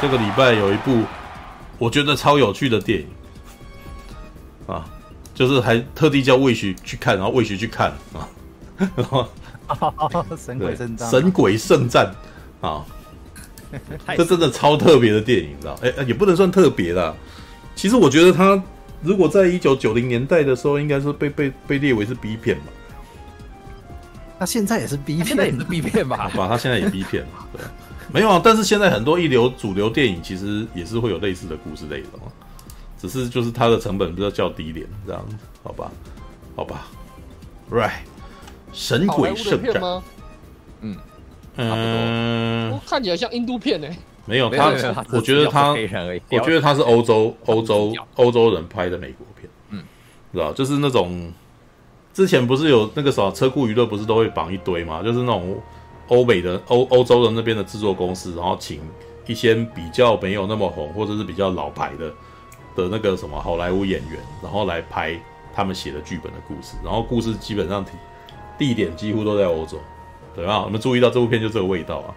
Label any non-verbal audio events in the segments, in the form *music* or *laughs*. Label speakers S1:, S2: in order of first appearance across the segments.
S1: 这个礼拜有一部我觉得超有趣的电影啊，就是还特地叫魏徐去看，然后魏徐去看啊，然 *laughs* 后
S2: 神鬼圣战，
S1: 神鬼圣战啊，这真的超特别的电影，你知道？哎，也不能算特别啦。其实我觉得他如果在一九九零年代的时候，应该是被被被列为是 B 片吧。
S2: 那现在也是 B 片，
S3: 现在也是 B 片吧？
S1: 把 *laughs* 他现在也 B 片嘛？对，没有啊。但是现在很多一流主流电影其实也是会有类似的故事类的嘛，只是就是它的成本比较较低点，这样子，好吧？好吧，Right，神鬼圣战。
S3: 嗯
S4: 嗯，我看起来像印度片呢。
S1: 没有他，我觉得他，我觉得他是欧洲欧洲欧洲人拍的美国片，嗯，知道就是那种。之前不是有那个什么车库娱乐，不是都会绑一堆嘛？就是那种欧美的欧欧洲的那边的制作公司，然后请一些比较没有那么红或者是比较老牌的的那个什么好莱坞演员，然后来拍他们写的剧本的故事。然后故事基本上地点几乎都在欧洲，对吧？我们注意到这部片就这个味道啊，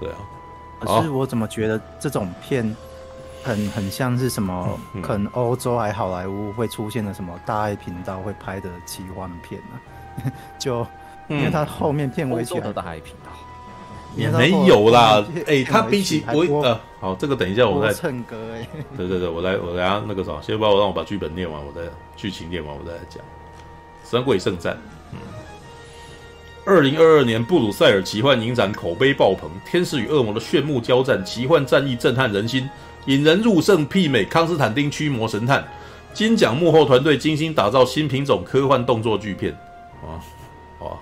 S1: 对啊。
S2: 可是我怎么觉得这种片？很很像是什么？可能欧洲还好莱坞会出现的什么大爱频道会拍的奇幻片呢、*laughs* 啊？就因为它后面片尾曲的大爱频道
S1: 也没有啦。哎、欸，它比起我呃，好，这个等一下我再
S2: 唱歌哎。*laughs*
S1: 对对对，我来我来啊，那个啥，先把我让我把剧本念完，我再剧情念完，我再来讲《神鬼圣战》。嗯，二零二二年布鲁塞尔奇幻影展口碑爆棚，天使与恶魔的炫目交战，奇幻战役震撼人心。引人入胜，媲美《康斯坦丁驱魔神探》。金奖幕后团队精心打造新品种科幻动作巨片。啊，啊！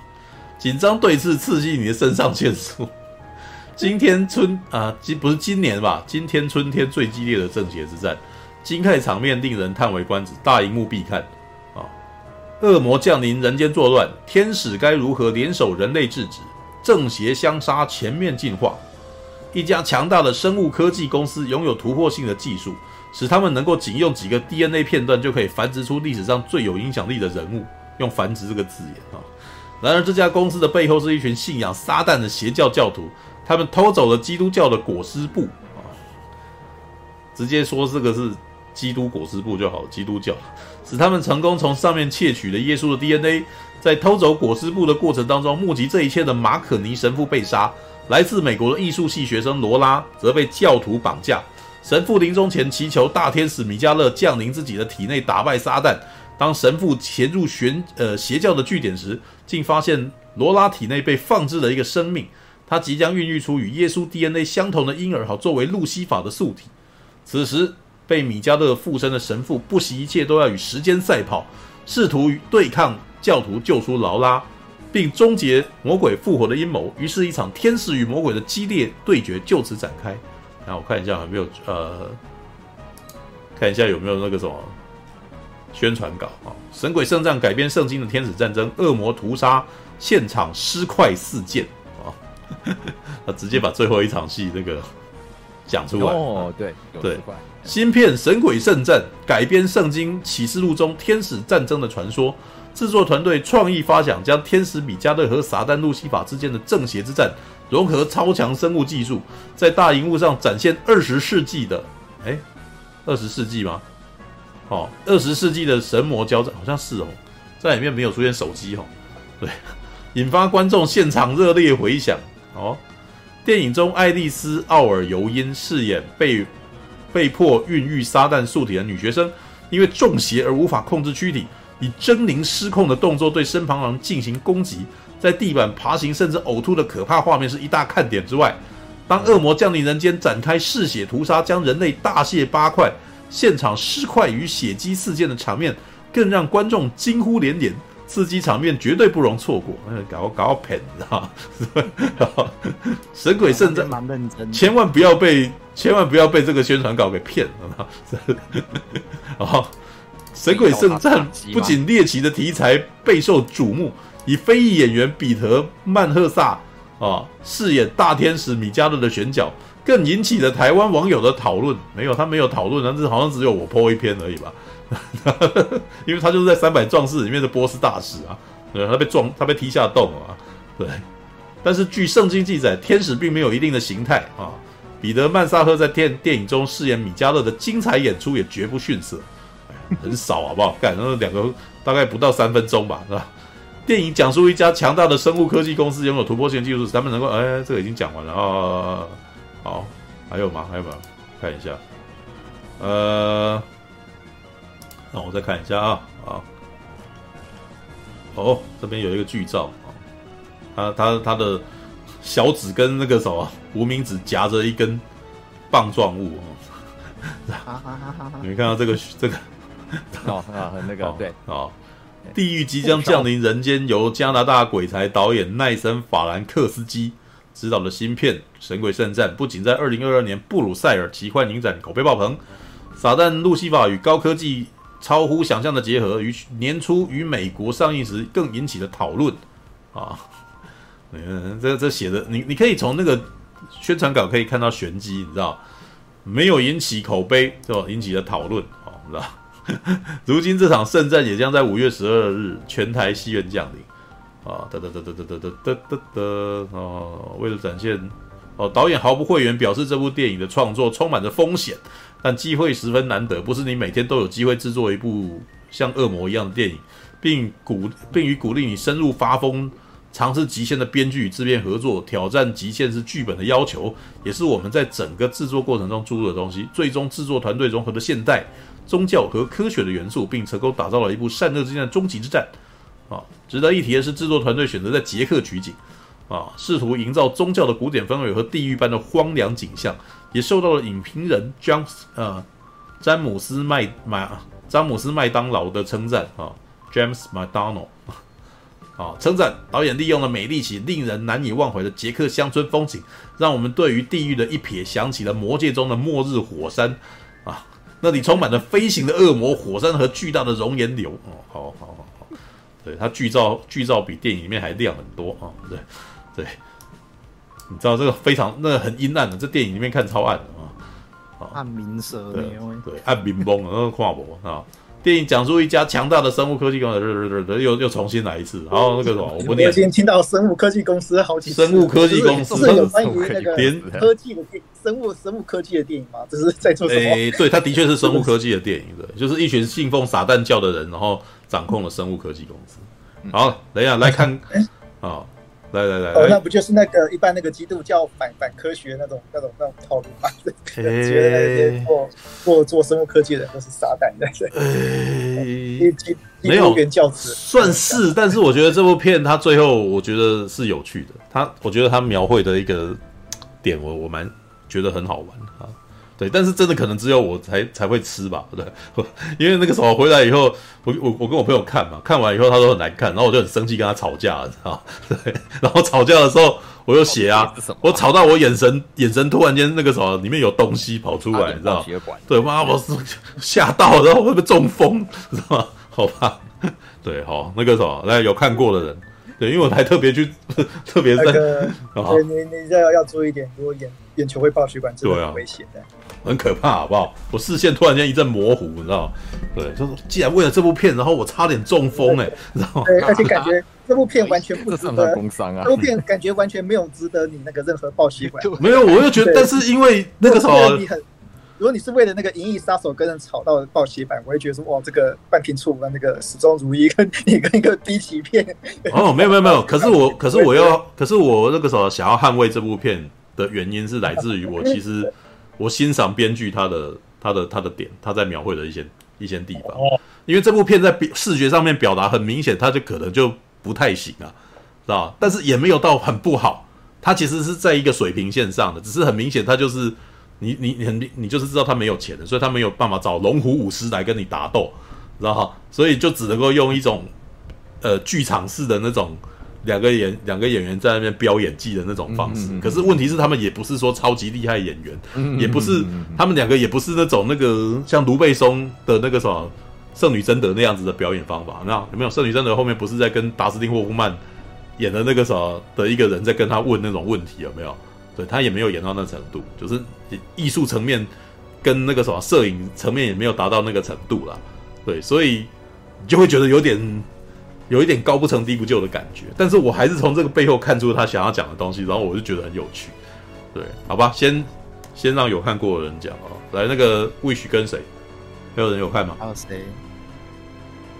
S1: 紧张对峙刺激你的肾上腺素。今天春啊，今不是今年吧？今天春天最激烈的正邪之战，精彩场面令人叹为观止，大荧幕必看。啊！恶魔降临，人间作乱，天使该如何联手人类制止？正邪相杀，全面进化。一家强大的生物科技公司拥有突破性的技术，使他们能够仅用几个 DNA 片段就可以繁殖出历史上最有影响力的人物。用“繁殖”这个字眼啊。然而，这家公司的背后是一群信仰撒旦的邪教教徒，他们偷走了基督教的裹尸布啊。直接说这个是基督裹尸布就好了，基督教使他们成功从上面窃取了耶稣的 DNA。在偷走裹尸布的过程当中，目击这一切的马可尼神父被杀。来自美国的艺术系学生罗拉则被教徒绑架，神父临终前祈求大天使米迦勒降临自己的体内，打败撒旦。当神父潜入玄呃邪教的据点时，竟发现罗拉体内被放置了一个生命，他即将孕育出与耶稣 DNA 相同的婴儿，好作为路西法的宿体。此时被米迦勒附身的神父不惜一切都要与时间赛跑，试图对抗教徒，救出劳拉。并终结魔鬼复活的阴谋，于是，一场天使与魔鬼的激烈对决就此展开。然后我看一下有没有呃，看一下有没有那个什么宣传稿啊，《神鬼圣战》改编圣经的天使战争，恶魔屠杀现场尸块四溅，*laughs* 他直接把最后一场戏那个讲出来。
S3: 哦，对
S1: 对，新片《神鬼圣战》改编圣经启示录中天使战争的传说。制作团队创意发想，将天使米迦勒和撒旦路西法之间的正邪之战融合超强生物技术，在大荧幕上展现二十世纪的，哎，二十世纪吗？哦，二十世纪的神魔交战，好像是哦，在里面没有出现手机哦，对，引发观众现场热烈回响哦。电影中，爱丽丝·奥尔尤因饰演被被迫孕育撒旦素体的女学生，因为中邪而无法控制躯体。以狰狞失控的动作对身旁人进行攻击，在地板爬行甚至呕吐的可怕画面是一大看点之外，当恶魔降临人间展开嗜血屠杀，将人类大卸八块，现场尸块与血迹四溅的场面，更让观众惊呼连连。刺激场面绝对不容错过，搞搞骗，你知道吗？神鬼圣战蛮认真，千万不要被千万不要被这个宣传稿给骗了啊！*laughs*《神鬼圣战》不仅猎奇的题材备受瞩目，以非裔演员彼得·曼赫萨啊饰演大天使米迦勒的选角，更引起了台湾网友的讨论。没有，他没有讨论，但是好像只有我 po 一篇而已吧。*laughs* 因为他就是在三百壮士里面的波斯大使啊，对，他被撞，他被踢下洞啊。对，但是据圣经记载，天使并没有一定的形态啊。彼得曼萨赫在电电影中饰演米迦勒的精彩演出也绝不逊色，很少好不好？干，那两个大概不到三分钟吧，是吧？电影讲述一家强大的生物科技公司拥有突破性技术，他们能够……哎，这个已经讲完了啊。好，还有吗？还有吗？看一下，呃，那我再看一下啊啊。哦，这边有一个剧照啊，他他他的小指跟那个什么无名指夹着一根棒状物啊。*laughs* 你们看到这个这个？
S3: 哦啊，那个对
S1: 啊。地狱即将降临人间，由加拿大鬼才导演奈森·法兰克斯基执导的新片《神鬼圣战》，不仅在二零二二年布鲁塞尔奇幻影展口碑爆棚，撒旦路西法与高科技超乎想象的结合，于年初于美国上映时更引起了讨论啊！*laughs* 嗯，这这写的，你你可以从那个宣传稿可以看到玄机，你知道，没有引起口碑，就引起了讨论啊，你知道。*laughs* 如今这场圣战也将在五月十二日全台戏院降临啊！哒哒哒哒哒哒哒哒哒哒哦！为了展现哦，导演毫不讳言表示，这部电影的创作充满着风险，但机会十分难得，不是你每天都有机会制作一部像恶魔一样的电影，并鼓并与鼓励你深入发疯、尝试极限的编剧与制片合作，挑战极限是剧本的要求，也是我们在整个制作过程中注入的东西。最终制作团队融合了现代。宗教和科学的元素，并成功打造了一部善恶之间的终极之战。啊，值得一提的是，制作团队选择在捷克取景，啊，试图营造宗教的古典氛围和地狱般的荒凉景象，也受到了影评人詹呃詹姆斯麦麦詹姆斯麦当劳的称赞。啊，James McDonald 啊，称赞导演利用了美丽且令人难以忘怀的捷克乡村风景，让我们对于地狱的一瞥想起了魔界中的末日火山啊。那里充满了飞行的恶魔、火山和巨大的熔岩流。哦，好好好好，对，它剧照剧照比电影里面还亮很多啊！对对，你知道这个非常那个很阴暗的，这电影里面看超暗的啊，
S2: 暗明色
S1: 对对，暗明崩，然后跨博啊。电影讲述一家强大的生物科技公司，又又重新来一次。然后那个什么，*laughs* 我不念。
S5: 我今天听到生物科技公司好几次。
S1: 生物科技公司
S5: 是有关于那个科技的生物生物科技的电影吗？这是在做什么？诶，
S1: 对，它的确是生物科技的电影，对，就是一群信奉撒旦教的人，然后掌控了生物科技公司。好，等一下来看啊。来来来，
S5: 哦，那不就是那个一般那个基督教反反科学那种那种那种套路吗？*laughs* 觉得那些做做做生物科技的人都是撒旦的，对，*laughs*
S1: 没有
S5: 原教旨。
S1: 算是，但是我觉得这部片它最后我觉得是有趣的，它我觉得它描绘的一个点我我蛮觉得很好玩啊。对，但是真的可能只有我才才会吃吧，对，因为那个时候回来以后，我我我跟我朋友看嘛，看完以后他说很难看，然后我就很生气跟他吵架了，知道 *laughs* 对，然后吵架的时候我又写啊，我吵到我眼神眼神突然间那个什么里面有东西跑出来，你知道？对，妈，我是 *laughs* 吓到，然后会不会中风，知道吗？好吧，*laughs* 对，好，那个什么，来有看过的人。对，因为我还特别去，特别在，
S5: 那个，你你这要要注意一点，如果眼眼球会爆血管，真的很危险的，
S1: 很可怕，好不好？我视线突然间一阵模糊，你知道吗？对，就是既然为了这部片，然后我差点中风，哎，你知道吗？
S5: 对，而且感觉这部片完全不值得
S3: 工伤啊，
S5: 这部片感觉完全没有值得你那个任何爆血管，
S1: 没有，我又觉得，但是因为那个时候
S5: 你很。如果你是为了那个《银翼杀手》跟人吵到爆血版，我会觉得说哇，这个半瓶醋跟那个始终如一，跟你跟一个低级片
S1: 哦，*laughs* 没有没有没有，可是我可是我要可是我那个时候想要捍卫这部片的原因是来自于我其实我欣赏编剧他的他的他的点，他在描绘的一些一些地方，因为这部片在视觉上面表达很明显，他就可能就不太行啊，知道？但是也没有到很不好，他其实是在一个水平线上的，只是很明显他就是。你你你很你就是知道他没有钱的，所以他没有办法找龙虎舞狮来跟你打斗，知道哈？所以就只能够用一种呃剧场式的那种两个演两个演员在那边飙演技的那种方式。可是问题是他们也不是说超级厉害演员，也不是他们两个也不是那种那个像卢贝松的那个什么圣女贞德那样子的表演方法。那有没有圣女贞德后面不是在跟达斯汀霍夫曼演的那个什么的一个人在跟他问那种问题？有没有？对他也没有演到那程度，就是艺术层面跟那个什么摄影层面也没有达到那个程度啦。对，所以你就会觉得有点有一点高不成低不就的感觉。但是我还是从这个背后看出他想要讲的东西，然后我就觉得很有趣。对，好吧，先先让有看过的人讲哦。来，那个 Wish 跟谁？还有人有看吗？
S2: 还有谁？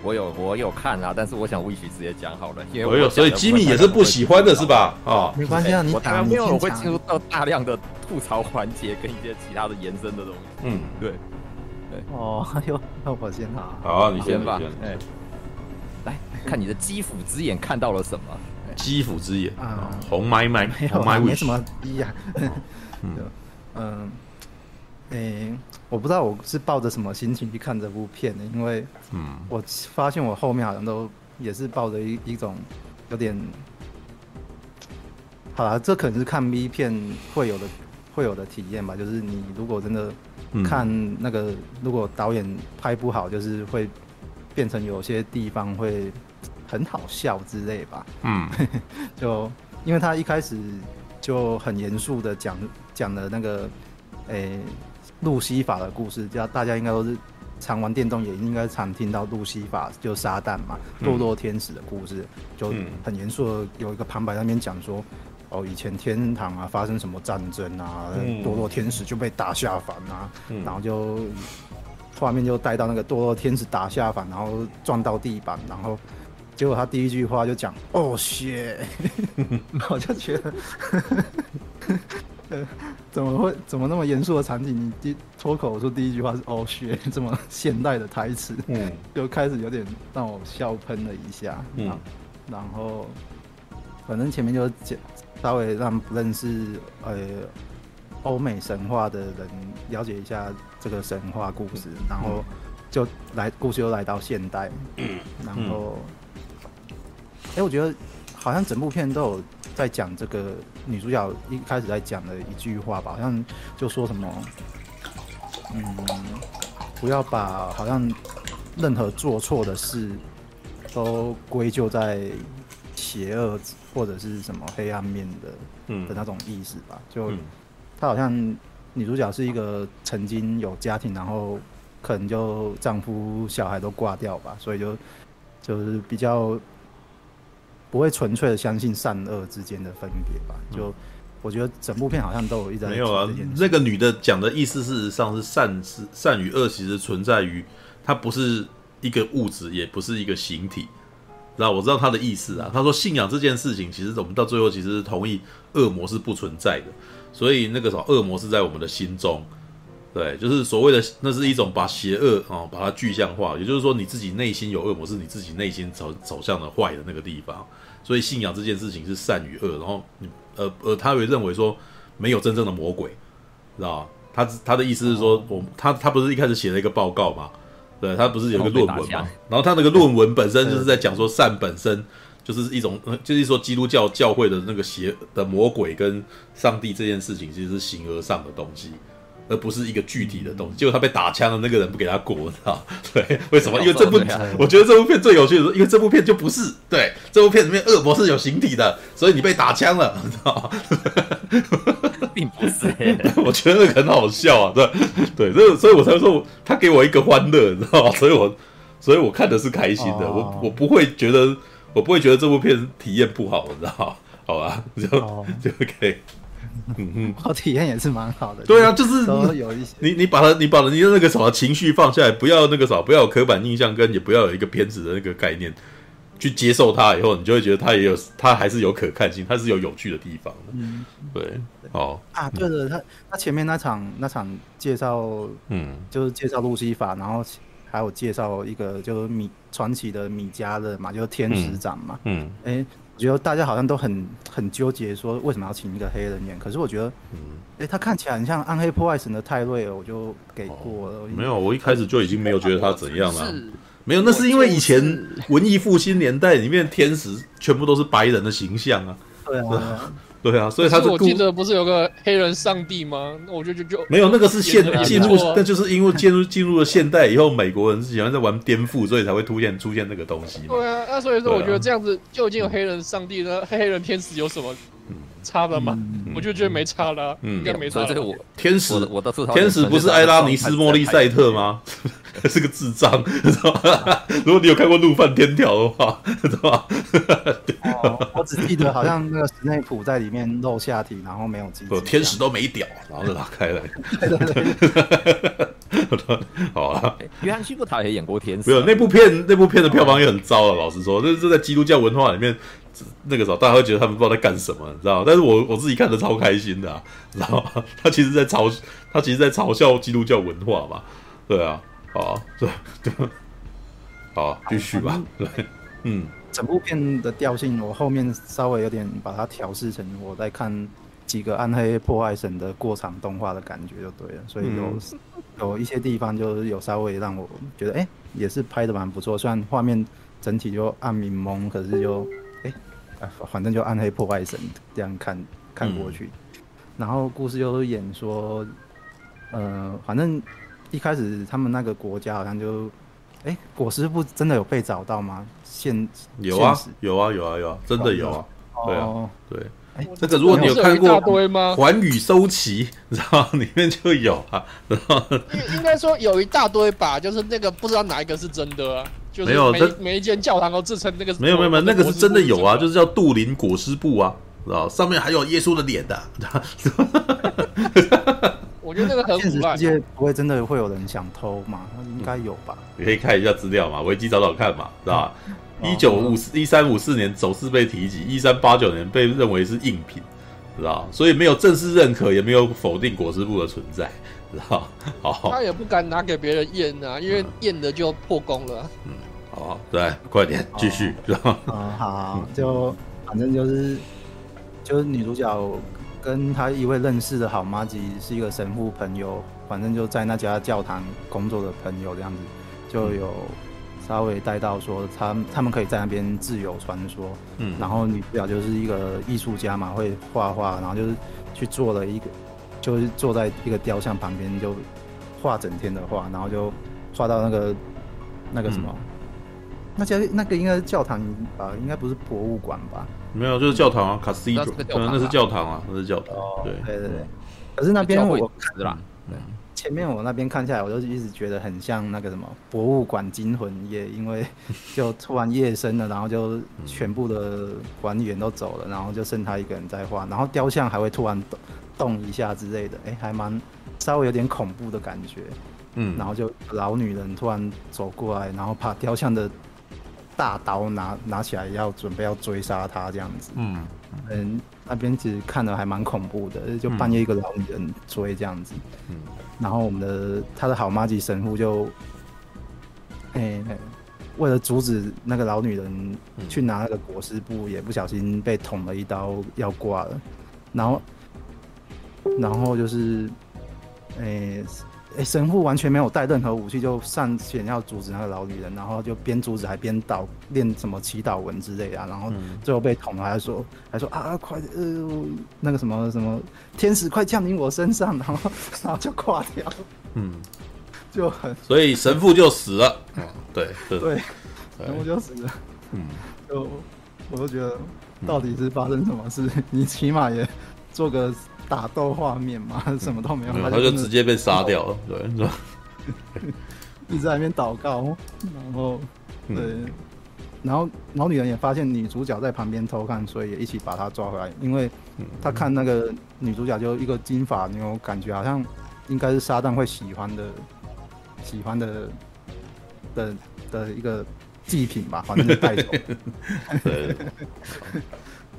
S3: 我有我有看啊，但是我想 Wish 直接讲好了，因为
S1: 我有，所以吉米也是不喜欢的是吧？啊，
S2: 没关系啊，你打
S3: 没有，我会进入到大量的吐槽环节跟一些其他的延伸看你的基辅之眼看到了什么？
S1: 基辅之眼啊，红麦麦，红麦
S2: 没什么逼呀。*laughs* 嗯嗯，诶。我不知道我是抱着什么心情去看这部片的，因为，嗯，我发现我后面好像都也是抱着一一种有点，好了，这可能是看 V 片会有的会有的体验吧。就是你如果真的看那个，如果导演拍不好，就是会变成有些地方会很好笑之类吧。
S1: 嗯，*laughs*
S2: 就因为他一开始就很严肃的讲讲的那个，诶。路西法的故事，叫大家应该都是常玩电动，也应该常听到路西法就撒旦嘛，堕落天使的故事，就很严肃的有一个旁白在那边讲说，哦，以前天堂啊发生什么战争啊，堕落天使就被打下凡啊，然后就画面就带到那个堕落天使打下凡，然后撞到地板，然后结果他第一句话就讲，哦，shit，*laughs* 我就觉得。怎么会怎么那么严肃的场景？你第脱口说第一句话是“哦，血”这么现代的台词，嗯，就开始有点让我笑喷了一下，嗯，然后反正前面就讲稍微让不认识呃欧美神话的人了解一下这个神话故事，然后就来故事又来到现代，嗯，然后哎、欸，我觉得好像整部片都有。在讲这个女主角一开始在讲的一句话吧，好像就说什么，嗯，不要把好像任何做错的事都归咎在邪恶或者是什么黑暗面的，嗯的那种意思吧。就她好像女主角是一个曾经有家庭，然后可能就丈夫小孩都挂掉吧，所以就就是比较。不会纯粹的相信善恶之间的分别吧？就我觉得整部片好像都有一张
S1: 没有啊。那个女的讲的意思，事实上是善是善与恶，其实存在于它不是一个物质，也不是一个形体。然后我知道她的意思啊。她说信仰这件事情，其实我们到最后其实是同意恶魔是不存在的。所以那个什么恶魔是在我们的心中，对，就是所谓的那是一种把邪恶啊把它具象化。也就是说，你自己内心有恶魔，是你自己内心走走向了坏的那个地方。所以信仰这件事情是善与恶，然后你呃呃，他会认为说没有真正的魔鬼，知道吧？他他的意思是说，我他他不是一开始写了一个报告嘛？对，他不是有一个论文嘛？然后他那个论文本身就是在讲说善本身就是一种，就是说基督教教会的那个邪的魔鬼跟上帝这件事情其实是形而上的东西。而不是一个具体的东西，结果他被打枪了，那个人不给他过，知道？*laughs* 对，为什么？因为这部，我觉得这部片最有趣的是，因为这部片就不是对这部片里面恶魔是有形体的，所以你被打枪了，知道？
S3: 并不是，*laughs*
S1: 我觉得那个很好笑啊，对对，所以所以我才说他给我一个欢乐，你知道吗？*laughs* 所以我所以我看的是开心的，我我不会觉得我不会觉得这部片体验不好，你知道？好吧，就就可以。
S2: 嗯嗯，我体验也是蛮好的。
S1: 对啊，就是
S2: 有一些
S1: 你你把它你把人家那个什么情绪放下来，不要那个什么，不要有刻板印象，跟也不要有一个偏执的那个概念，去接受它以后，你就会觉得它也有它还是有可看性，它是有有趣的地方的。嗯，对，哦
S2: 啊，对的，他他前面那场那场介绍，嗯，就是介绍路西法，然后还有介绍一个就是米传奇的米迦勒嘛，就是天使长嘛，嗯，哎、欸。我觉得大家好像都很很纠结，说为什么要请一个黑人演？可是我觉得，嗯，哎，他看起来很像暗黑破坏神的泰瑞尔，我就给过了。
S1: 没有，我一开始就已经没有觉得他怎样了。没有，那是因为以前文艺复兴年代里面天使全部都是白人的形象啊。
S2: 对啊。
S1: 对啊，所以他是。
S4: 我记得不是有个黑人上帝吗？那我就就就
S1: 没有那个是现进入，那就是因为进入 *laughs* 进入了现代以后，美国人是喜欢在玩颠覆，所以才会突现出现那个东西。
S4: 对啊，那所以说我觉得这样子就已经有黑人上帝了，黑人天使有什么差了吗？我就觉得没差了，应该没差。
S3: 这个我
S1: 天使，
S3: 我的
S1: 天使不是艾拉尼斯莫利赛特吗？*laughs* 是个智障，知道吗？*laughs* 如果你有看过《怒犯天条》的话，知道吗？
S2: 我只记得好像那个史内普在里面露下体，然后没有机。
S1: 不，天使都没屌，然后就拉开来。*laughs* 好啊，
S3: 约翰·希布塔也演过天使。
S1: 没有那部片，那部片的票房也很糟了。老实说，这是在基督教文化里面，那个时候大家会觉得他们不知道在干什么，你知道吗？但是我我自己看的超开心的，你知道吗？*laughs* 他其实在嘲，他其实在嘲笑基督教文化嘛。对啊，好，对对，好，继续吧。对，嗯，
S2: 整部片的调性，我后面稍微有点把它调试成我在看。几个暗黑破坏神的过场动画的感觉就对了，所以有、嗯、有一些地方就是有稍微让我觉得，哎、欸，也是拍的蛮不错。虽然画面整体就暗迷蒙，可是就，反正就暗黑破坏神这样看看过去。嗯、然后故事又演说，呃，反正一开始他们那个国家好像就，哎、欸，裹尸布真的有被找到吗？现
S1: 有啊，有啊，有啊，有啊，真的有啊，哦、对啊，对。哎，这个如果你有看过《环宇搜奇》，然后里面就有啊，然后
S4: 应应该说有一大堆吧，就是那个不知道哪一个是真的啊，就是没有，每一间教堂都自称那个
S1: 没有没有没有，那个是真的有啊，就是叫杜林裹尸布啊，知道上面还有耶稣的脸的。*laughs*
S4: 我觉得那个很
S2: 现实世界不会真的会有人想偷嘛？应该有吧？
S1: 你可以看一下资料嘛，维基找找看嘛，知道吧？一九五四一三五四年首次被提及，一三八九年被认为是赝品，知道？所以没有正式认可，也没有否定裹尸布的存在，知道？好，
S4: 他也不敢拿给别人验啊，因为验的就破功了。
S1: 嗯，好，对，快点继续，知道？
S2: 嗯，好，就反正就是就是女主角跟她一位认识的好妈吉是一个神父朋友，反正就在那家教堂工作的朋友这样子，就有。稍微带到说他他们可以在那边自由穿梭，嗯，然后女主角就是一个艺术家嘛，会画画，然后就是去做了一个，就是坐在一个雕像旁边就画整天的画，然后就画到那个那个什么，嗯、那家那个应该是教堂啊，应该不是博物馆吧？
S1: 没有，就是教堂啊，Cathedral，可能那是教堂啊，那是教堂，对对对对，
S2: 可是那边我是吧？对。前面我那边看下来，我就一直觉得很像那个什么博物馆惊魂夜，因为就突然夜深了，然后就全部的管理员都走了，然后就剩他一个人在画，然后雕像还会突然动动一下之类的，哎、欸，还蛮稍微有点恐怖的感觉。嗯，然后就老女人突然走过来，然后把雕像的大刀拿拿起来，要准备要追杀他这样子。嗯嗯，那边其实看的还蛮恐怖的，就半夜一个老女人追这样子。嗯。然后我们的他的好妈吉神父就，哎，为了阻止那个老女人去拿那个裹尸布，也不小心被捅了一刀要挂了。然后，然后就是，哎。哎，神父完全没有带任何武器，就上前要阻止那个老女人，然后就边阻止还边祷念什么祈祷文之类的，然后最后被捅了，还说还说啊快呃那个什么什么天使快降临我身上，然后然后就挂掉，嗯，就很
S1: 所以神父就死了，嗯，对对
S2: 对，神父就死了，嗯，就我都觉得到底是发生什么事，你起码也做个。打斗画面嘛，什么都没有，
S1: 他就直接被杀掉了。*laughs* 对，是吧 *laughs*
S2: 一直在那边祷告，然后对，然后老女人也发现女主角在旁边偷看，所以也一起把她抓回来。因为她看那个女主角就一个金发妞，感觉好像应该是撒旦会喜欢的、喜欢的的的一个祭品吧，反正就带走。*laughs*
S1: 对，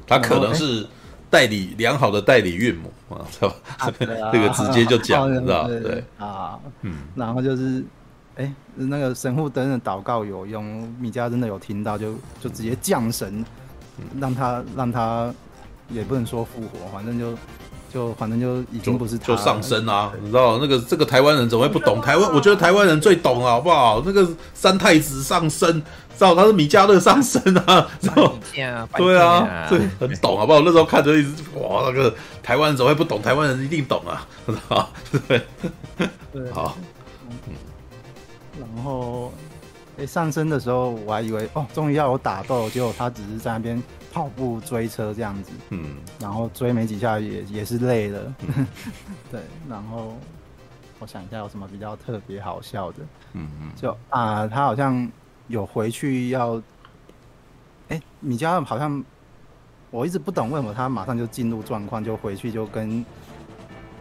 S1: 他可能是。代理良好的代理孕母啊，*laughs* 知道吧？啊啊、*laughs* 这个直接就讲，*laughs* 知道对啊，
S2: 嗯，然后就是，哎、欸，那个神父等等祷告有用，米迦真的有听到，就就直接降神，让他让他也不能说复活，反正就。就反正就已经不是
S1: 就上升啊，你知道那个这个台湾人怎么会不懂？台湾我觉得台湾人最懂了，好不好？那个三太子上升，知道他是米迦勒上升啊，*laughs* 知道？*laughs* 对啊，对，很懂好不好？那时候看着一直哇，那个台湾人怎么会不懂？台湾人一定懂啊，知道？对，
S2: 对，*laughs* 好，嗯，然后哎，上升的时候我还以为哦，终于要有打斗，结果他只是在那边跑步追车这样子，
S1: 嗯，
S2: 然后追没几下也也是累了，嗯、*laughs* 对，然后我想一下有什么比较特别好笑的，
S1: 嗯嗯，
S2: 就啊，他好像有回去要，哎，米迦好像我一直不懂为什么他马上就进入状况，就回去就跟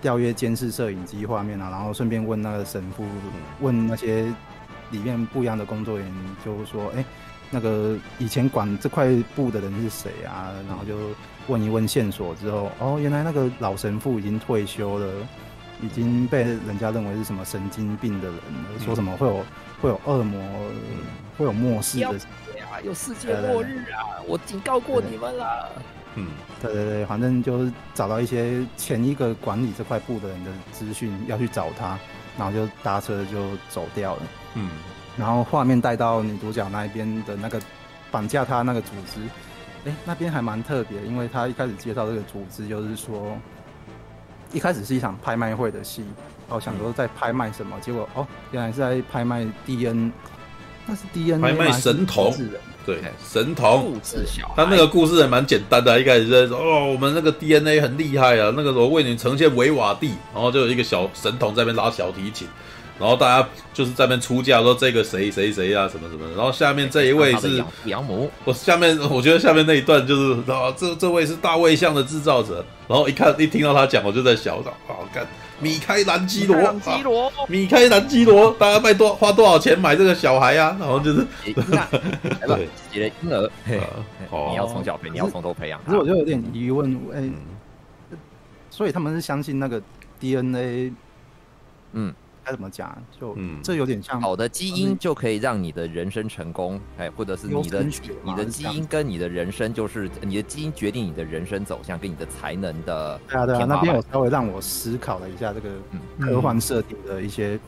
S2: 调阅监视摄影机画面啊，然后顺便问那个神父，问那些。里面不一样的工作人员就说：“哎、欸，那个以前管这块布的人是谁啊？”然后就问一问线索之后，哦，原来那个老神父已经退休了，已经被人家认为是什么神经病的人了，说什么会有会有恶魔，会有末世的
S3: 啊，有世界末日啊！我警告过你们了。
S1: 嗯，
S2: 对对对，反正就是找到一些前一个管理这块布的人的资讯，要去找他。然后就搭车就走掉了。
S1: 嗯，
S2: 然后画面带到女主角那一边的那个绑架她那个组织，哎，那边还蛮特别，因为他一开始介绍这个组织，就是说一开始是一场拍卖会的戏，然后，想说在拍卖什么，结果哦，原来是在拍卖 D N，那是 DNA
S1: 拍卖神童。对，神童，他那个故事还蛮简单的，一开始在说哦，我们那个 DNA 很厉害啊，那个时候为你呈现维瓦蒂，然后就有一个小神童在那边拉小提琴，然后大家就是在那边出价说这个谁谁谁啊什么什么，然后下面这一位是
S3: 养母，
S1: 我下面我觉得下面那一段就是啊，这这位是大卫像的制造者，然后一看一听到他讲，我就在笑，好干。米开朗基罗，米开朗基罗，大家卖多花多少钱买这个小孩啊？然后就是，*laughs*
S3: 对，你的婴儿，你要从小培，你要从头培养。
S2: 可是我就有点疑问，哎、欸，所以他们是相信那个 DNA，嗯。该怎么讲？就嗯，这有点像
S3: 好的基因就可以让你的人生成功，哎，或者是你的你的基因跟你的人生，就是你的基因决定你的人生走向跟你的才能的。
S2: 对啊，对啊，那边我稍微让我思考了一下这个科幻设定的一些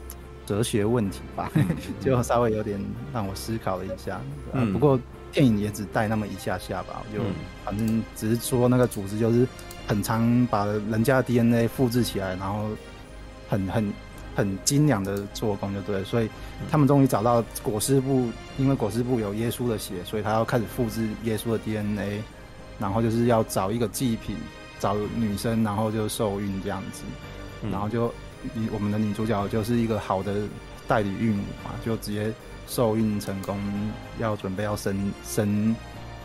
S2: 哲学问题吧，*laughs* 就稍微有点让我思考了一下。嗯，不过电影也只带那么一下下吧，我就反正只是说那个组织就是很常把人家的 DNA 复制起来，然后很很。很精良的做工，就对，所以他们终于找到裹尸布，因为裹尸布有耶稣的血，所以他要开始复制耶稣的 DNA，然后就是要找一个祭品，找女生，然后就受孕这样子，然后就女我们的女主角就是一个好的代理孕母嘛，就直接受孕成功，要准备要生生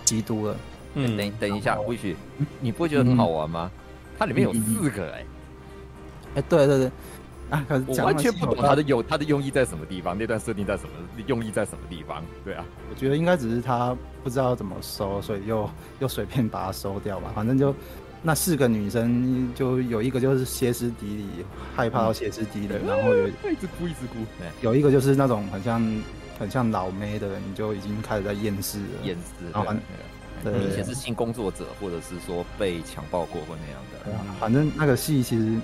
S2: 基督了。
S3: 嗯，等等一下，或许你不会觉得很好玩吗？它里面有四个哎、欸，
S2: 哎，对对对。啊，
S3: 我完全不懂他的用他的用意在什么地方，那段设定在什么用意在什么地方？对啊，
S2: 我觉得应该只是他不知道怎么收，所以又又随便把它收掉吧。反正就那四个女生，就有一个就是歇斯底里，害怕到歇斯底里，嗯、然后有
S3: 一直哭一直哭。
S2: 有一个就是那种很像很像老妹的人，就已经开始在厌世了。
S3: 厌世，
S2: 然后
S3: 对，以前是性工作者，或者是说被强暴过或那样的。
S2: 对啊，反正那个戏其实。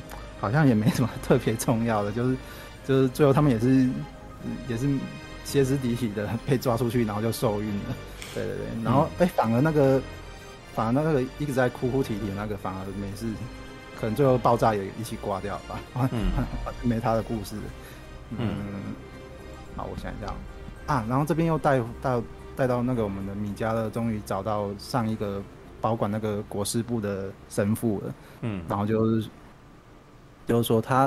S2: 好像也没什么特别重要的，*laughs* 就是就是最后他们也是也是歇斯底里的被抓出去，然后就受孕了。对对对，然后哎、嗯欸，反而那个反而那个一直在哭哭啼啼的那个反而没事，可能最后爆炸也一起挂掉吧。嗯，*laughs* 没他的故事。嗯，嗯好，我想一下啊，然后这边又带带带到那个我们的米迦勒，终于找到上一个保管那个国师部的神父了。嗯，然后就是。就是说他，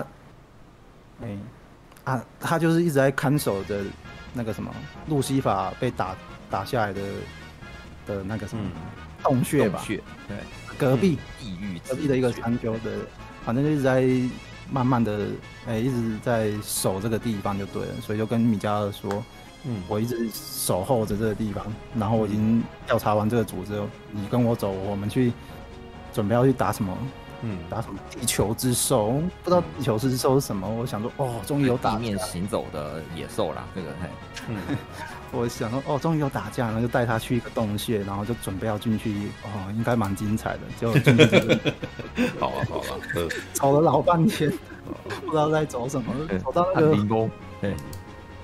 S2: 哎、欸，啊，他就是一直在看守着那个什么路西法被打打下来的的那个什么洞穴吧？
S3: 穴对，
S2: 隔壁
S3: 地狱
S2: 隔壁的一个山丘的，反正就一直在慢慢的哎、欸，一直在守这个地方就对了，所以就跟米迦勒说，嗯，我一直守候着这个地方，然后我已经调查完这个组织，你跟我走，我们去准备要去打什么？嗯，打什么地球之兽？不知道地球之兽是什么。我想说，哦，终于有打
S3: 地面行走的野兽啦，这个嘿。
S2: 嗯，*laughs* 我想说，哦，终于有打架，然后就带他去一个洞穴，然后就准备要进去。哦，应该蛮精彩的。就 *laughs*
S1: 好了好了，*laughs*
S2: 走了老半天，不知道在走什么，走到那个。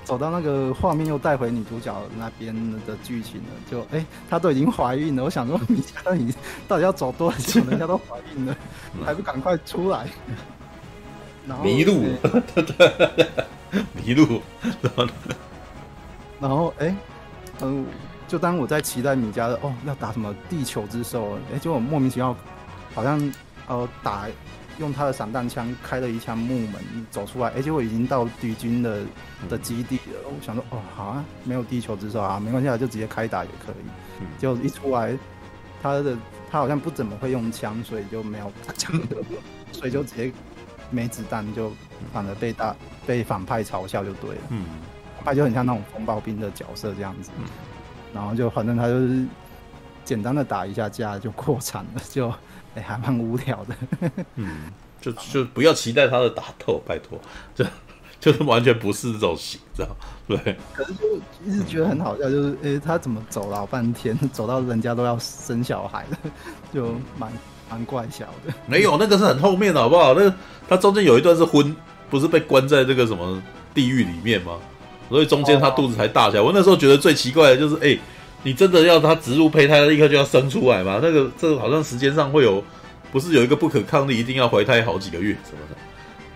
S2: 走到那个画面，又带回女主角那边的剧情了。就哎、欸，她都已经怀孕了。我想说，米家你到底要走多久？人家都怀孕了，还不赶快出来？
S1: 迷路，*laughs* 迷路。
S2: 然后哎，嗯、呃，就当我在期待米迦的哦要打什么地球之兽，哎，结果莫名其妙好像呃打用他的散弹枪开了一枪木门走出来，而且我已经到敌军的的基地了。我想说哦好啊，没有地球之手啊，没关系啊，就直接开打也可以。就一出来，他的他好像不怎么会用枪，所以就没有打枪的，所以就直接没子弹，就反而被大被反派嘲笑就对了。嗯。他就很像那种风暴兵的角色这样子，嗯、然后就反正他就是简单的打一下架就破产了，就哎、欸、还蛮无聊的。*laughs*
S1: 嗯，就就不要期待他的打斗，拜托，就就是完全不是这种型，知道对。
S2: 可是就一直觉得很好笑，就是哎、欸、他怎么走老半天，走到人家都要生小孩了，就蛮蛮怪笑的。
S1: 没有，那个是很后面的好不好？那他中间有一段是昏，不是被关在这个什么地狱里面吗？所以中间他肚子才大起来。我那时候觉得最奇怪的就是，哎，你真的要他植入胚胎，立刻就要生出来吗？那个这个好像时间上会有，不是有一个不可抗力，一定要怀胎好几个月什么的，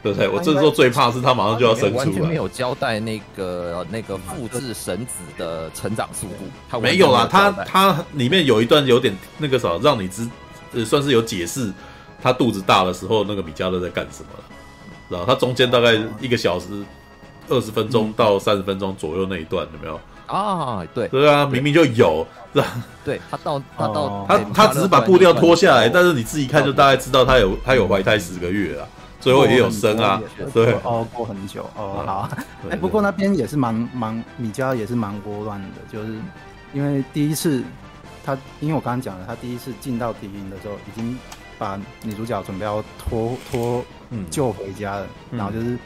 S1: 对不对？我这时候最怕是他马上就要生出来。完
S3: 全没有交代那个那个复制神子的成长速度。他
S1: 没有啦，他他里面有一段有点那个啥，让你知，呃，算是有解释他肚子大的时候那个米迦勒在干什么了。然后他中间大概一个小时。二十分钟到三十分钟左右那一段有没有
S3: 啊？对
S1: 对啊，明明就有，是吧？
S3: 对他到他到
S1: 他他只是把布料脱下来，但是你自己看就大概知道他有他有怀胎十个月了，最后也有生啊。对
S2: 哦，过很久哦，好。哎，不过那边也是蛮蛮米家也是蛮窝乱的，就是因为第一次他，因为我刚刚讲了，他第一次进到敌营的时候，已经把女主角准备要拖拖救回家了，然后就是。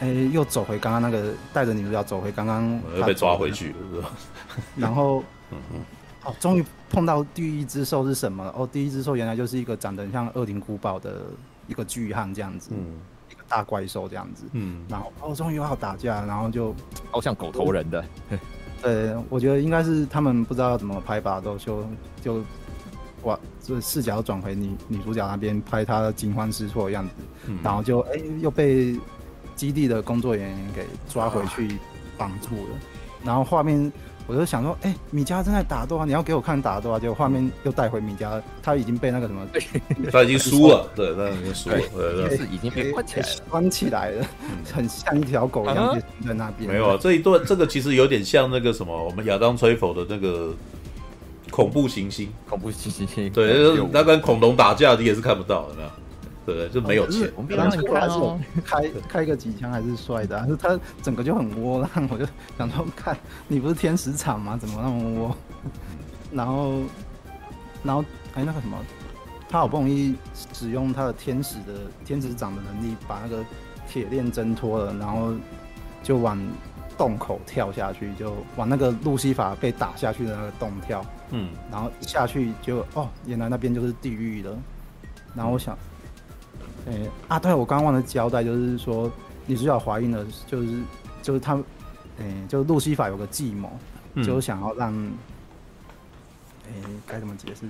S2: 哎，又走回刚刚那个带着女主角走回刚刚，
S1: 又被抓回去了，是吧？*laughs*
S2: 然后，嗯嗯，哦，终于碰到第一只兽是什么了？哦，第一只兽原来就是一个长得像恶灵古堡的一个巨汉这样子，嗯，一个大怪兽这样子，嗯，然后哦，终于要打架，然后就
S3: 好像狗头人的，*laughs*
S2: 呃，我觉得应该是他们不知道要怎么拍吧，都就就哇，这视角转回女女主角那边拍她惊慌失措的样子，嗯、然后就哎又被。基地的工作人员给抓回去绑住了，然后画面我就想说，哎，米迦正在打斗啊，你要给我看打斗啊，结果画面又带回米迦，他已经被那个什么，*laughs*
S1: 他已经输了，对，他已经输了，对
S3: 对，*laughs* 是已经被关起来了，
S2: 关起来了，很像一条狗一样在那边。
S1: 没有啊，这一段这个其实有点像那个什么，我们亚当吹佛的那个恐怖行星，
S3: 恐怖行星，
S1: 对，那跟恐龙打架你也是看不到的，对，就没有钱。
S2: 我们刚刚看哦，开开个几枪还是帅的，是他整个就很窝囊，我就想说，看你不是天使场吗？怎么那么窝？然后，然后哎，那个什么，他好不容易使用他的天使的天使长的能力，把那个铁链挣脱了，然后就往洞口跳下去，就往那个路西法被打下去的那个洞跳。嗯，然后一下去就哦，原来那边就是地狱了。然后我想。哎、欸、啊，对，我刚刚忘了交代，就是说女主角怀孕了，就是就是他，哎、欸，就是路西法有个计谋，嗯、就是想要让，哎、欸，该怎么解释？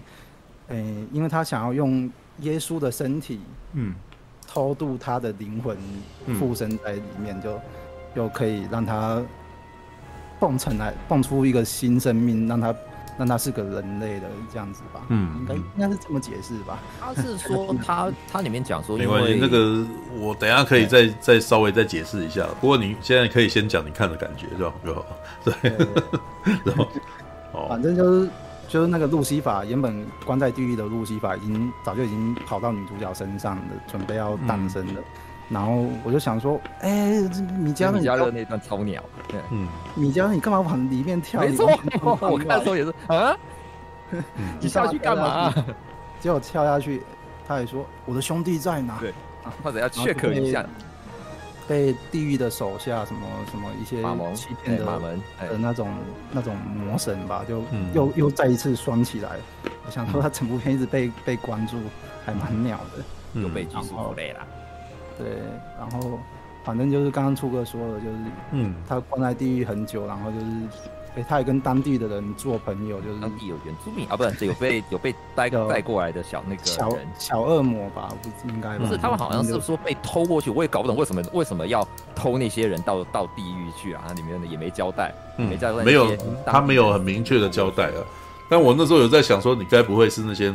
S2: 哎、欸，因为他想要用耶稣的身体，嗯，偷渡他的灵魂附身在里面，嗯、就又可以让他蹦成来，蹦出一个新生命，让他。那他是个人类的这样子吧？嗯，应该应该是这么解释吧？
S3: 他是说他 *laughs* 他里面讲说，
S1: 没关系，那个我等下可以再再稍微再解释一下。不过你现在可以先讲你看的感觉，是吧？就好。对，*laughs* 然后 *laughs* 哦，
S2: 反正就是就是那个路西法原本关在地狱的路西法，已经早就已经跑到女主角身上了，准备要诞生了。然后我就想说，哎、欸，米迦勒，
S3: 米迦勒那段超鸟，对，
S2: 嗯，米迦勒，你干嘛往里面跳？
S3: 没错，我看的时候也是啊，*laughs* 你下去干嘛？
S2: 结果跳下去，他还说我的兄弟在哪？
S3: 对，或者要 check 一下，
S2: 被地狱的手下什么什么一些欺骗的马门的那种那种魔神吧，就又、嗯、又再一次拴起来。我想说他整部片一直被被关注，还蛮鸟的，
S3: 又、嗯、被拘束累了。
S2: 对，然后反正就是刚刚初哥说的，就是嗯，他关在地狱很久，然后就是哎，他也跟当地的人做朋友，就是
S3: 当地有原住民啊，不是有被 *laughs* 有被带带过来的小那个
S2: 小小恶魔吧？不是应该
S3: 不是，他们好像是说被偷过去，我也搞不懂为什么为什么要偷那些人到到地狱去啊？它里面的也没交代，嗯、没交代，
S1: 没有，他没有很明确的交代啊。但我那时候有在想说，你该不会是那些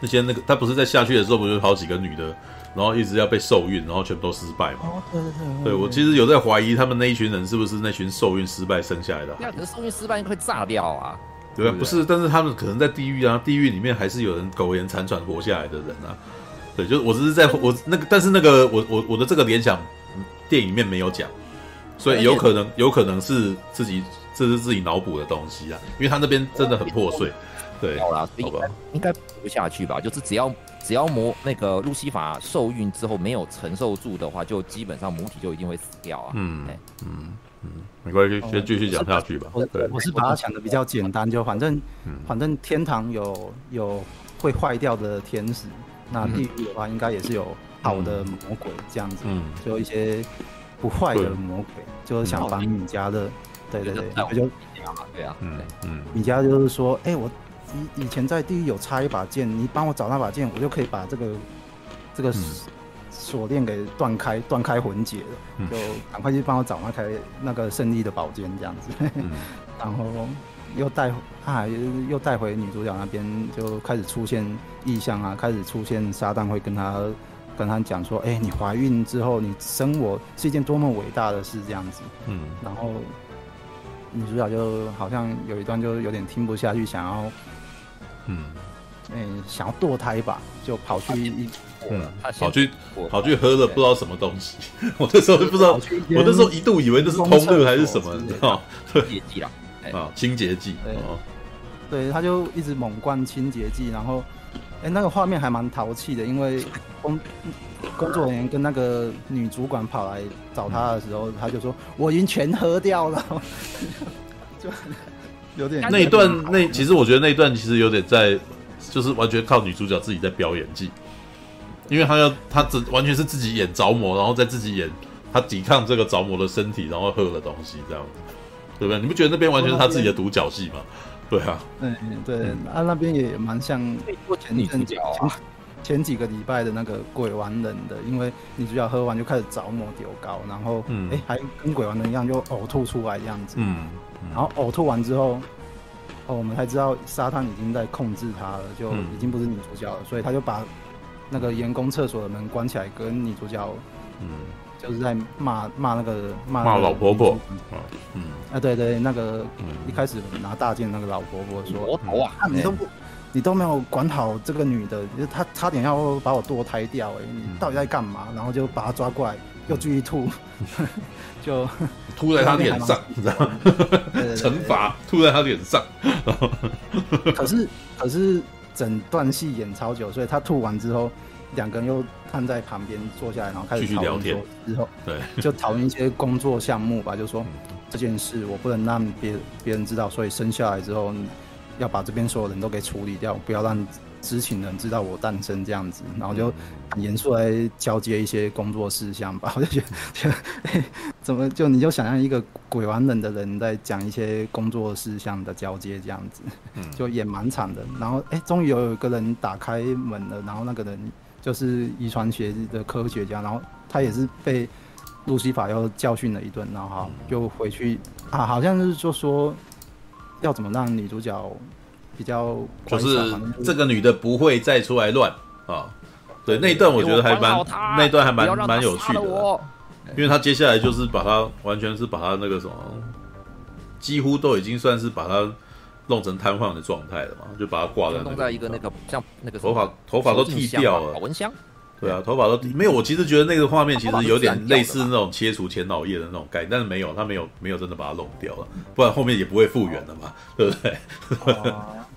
S1: 那些那个他不是在下去的时候，不是有好几个女的？然后一直要被受孕，然后全部都失败嘛？
S2: 哦，对对对。
S1: 对我其实有在怀疑他们那一群人是不是那群受孕失败生下来的？
S3: 那可是受孕失败应该会炸掉啊？
S1: 对啊，不是，但是他们可能在地狱啊，地狱里面还是有人苟延残喘活下来的人啊。对，就是我只是在我那个，但是那个我我我的这个联想，电影里面没有讲，所以有可能有可能是自己这是自己脑补的东西啊，因为他那边真的很破碎。对，
S3: 好啦，
S1: 好吧，
S3: 应该补不下去吧？就是只要。只要魔那个路西法受孕之后没有承受住的话，就基本上母体就一定会死掉啊。
S1: 嗯嗯嗯，没关系，先继续讲下去吧。
S2: 我我是把它想的比较简单，就反正反正天堂有有会坏掉的天使，那地狱的话应该也是有好的魔鬼这样子，嗯就一些不坏的魔鬼，就是想帮米迦的，对对对，我就
S3: 对啊，
S1: 嗯嗯，
S2: 米迦就是说，哎我。以以前在地狱有插一把剑，你帮我找那把剑，我就可以把这个这个锁链给断开，断开魂结了。嗯、就赶快去帮我找那台那个胜利的宝剑，这样子。嗯、*laughs* 然后又带啊，又带回女主角那边，就开始出现异象啊，开始出现撒旦会跟他跟他讲说，哎、欸，你怀孕之后，你生我是一件多么伟大的事，这样子。嗯。然后女主角就好像有一段就有点听不下去，想要。嗯，哎、欸，想要堕胎吧，就跑去一，
S1: 嗯，跑去跑去喝了不知道什么东西。*laughs* 我那时候就不知道，我那时候一度以为那是通路还是什么，你知道？
S3: 清洁剂啦，*laughs*
S1: 啊，清洁剂。哦，
S2: 对，他就一直猛灌清洁剂，然后，哎、欸，那个画面还蛮淘气的，因为工工作人员跟那个女主管跑来找他的时候，他就说我已经全喝掉了，*laughs* 就。有点
S1: 那一段，那其实我觉得那一段其实有点在，就是完全靠女主角自己在表演技，因为她要她只完全是自己演着魔，然后再自己演她抵抗这个着魔的身体，然后喝的东西这样子，对不对？你不觉得那边完全是她自己的独角戏吗？对啊，
S2: 嗯对，啊那边也蛮像前女主角前几个礼拜的那个鬼玩人的，因为女主角喝完就开始着魔丢高，然后嗯。哎还跟鬼玩人一样就呕吐出来这样子，嗯。然后呕吐完之后，哦，我们才知道沙滩已经在控制他了，就已经不是女主角了，嗯、所以他就把那个员工厕所的门关起来，跟女主角，嗯，就是在骂骂那个骂
S1: 骂老婆婆，
S2: 嗯，啊，对对，那个一开始拿大剑那个老婆婆说，
S3: 头啊，
S2: 你都不，你都没有管好这个女的，就是她差点要把我堕胎掉，哎，你到底在干嘛？然后就把她抓过来，又继续吐。*laughs* 就 *laughs*
S1: 吐在他脸上，*laughs* 你知道吗？惩罚吐在他脸上。
S2: 可是可是整段戏演超久，所以他吐完之后，两个人又站在旁边坐下来，然后开始讨论聊天。之后对，就讨论一些工作项目吧，就说这件事我不能让别别人知道，所以生下来之后要把这边所有人都给处理掉，不要让。知情人知道我诞生这样子，然后就很严肃来交接一些工作事项吧。*laughs* 我就觉得，欸、*laughs* 怎么就你就想象一个鬼玩人的人在讲一些工作事项的交接这样子，就也蛮惨的。然后哎，终于有一个人打开门了，然后那个人就是遗传学的科学家，然后他也是被路西法又教训了一顿，然后就回去啊，好像是就说要怎么让女主角。比较
S1: 就是这个女的不会再出来乱啊，对那一段我觉得还蛮那一段还蛮蛮有趣的，因为他接下来就是把他完全是把他那个什么，几乎都已经算是把他弄成瘫痪的状态了嘛，就把他挂在弄
S3: 在一个那个像那个
S1: 头发头发都剃掉了，
S3: 保温箱。
S1: 对啊，头发都没有。我其实觉得那个画面其实有点类似那种切除前脑叶的那种概念，但是没有，他没有没有真的把它弄掉了，不然后面也不会复原了嘛，对不对？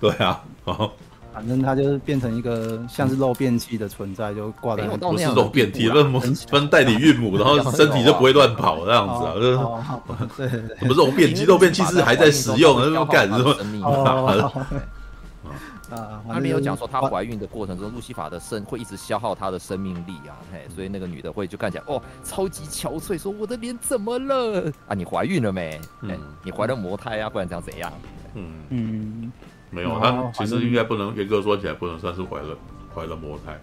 S1: *laughs* 对啊，哦。
S2: 反正它就是变成一个像是漏便器的存在，就挂在
S1: 不是漏便器，分分代理孕母，然后 *laughs* 身体就不会乱跑这样子啊，就是。对对对，不是 *laughs* 漏便器，漏便器是还在使用，那干什么？
S2: 啊，
S3: 他没有讲说她怀孕的过程中，路西法的生会一直消耗她的生命力啊，嘿，所以那个女的会就看起来哦，超级憔悴，说我的脸怎么了啊？你怀孕了没？嗯，你怀了魔胎啊，不然这样怎样？
S1: 嗯
S2: 嗯，
S1: 没有，她其实应该不能严格说起来，不能算是怀了怀了魔胎，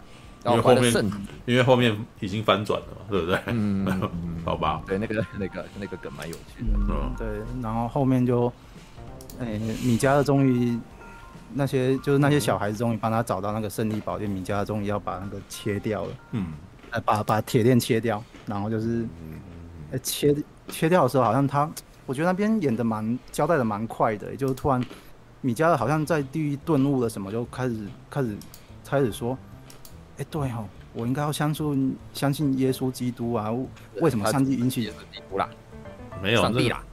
S1: 因为后面因为后面已经翻转了嘛，对不对？嗯，*laughs* 好吧，
S3: 对，那个那个那个梗蛮有趣的，
S2: 嗯，对，然后后面就，哎，米迦勒终于。那些就是那些小孩子终于帮他找到那个胜利宝剑，米迦终于要把那个切掉了，嗯，呃，把把铁链切掉，然后就是，呃，切切掉的时候，好像他，我觉得那边演的蛮交代的蛮快的，也就是突然米迦好像在地狱顿悟了什么，就开始开始开始说，哎，对哦，我应该要相信相信耶稣基督啊，为什么上帝允许？
S1: 没有
S3: 上帝啦。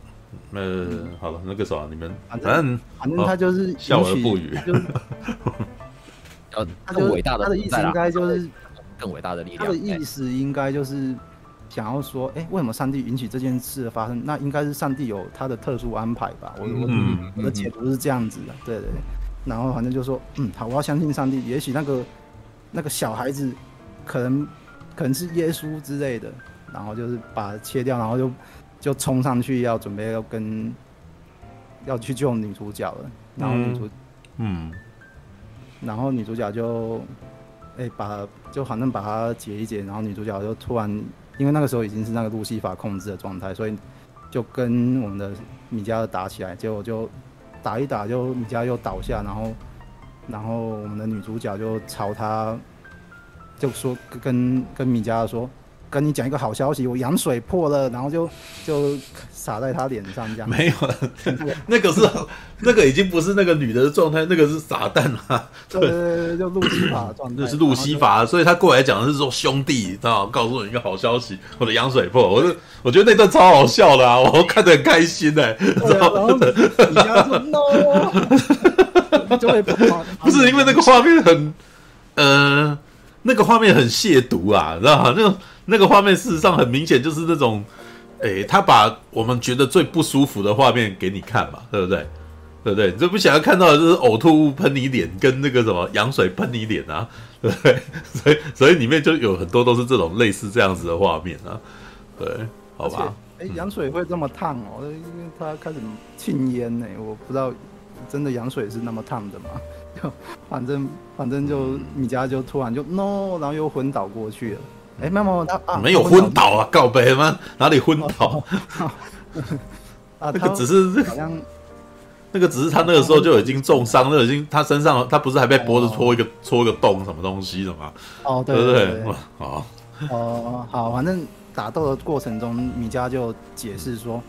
S1: 呃，好了，那个啥，你们
S2: 反正反正他就是
S1: 笑而不语，
S3: 就是 *laughs* 更伟大的，
S2: 他的意思应该就是
S3: 更伟大的力量。
S2: 他的意思应该就是想要说，哎，为什么上帝允许这件事的发生？那应该是上帝有他的特殊安排吧？我我我的解读是这样子的，对对。然后反正就说，嗯，好，我要相信上帝。也许那个那个小孩子可能可能是耶稣之类的，然后就是把它切掉，然后就。就冲上去要准备要跟要去救女主角了，然后女主
S1: 嗯，
S2: 然后女主角就哎、欸、把就反正把她解一解，然后女主角就突然因为那个时候已经是那个路西法控制的状态，所以就跟我们的米迦打起来，结果就打一打就米迦又倒下，然后然后我们的女主角就朝他就说跟跟米迦说。跟你讲一个好消息，我羊水破了，然后就就洒在他脸上这样。
S1: 没有，*laughs* 那个是那个已经不是那个女的状态，那个是撒旦啊。
S2: 对对对，就路西法的状态。
S1: 那是路西法，所以他过来讲的是说兄弟，知道告诉你一个好消息，我的羊水破。我就我觉得那段超好笑的啊，我看得很开心哎、欸。
S2: 然后你要说 no，*laughs* 就会破。
S1: 不是因为那个画面很，呃，那个画面很亵渎啊，知道吗？那个。那个画面事实上很明显就是那种，诶，他把我们觉得最不舒服的画面给你看嘛，对不对？对不对？你就不想要看到的就是呕吐物喷你脸，跟那个什么羊水喷你脸啊，对不对？*laughs* 所以所以里面就有很多都是这种类似这样子的画面啊，对，好吧？
S2: 哎，羊水会这么烫哦？因为它开始沁烟呢，我不知道真的羊水是那么烫的吗？*laughs* 就反正反正就米家就突然就 no，然后又昏倒过去了。哎，没有他啊，
S1: 没有昏倒啊，告白吗？哪里昏倒？啊，那个只是好像，那个只是他那个时候就已经重伤，那已经他身上他不是还被脖子戳一个戳一个洞什么东西的吗？
S2: 哦，对对对，哦哦好，反正打斗的过程中，米迦就解释说，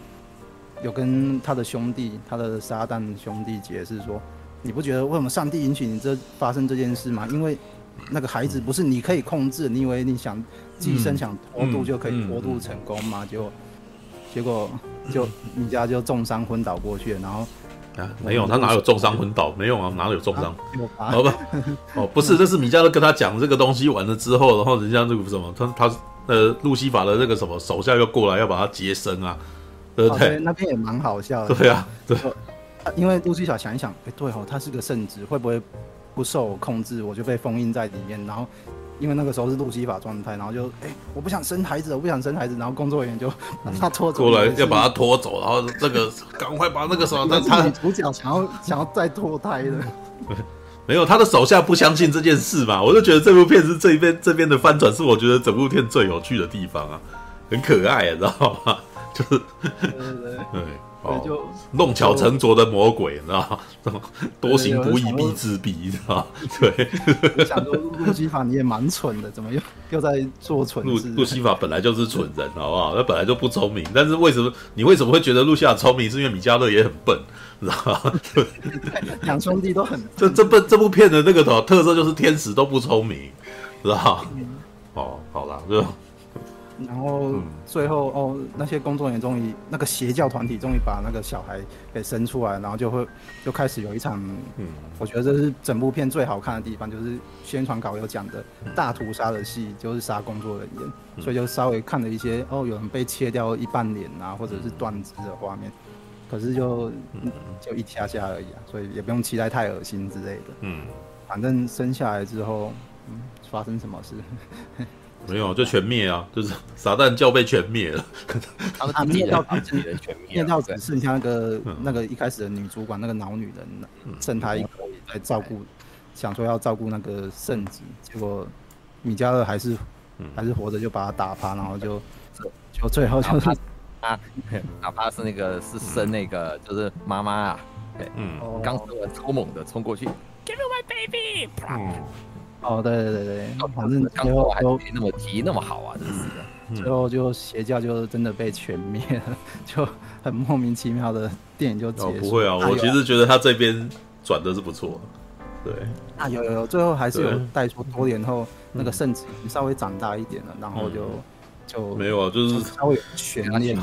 S2: 有跟他的兄弟，他的撒旦兄弟解释说，你不觉得为什么上帝允许你这发生这件事吗？因为。那个孩子不是你可以控制，你以为你想寄生想脱度就可以脱度成功吗？就结果就米迦就重伤昏倒过去了，然后
S1: 啊没有，他哪有重伤昏倒？没有啊，哪有重伤？好吧，哦 *laughs* 不是，这是米迦勒跟他讲这个东西完了之后，然后人家那个什么，他他呃路西法的那个什么手下又过来要把他接生啊，对不对？
S2: 那边也蛮好笑的。
S1: 对啊，对，*laughs*
S2: 因为路西法想一想，哎对哦，他是个圣职，会不会？不受控制，我就被封印在里面。然后，因为那个时候是路西法状态，然后就哎、我不想生孩子，我不想生孩子。然后工作人员就把 *laughs* 他拖走，
S1: 过来要把他拖走。然后这个赶快把那个什么，他
S2: 女主角想要想要再脱胎的，
S1: 没有他的手下不相信这件事嘛？我就觉得这部片是这边这边的翻转，是我觉得整部片最有趣的地方啊，很可爱，你知道吗？就是对。对就弄巧成拙的魔鬼，你知道吗？*laughs* 多行不义必自毙，你知道吗？*laughs* 对。
S2: 我 *laughs* 想说，路西法你也蛮蠢的，怎么又又在做蠢事？
S1: 路路西法本来就是蠢人，好不好？他本来就不聪明，但是为什么你为什么会觉得路西法聪明？是因为米迦勒也很笨，知道吗？
S2: 两兄弟都很
S1: 这这部这部片的那个特色就是天使都不聪明，知道吗？哦，好了，就。
S2: 然后最后哦，那些工作人员终于，那个邪教团体终于把那个小孩给生出来，然后就会就开始有一场，嗯，我觉得这是整部片最好看的地方，就是宣传稿有讲的大屠杀的戏，就是杀工作人员，所以就稍微看了一些哦，有人被切掉一半脸啊，或者是断肢的画面，可是就就一下下而已啊，所以也不用期待太恶心之类的。
S1: 嗯，
S2: 反正生下来之后，嗯，发生什么事？
S1: 没有，就全灭啊！就是撒旦教被全灭了。
S3: 他们灭掉自己人全灭，
S2: 灭掉只剩下那个那个一开始的女主管那个脑女人，剩她一个来照顾，想说要照顾那个圣子，结果米迦勒还是还是活着，就把他打趴，然后就就最后就是
S3: 啊，哪怕是那个是生那个就是妈妈啊，对，嗯，刚生完超猛的冲过去，Give me my baby，
S2: 哦，对对对对，反正
S3: 最后还都那么急那么好啊，真是的。
S2: 最后就邪教就真的被全灭了，*laughs* 就很莫名其妙的电影就结束。
S1: 哦，不会啊，我其实觉得他这边转的是不错。对
S2: 啊，有有有，最后还是有带出多年后那个圣子稍微长大一点了，然后就。就
S1: 没有啊，就是
S2: 稍微悬念，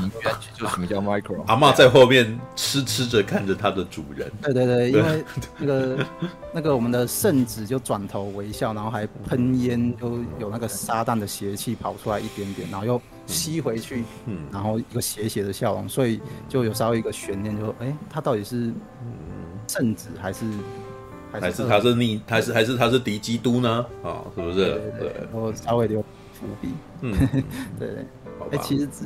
S3: 就什么叫 micro？
S1: 阿妈在后面痴痴着看着他的主人。
S2: 对对对，因为那个 *laughs* 那个我们的圣子就转头微笑，然后还喷烟，就有那个撒旦的邪气跑出来一点点，然后又吸回去，嗯，然后一个邪邪的笑容，所以就有稍微一个悬念，就哎，他到底是圣子还是
S1: 还是他是逆，还是还是他是敌基督呢？啊，是不是？
S2: 对对，然后稍微留。伏笔，嗯，*laughs* 对对，哎，其实只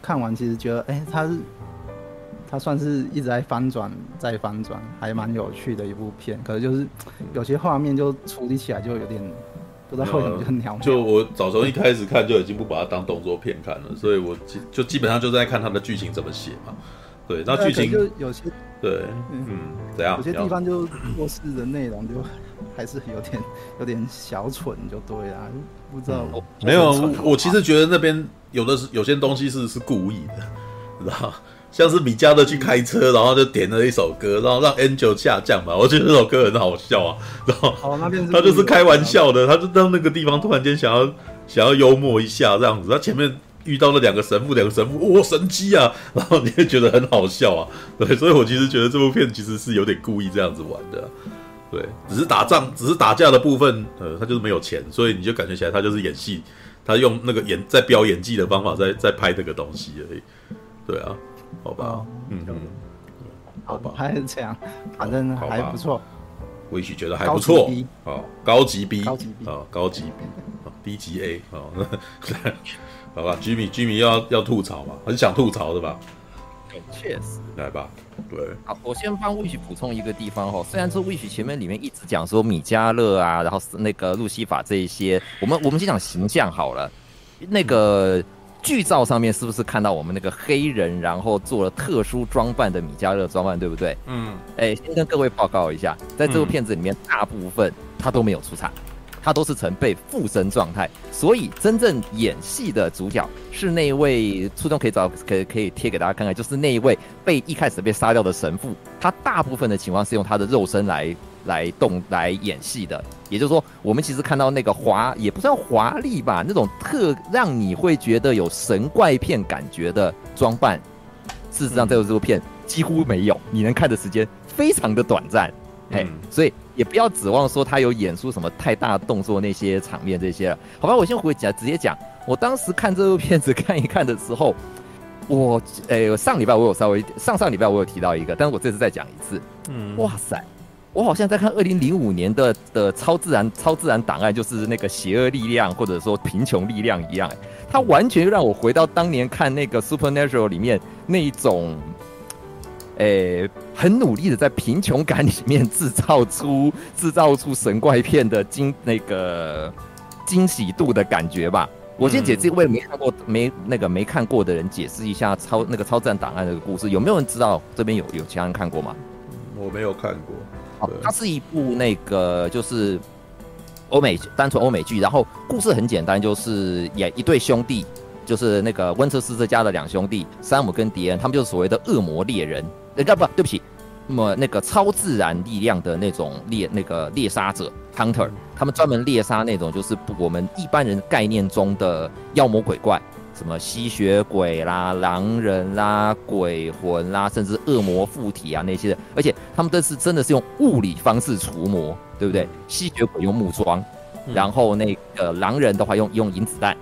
S2: 看完，其实觉得，哎，他是他算是一直在翻转，在翻转，还蛮有趣的一部片。可是就是有些画面就处理起来就有点不知道为什么就鸟。
S1: 就我早从一开始看就已经不把它当动作片看了，所以我基就基本上就在看它的剧情怎么写嘛。对，那剧情
S2: 就有些
S1: 对，嗯，怎样？
S2: 有些地方就弱势的内容就还是有点 *laughs* 有点小蠢，就对啊。不知道，
S1: 没有，我其实觉得那边有的是有些东西是是故意的，*laughs* 知道像是米迦勒去开车，然后就点了一首歌，然后让 Angel 下降嘛。我觉得这首歌很好笑啊，*laughs* 然后他就是开玩笑的，他就到那个地方突然间想要想要幽默一下这样子。他前面遇到了两个神父，两个神父，哇，神机啊！然后你会觉得很好笑啊，对，所以我其实觉得这部片其实是有点故意这样子玩的。对，只是打仗，只是打架的部分，呃，他就是没有钱，所以你就感觉起来他就是演戏，他用那个演在飙演技的方法在在拍这个东西而已。对啊，好吧，哦、嗯嗯，好吧，
S2: 还是这样，反正还不错。
S1: 我也许觉得还不错，哦，高级 B，高级 B，哦，高级 B，低级 A，哦，好吧，Jimmy，Jimmy 要要吐槽嘛，很想吐槽的吧？
S3: 确实，
S1: 来吧。对，
S3: 好，我先帮 Wish 补充一个地方哈。虽然说 Wish 前面里面一直讲说米迦勒啊，然后那个路西法这一些，我们我们先讲形象好了。那个剧照上面是不是看到我们那个黑人，然后做了特殊装扮的米迦勒装扮，对不对？嗯。哎，先跟各位报告一下，在这部片子里面，大部分他都没有出场。他都是呈被附身状态，所以真正演戏的主角是那一位，初中可以找可以可以贴给大家看看，就是那一位被一开始被杀掉的神父，他大部分的情况是用他的肉身来来动来演戏的，也就是说，我们其实看到那个华也不算华丽吧，那种特让你会觉得有神怪片感觉的装扮，事实上在这部片几乎没有，你能看的时间非常的短暂，哎，所以。也不要指望说他有演出什么太大动作那些场面这些了，好吧？我先回讲，直接讲。我当时看这部片子看一看的时候，我诶、欸，上礼拜我有稍微上上礼拜我有提到一个，但是我这次再讲一次。嗯，哇塞，我好像在看二零零五年的的超自然超自然档案，就是那个邪恶力量或者说贫穷力量一样，它完全让我回到当年看那个 Supernatural 里面那一种。诶、欸，很努力的在贫穷感里面制造出 *laughs* 制造出神怪片的惊那个惊喜度的感觉吧。我先解释为没看过没那个没看过的人解释一下超那个超自然档案这个故事，有没有人知道？这边有有其他人看过吗？
S1: 我没有看过。
S3: 好它是一部那个就是欧美单纯欧美剧，然后故事很简单，就是演一对兄弟，就是那个温彻斯特家的两兄弟山姆跟迪恩，他们就是所谓的恶魔猎人。呃，不，对不起，那么那个超自然力量的那种猎那个猎杀者 hunter，他们专门猎杀那种就是我们一般人概念中的妖魔鬼怪，什么吸血鬼啦、狼人啦、鬼魂啦，甚至恶魔附体啊那些的，而且他们都是真的是用物理方式除魔，对不对？吸血鬼用木桩，然后那个狼人的话用用银子弹，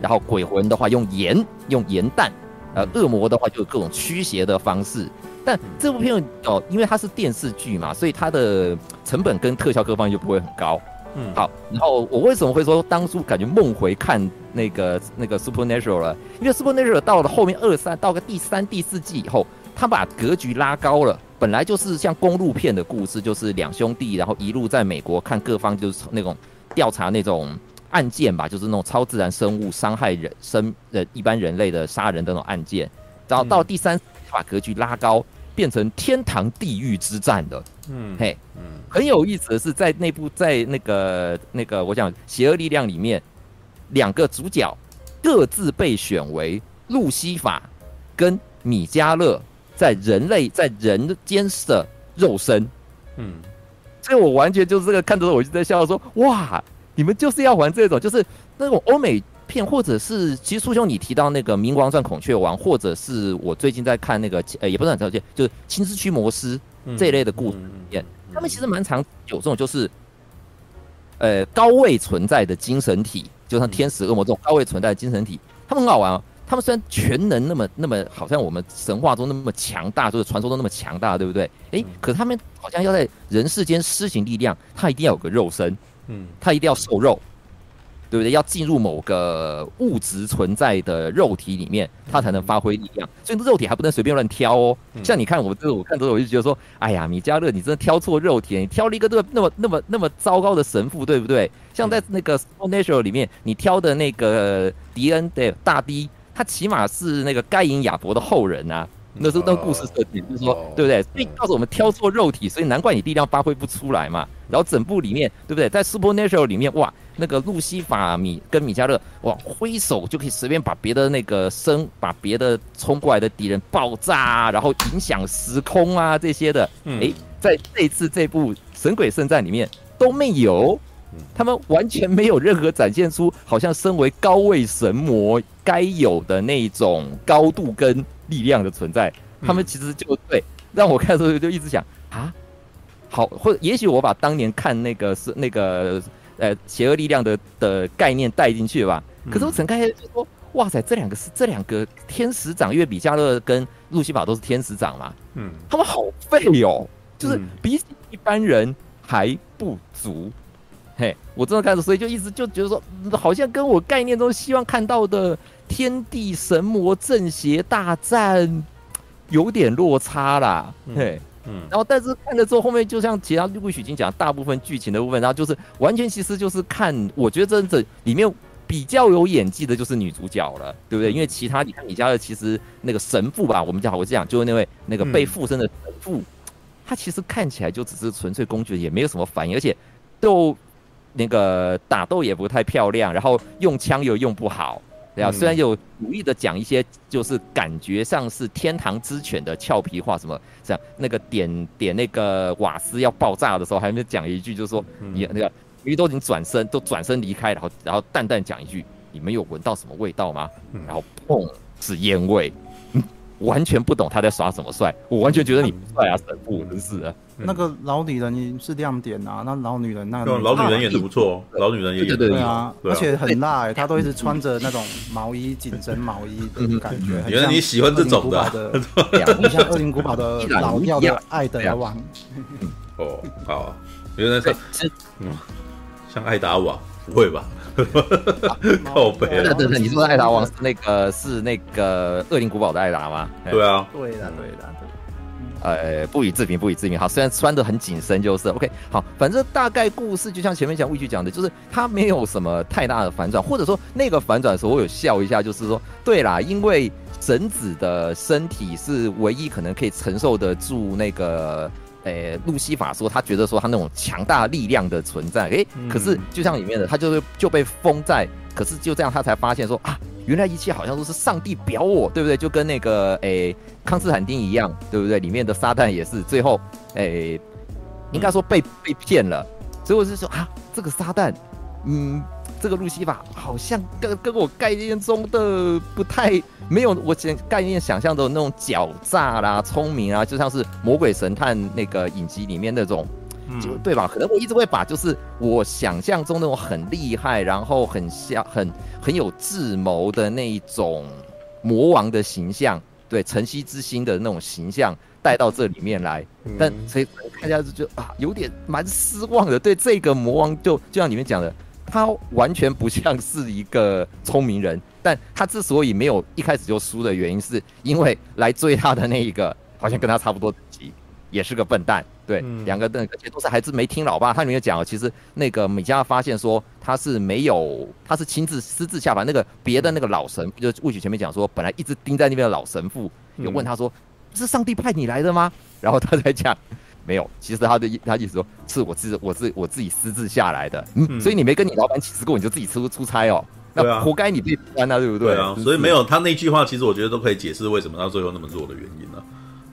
S3: 然后鬼魂的话用盐用盐弹。呃，恶魔的话就有各种驱邪的方式。但这部片哦，因为它是电视剧嘛，所以它的成本跟特效各方面就不会很高。嗯，好，然后我为什么会说当初感觉梦回看那个那个 Supernatural 了？因为 Supernatural 到了后面二三到个第三第四季以后，他把格局拉高了。本来就是像公路片的故事，就是两兄弟，然后一路在美国看各方，就是那种调查那种案件吧，就是那种超自然生物伤害人生呃一般人类的杀人的那种案件。然后到第三，把格局拉高。变成天堂地狱之战的，嗯，嘿，嗯，很有意思的是，在那部在那个那个我讲邪恶力量里面，两个主角各自被选为路西法跟米迦勒在人类在人间的肉身，嗯，所以我完全就是这个看着我就在笑说，哇，你们就是要玩这种，就是那种欧美。片或者是，其实苏兄你提到那个《冥王传孔雀王》，或者是我最近在看那个，呃，也不是很常见，就是《青之驱魔师》这一类的故事里面，他们其实蛮常有这种，就是，呃，高位存在的精神体，就像天使、恶魔这种高位存在的精神体，他们很好玩哦。他们虽然全能那么那么，好像我们神话中那么强大，就是传说中那么强大，对不对？诶，可是他们好像要在人世间施行力量，他一定要有个肉身，嗯，他一定要瘦肉。对不对？要进入某个物质存在的肉体里面，他才能发挥力量。所以这肉体还不能随便乱挑哦。像你看我这个，我看这个我就觉得说，哎呀，米迦勒，你真的挑错肉体，你挑了一个这么那么那么那么糟糕的神父，对不对？像在那个《Supernatural》里面，你挑的那个迪恩对大 D，他起码是那个该隐亚伯的后人啊。那是那故事设定，就是说，对不对？所以告诉我们挑错肉体，所以难怪你力量发挥不出来嘛。然后整部里面，对不对？在 Supernatural 里面，哇，那个路西法米跟米迦勒，哇，挥手就可以随便把别的那个生，把别的冲过来的敌人爆炸，然后影响时空啊这些的。哎，在这次这部《神鬼圣战》里面都没有，他们完全没有任何展现出好像身为高位神魔该有的那种高度跟。力量的存在，他们其实就对让我看的时候就一直想啊，好，或者也许我把当年看那个是那个呃邪恶力量的的概念带进去吧。可是我整个就说，哇塞，这两个是这两个天使长，因为比加勒跟路西法都是天使长嘛，嗯，他们好废哦，就是比起一般人还不足。嘿，我真的看着，所以就一直就觉得说，好像跟我概念中希望看到的。天地神魔正邪大战有点落差啦，嘿，嗯，然后但是看了之后，后面就像其他陆续已经讲大部分剧情的部分，然后就是完全其实就是看，我觉得真的里面比较有演技的就是女主角了，对不对？因为其他你看你家的其实那个神父吧，我们讲我这样，就是那位那个被附身的神父，他其实看起来就只是纯粹工具，也没有什么反应，而且都那个打斗也不太漂亮，然后用枪又用不好。对啊，虽然有努力的讲一些，就是感觉上是天堂之犬的俏皮话，什么像那个点点那个瓦斯要爆炸的时候，还没讲一句，就是说你那个鱼都已经转身，都转身离开，然后然后淡淡讲一句，你们有闻到什么味道吗？然后砰，是烟味。完全不懂他在耍什么帅，我完全觉得你不帅啊，神父真是的。
S2: 那个老女人也是亮点啊，那老女人那个
S1: 老女人演的不错，老女人也演的
S2: 对啊，而且很辣哎，她都一直穿着那种毛衣紧身毛衣的感觉。*laughs*
S1: 原来你喜欢这种的，
S2: 你像《恶灵古堡》的老调的爱德王。*laughs*
S1: 哦，好，原来是嗯，像爱达瓦，不会吧？*laughs* 靠北了！
S3: 等等，你说的艾达王是那个是那个恶灵古堡的艾达吗？
S1: 对啊，
S2: 对的，对的，
S3: 呃，不予置评，不予置评。好，虽然穿得很紧身，就是 OK。好，反正大概故事就像前面讲魏剧讲的，就是他没有什么太大的反转，或者说那个反转的时候，我有笑一下，就是说，对啦，因为神子的身体是唯一可能可以承受得住那个。诶、欸，路西法说他觉得说他那种强大力量的存在，诶、欸，可是就像里面的他就是就被封在，可是就这样他才发现说啊，原来一切好像都是上帝表我，对不对？就跟那个诶、欸、康斯坦丁一样，对不对？里面的撒旦也是最后诶、欸，应该说被被骗了，所以我是说啊，这个撒旦，嗯。这个路西法好像跟跟我概念中的不太没有，我想概念想象的那种狡诈啦、聪明啊，就像是魔鬼神探那个影集里面那种，就对吧？可能我一直会把就是我想象中那种很厉害，然后很像很很有智谋的那一种魔王的形象，对晨曦之星的那种形象带到这里面来，但所以大家就就啊有点蛮失望的。对这个魔王就，就就像里面讲的，他完全不像是一个聪明人，但他之所以没有一开始就输的原因，是因为来追他的那一个好像跟他差不多等级，也是个笨蛋。对，两个那个都是孩子没听老爸。他里面讲，其实那个米迦发现说他是没有，他是亲自私自下凡。那个别的那个老神，就魏许前面讲说，本来一直盯在那边的老神父，有问他说，是上帝派你来的吗？然后他才讲，没有，其实他的他意思说，是我自我自我自己私自下来的。嗯，所以你没跟你老板请示过，你就自己出出差哦，那活该你被关啊，对不对？
S1: 对啊，所以没有他那句话，其实我觉得都可以解释为什么他最后那么弱的原因了。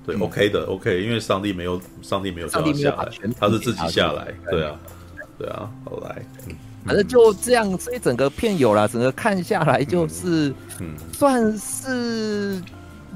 S1: 对，OK 的，OK，因为上帝没有，上帝没有叫他下来，他是自己下来，对。啊，对啊，后来，
S3: 反正就这样，所以整个片有了，整个看下来就是，嗯，算是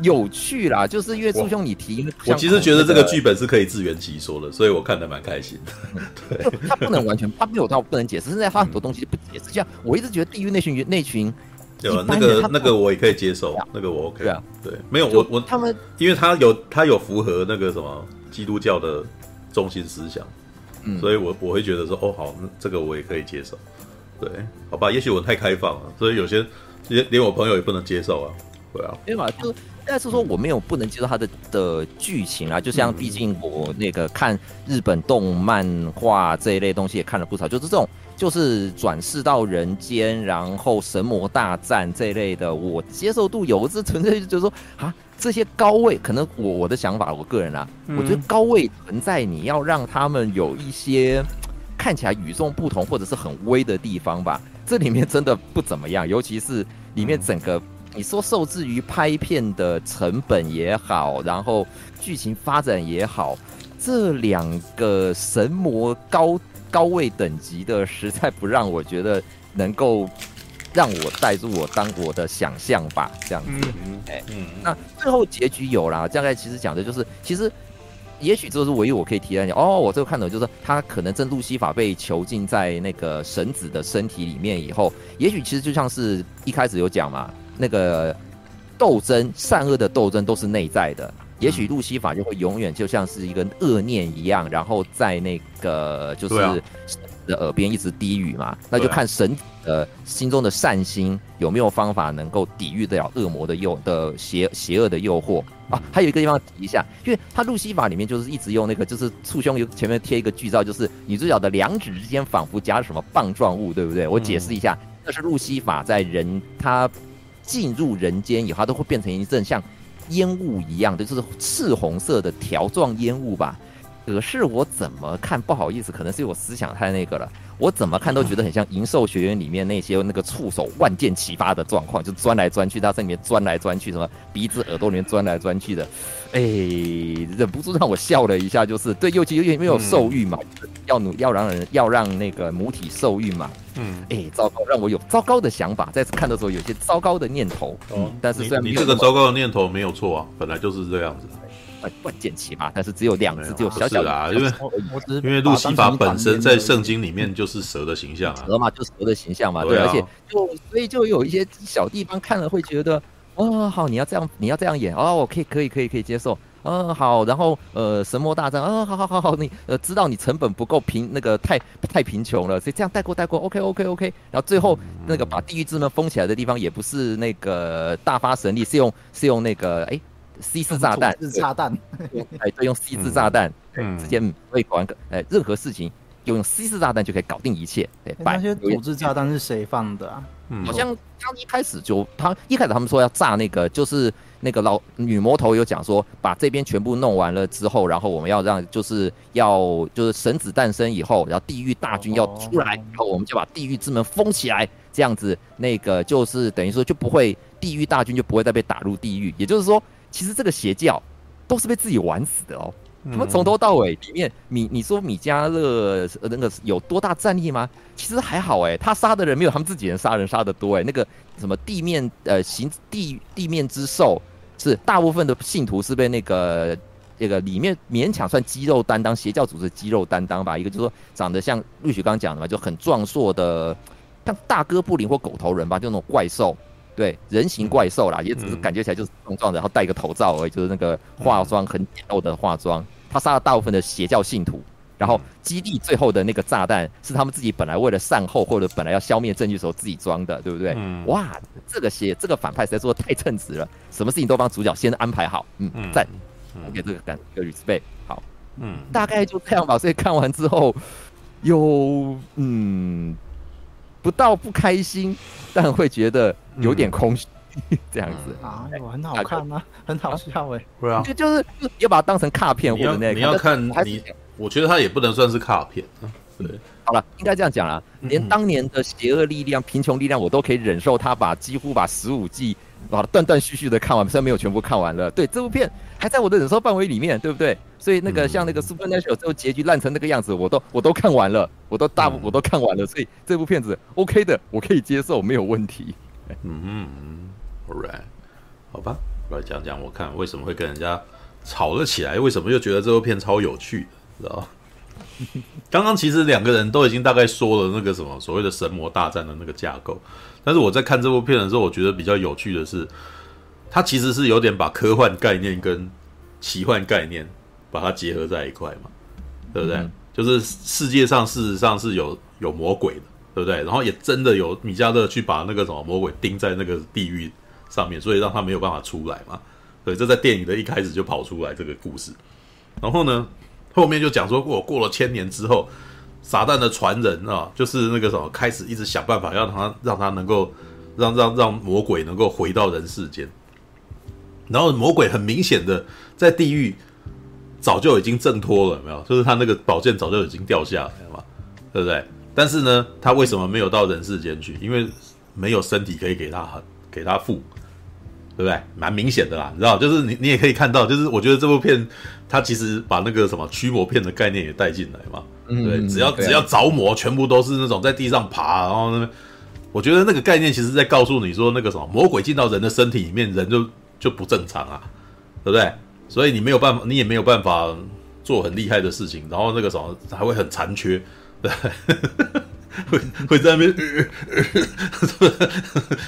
S3: 有趣啦，就是因为朱兄你提，
S1: 我其实觉得这个剧本是可以自圆其说的，所以我看的蛮开心的。对，*laughs*
S3: 他不能完全，他没有到不能解释，现在他很多东西不解释，像我一直觉得地狱那群那群。
S1: 有那个那个我也可以接受，那个我 OK。
S3: 对啊，
S1: 对，没有我我他们，因为他有他有符合那个什么基督教的中心思想，嗯，所以我我会觉得说哦好，那这个我也可以接受。对，好吧，也许我太开放了，所以有些连连我朋友也不能接受啊。对啊，
S3: 因为嘛，就但是说我没有不能接受他的的剧情啊，就像毕竟我那个看日本动漫画这一类东西也看了不少，就是这种。就是转世到人间，然后神魔大战这一类的，我接受度有，这纯粹就是说啊，这些高位可能我我的想法，我个人啊，嗯、我觉得高位存在，你要让他们有一些看起来与众不同或者是很威的地方吧。这里面真的不怎么样，尤其是里面整个你说受制于拍片的成本也好，然后剧情发展也好，这两个神魔高。高位等级的实在不让我觉得能够让我带入我当我的想象吧，这样子。哎，嗯，那最后结局有啦，大概其实讲的就是，其实也许这是唯一我可以提的。哦，我这个看懂就是他可能正路西法被囚禁在那个神子的身体里面以后，也许其实就像是一开始有讲嘛，那个斗争善恶的斗争都是内在的。也许路西法就会永远就像是一个恶念一样，然后在那个就是的耳边一直低语嘛，那就看神呃心中的善心有没有方法能够抵御得了恶魔的诱的邪邪恶的诱惑啊。还有一个地方提一下，因为他路西法里面就是一直用那个就是簇胸有前面贴一个剧照，就是女主角的两指之间仿佛夹着什么棒状物，对不对？我解释一下，那是路西法在人他进入人间以后，它都会变成一阵像。烟雾一样的，就是赤红色的条状烟雾吧。可是我怎么看，不好意思，可能是我思想太那个了。我怎么看都觉得很像《银兽学院》里面那些那个触手万箭齐发的状况，就钻来钻去，他在里面钻来钻去，什么鼻子、耳朵里面钻来钻去的。哎，忍不住让我笑了一下，就是对，尤其因为有受欲嘛，嗯、要努要让人要让那个母体受孕嘛。嗯，哎，糟糕，让我有糟糕的想法，在看的时候有些糟糕的念头。哦、嗯，但是虽然
S1: 你，你这个糟糕的念头没有错啊，本来就是这样子。
S3: 万箭齐发，但是只有两只，只有小小的。
S1: 啊，因为因为路西法本身在圣经里面就是蛇的形象啊，
S3: 蛇嘛，就是蛇的形象嘛，对，而且就所以就有一些小地方看了会觉得，哦，好，你要这样，你要这样演，哦，我可以，可以，可以，可以接受，嗯，好，然后呃，神魔大战，嗯，好好好好，你呃知道你成本不够贫，那个太太贫穷了，所以这样带过带过，OK OK OK，然后最后那个把地狱之门封起来的地方也不是那个大发神力，是用是用那个哎。C 四炸弹，
S2: 是炸弹，
S3: 哎，对，用 C 四炸弹，嗯，直接可以搞完个，哎，任何事情用 C 四炸弹就可以搞定一切。对，
S2: 那些土制炸弹是谁放的啊？
S3: 好像刚一开始就他一开始他们说要炸那个，就是那个老女魔头有讲说，把这边全部弄完了之后，然后我们要让就是要就是神子诞生以后，然后地狱大军要出来，然后我们就把地狱之门封起来，这样子那个就是等于说就不会地狱大军就不会再被打入地狱，也就是说。其实这个邪教都是被自己玩死的哦。他们从头到尾里面，米你说米迦勒那个有多大战力吗？其实还好哎，他杀的人没有他们自己人杀人杀的多哎。那个什么地面呃行地地面之兽是大部分的信徒是被那个那个里面勉强算肌肉担当邪教组织肌肉担当吧。一个就是说长得像绿雪刚刚讲的嘛，就很壮硕的，像大哥布林或狗头人吧，就那种怪兽。对，人形怪兽啦，也只是感觉起来就是壮壮的，然后戴个头罩而已，就是那个化妆很简陋的化妆。他杀了大部分的邪教信徒，然后基地最后的那个炸弹是他们自己本来为了善后或者本来要消灭证据的时候自己装的，对不对？嗯、哇，这个邪这个反派实在做的太称职了，什么事情都帮主角先安排好，嗯，赞，给这个感给 respect，好，嗯，大概就这样吧。所以看完之后，有嗯。不到不开心，但会觉得有点空虚，嗯、*laughs* 这样子。
S2: 啊，很好看吗？很好笑哎，
S1: 对啊，
S3: 就就是要把它当成卡片或者那个，
S1: 你要看你，我觉得它也不能算是卡片，对，
S3: 好了，应该这样讲啦，连当年的邪恶力量、贫穷力量，我都可以忍受他把几乎把十五季把断断续续的看完，虽然没有全部看完了，对，这部片还在我的忍受范围里面，对不对？所以那个像那个 Supernatural 最后结局烂成那个样子，我都我都看完了，我都大部我都看完了，所以这部片子 OK 的，我可以接受，没有问题。
S1: 嗯嗯，All right，好吧，我来讲讲我看为什么会跟人家吵了起来，为什么又觉得这部片超有趣，知道吗？*laughs* 刚刚其实两个人都已经大概说了那个什么所谓的神魔大战的那个架构，但是我在看这部片的时候，我觉得比较有趣的是，它其实是有点把科幻概念跟奇幻概念。把它结合在一块嘛，对不对？嗯、就是世界上事实上是有有魔鬼的，对不对？然后也真的有米迦勒去把那个什么魔鬼钉在那个地狱上面，所以让他没有办法出来嘛。对，这在电影的一开始就跑出来这个故事。然后呢，后面就讲说过过了千年之后，撒旦的传人啊，就是那个什么开始一直想办法让他让他能够让让让魔鬼能够回到人世间。然后魔鬼很明显的在地狱。早就已经挣脱了，没有？就是他那个宝剑早就已经掉下来了嘛，对不对？但是呢，他为什么没有到人世间去？因为没有身体可以给他给他附，对不对？蛮明显的啦，你知道？就是你你也可以看到，就是我觉得这部片它其实把那个什么驱魔片的概念也带进来嘛，嗯、对，只要只要着魔，全部都是那种在地上爬，然后那我觉得那个概念其实在告诉你说，那个什么魔鬼进到人的身体里面，人就就不正常啊，对不对？所以你没有办法，你也没有办法做很厉害的事情，然后那个什么还会很残缺，对，会 *laughs* 会在那边，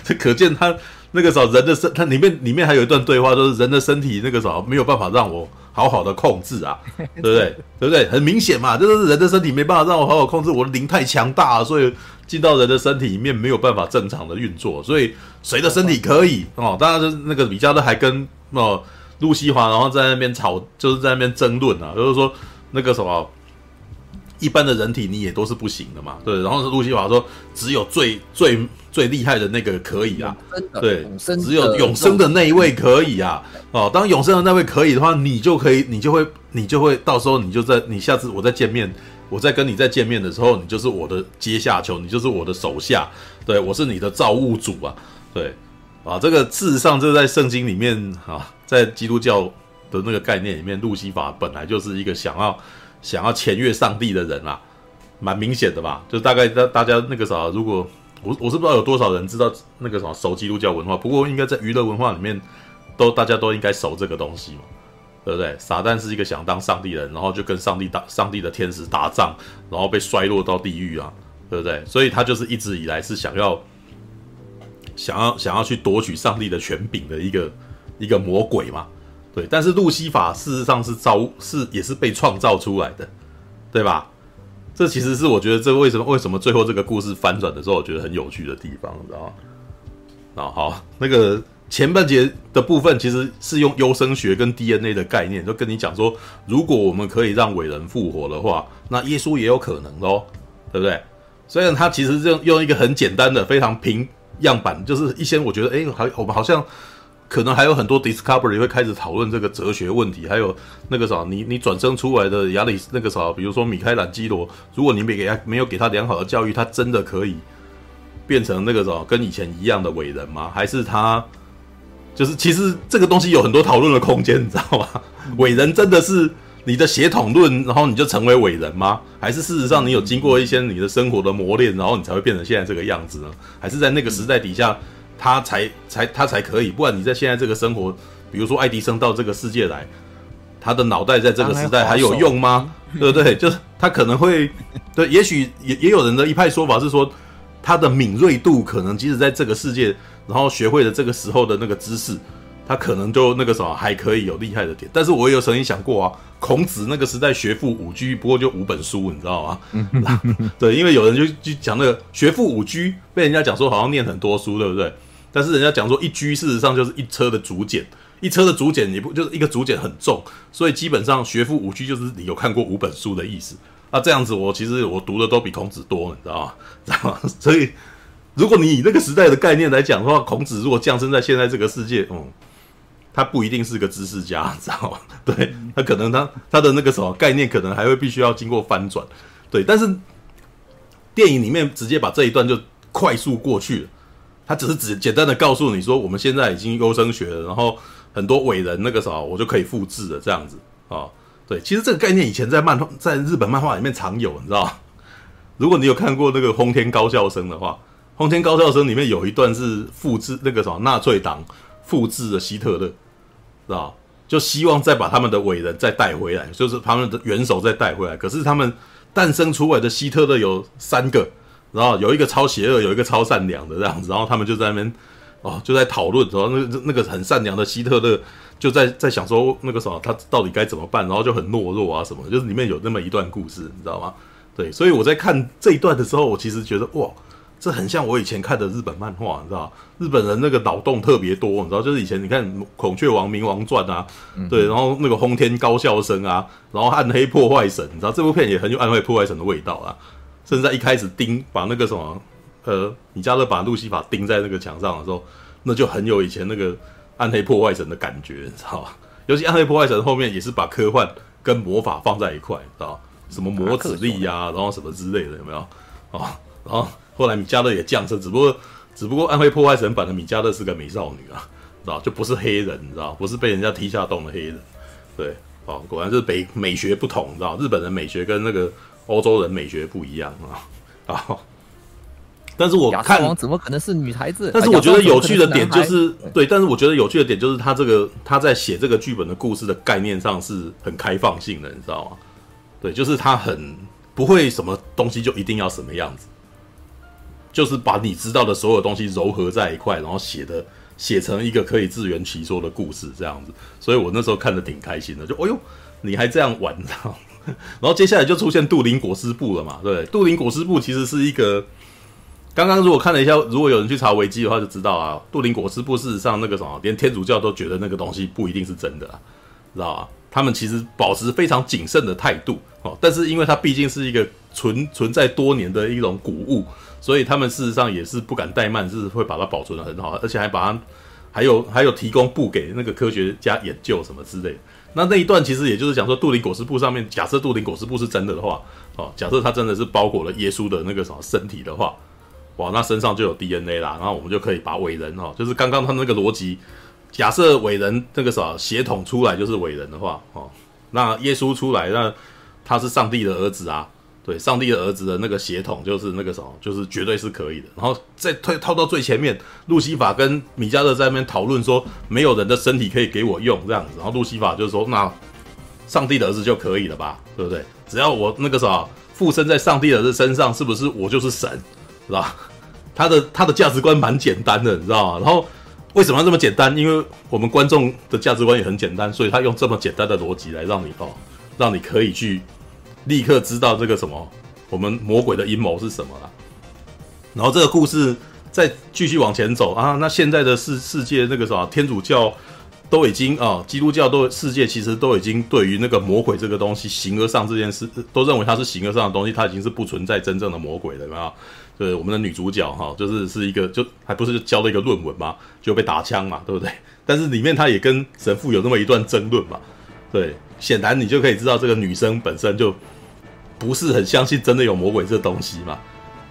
S1: 这 *laughs* 可见他那个时候人的身，他里面里面还有一段对话，就是人的身体那个时候没有办法让我好好的控制啊，*laughs* 对不对？对不对？很明显嘛，就是人的身体没办法让我好好控制，我的灵太强大了，所以进到人的身体里面没有办法正常的运作，所以谁的身体可以哦？当然就是那个李嘉乐还跟哦。路西华，然后在那边吵，就是在那边争论啊，就是说那个什么，一般的人体你也都是不行的嘛，对。然后是路西法说，只有最最最厉害的那个可以啊，对，只有永生的那一位可以啊。哦，当永生的那位可以的话，你就可以，你就会，你就会到时候你就在你下次我再见面，我再跟你再见面的时候，你就是我的阶下囚，你就是我的手下，对，我是你的造物主啊，对。啊，这个事实上，这在圣经里面啊，在基督教的那个概念里面，路西法本来就是一个想要想要僭越上帝的人啦，蛮明显的吧？就大概大大家那个啥，如果我我是不知道有多少人知道那个什么熟基督教文化，不过应该在娱乐文化里面都大家都应该熟这个东西嘛，对不对？撒旦是一个想当上帝的人，然后就跟上帝打上帝的天使打仗，然后被摔落到地狱啊，对不对？所以他就是一直以来是想要。想要想要去夺取上帝的权柄的一个一个魔鬼嘛，对，但是路西法事实上是造是也是被创造出来的，对吧？这其实是我觉得这为什么为什么最后这个故事翻转的时候，我觉得很有趣的地方，你知道吗？那好，那个前半节的部分其实是用优生学跟 DNA 的概念，就跟你讲说，如果我们可以让伟人复活的话，那耶稣也有可能喽，对不对？虽然他其实用用一个很简单的、非常平。样板就是一些，我觉得，哎，还我们好像可能还有很多 discovery 会开始讨论这个哲学问题，还有那个啥，你你转生出来的亚里那个啥，比如说米开朗基罗，如果你没给他没有给他良好的教育，他真的可以变成那个啥跟以前一样的伟人吗？还是他就是其实这个东西有很多讨论的空间，你 *laughs* 知道吗？伟人真的是？你的血统论，然后你就成为伟人吗？还是事实上你有经过一些你的生活的磨练，然后你才会变成现在这个样子呢？还是在那个时代底下，他才才他才可以？不然你在现在这个生活，比如说爱迪生到这个世界来，他的脑袋在这个时代还有用吗？对不对？*laughs* 就是他可能会对，也许也也有人的一派说法是说，他的敏锐度可能即使在这个世界然后学会了这个时候的那个知识，他可能就那个什么还可以有厉害的点。但是我也有曾经想过啊，孔子那个时代学富五车，不过就五本书，你知道吗？*laughs* 对，因为有人就就讲那个学富五车，被人家讲说好像念很多书，对不对？但是人家讲说一居事实上就是一车的竹简，一车的竹简你不就是一个竹简很重，所以基本上学富五居就是你有看过五本书的意思。那这样子我其实我读的都比孔子多，你知道吗？知道吗？所以。如果你以那个时代的概念来讲的话，孔子如果降生在现在这个世界，嗯，他不一定是个知识家，知道吗？对，他可能他他的那个什么概念，可能还会必须要经过翻转，对。但是电影里面直接把这一段就快速过去了，他只是只简单的告诉你说，我们现在已经优生学了，然后很多伟人那个什么，我就可以复制了这样子啊。对，其实这个概念以前在漫画，在日本漫画里面常有，你知道？*laughs* 如果你有看过那个轰天高校生的话。《轰天高校生》里面有一段是复制那个什么纳粹党复制的希特勒，知道？就希望再把他们的伟人再带回来，就是他们的元首再带回来。可是他们诞生出来的希特勒有三个，然后有一个超邪恶，有一个超善良的这样子。然后他们就在那边哦，就在讨论，然后那个那个很善良的希特勒就在在想说那个什么，他到底该怎么办？然后就很懦弱啊什么，就是里面有那么一段故事，你知道吗？对，所以我在看这一段的时候，我其实觉得哇。这很像我以前看的日本漫画，你知道日本人那个脑洞特别多，你知道，就是以前你看《孔雀王冥王传》啊，对，然后那个轰天高校生啊，然后暗黑破坏神，你知道这部片也很有暗黑破坏神的味道啊。甚至在一开始钉把那个什么呃米迦勒把路西法钉在那个墙上的时候，那就很有以前那个暗黑破坏神的感觉，你知道吧？尤其暗黑破坏神后面也是把科幻跟魔法放在一块，知道什么魔子力呀、*laughs* 然后什么之类的，有没有？哦，*laughs* 然后。后来米迦勒也降生，只不过，只不过暗黑破坏神版的米迦勒是个美少女啊，知道就不是黑人，你知道不是被人家踢下洞的黑人，对，哦，果然是北美学不同，知道日本人美学跟那个欧洲人美学不一样啊，*laughs* 啊，但是我看
S3: 怎么可能是女孩子？
S1: 但是我觉得有趣的点就是，对，但是我觉得有趣的点就是他这个他在写这个剧本的故事的概念上是很开放性的，你知道吗？对，就是他很不会什么东西就一定要什么样子。就是把你知道的所有东西糅合在一块，然后写的写成一个可以自圆其说的故事，这样子。所以我那时候看的挺开心的，就哦呦，你还这样玩，然后，*laughs* 然后接下来就出现杜林裹尸布了嘛，对，杜林裹尸布其实是一个，刚刚如果看了一下，如果有人去查维基的话，就知道啊，杜林裹尸布事实上那个什么，连天主教都觉得那个东西不一定是真的，知道吧？他们其实保持非常谨慎的态度哦，但是因为它毕竟是一个存存在多年的一种古物。所以他们事实上也是不敢怠慢，是会把它保存得很好，而且还把它还有还有提供布给那个科学家研究什么之类的。那那一段其实也就是讲说，杜林裹尸布上面，假设杜林裹尸布是真的的话，哦，假设它真的是包裹了耶稣的那个什么身体的话，哇，那身上就有 DNA 啦，然后我们就可以把伟人哦，就是刚刚他那个逻辑，假设伟人那个什么血统出来就是伟人的话，哦，那耶稣出来，那他是上帝的儿子啊。对，上帝的儿子的那个血统就是那个什么，就是绝对是可以的。然后再推套到最前面，路西法跟米迦勒在那边讨论说，没有人的身体可以给我用这样子。然后路西法就说，那上帝的儿子就可以了吧，对不对？只要我那个啥附身在上帝的儿子身上，是不是我就是神，是吧？他的他的价值观蛮简单的，你知道吗？然后为什么要这么简单？因为我们观众的价值观也很简单，所以他用这么简单的逻辑来让你哦，让你可以去。立刻知道这个什么，我们魔鬼的阴谋是什么了。然后这个故事再继续往前走啊，那现在的世世界那个什么天主教都已经啊，基督教都世界其实都已经对于那个魔鬼这个东西形而上这件事，都认为它是形而上的东西，它已经是不存在真正的魔鬼了，有没有？对，我们的女主角哈，就是是一个就还不是就交了一个论文嘛，就被打枪嘛，对不对？但是里面他也跟神父有那么一段争论嘛，对，显然你就可以知道这个女生本身就。不是很相信真的有魔鬼这东西嘛？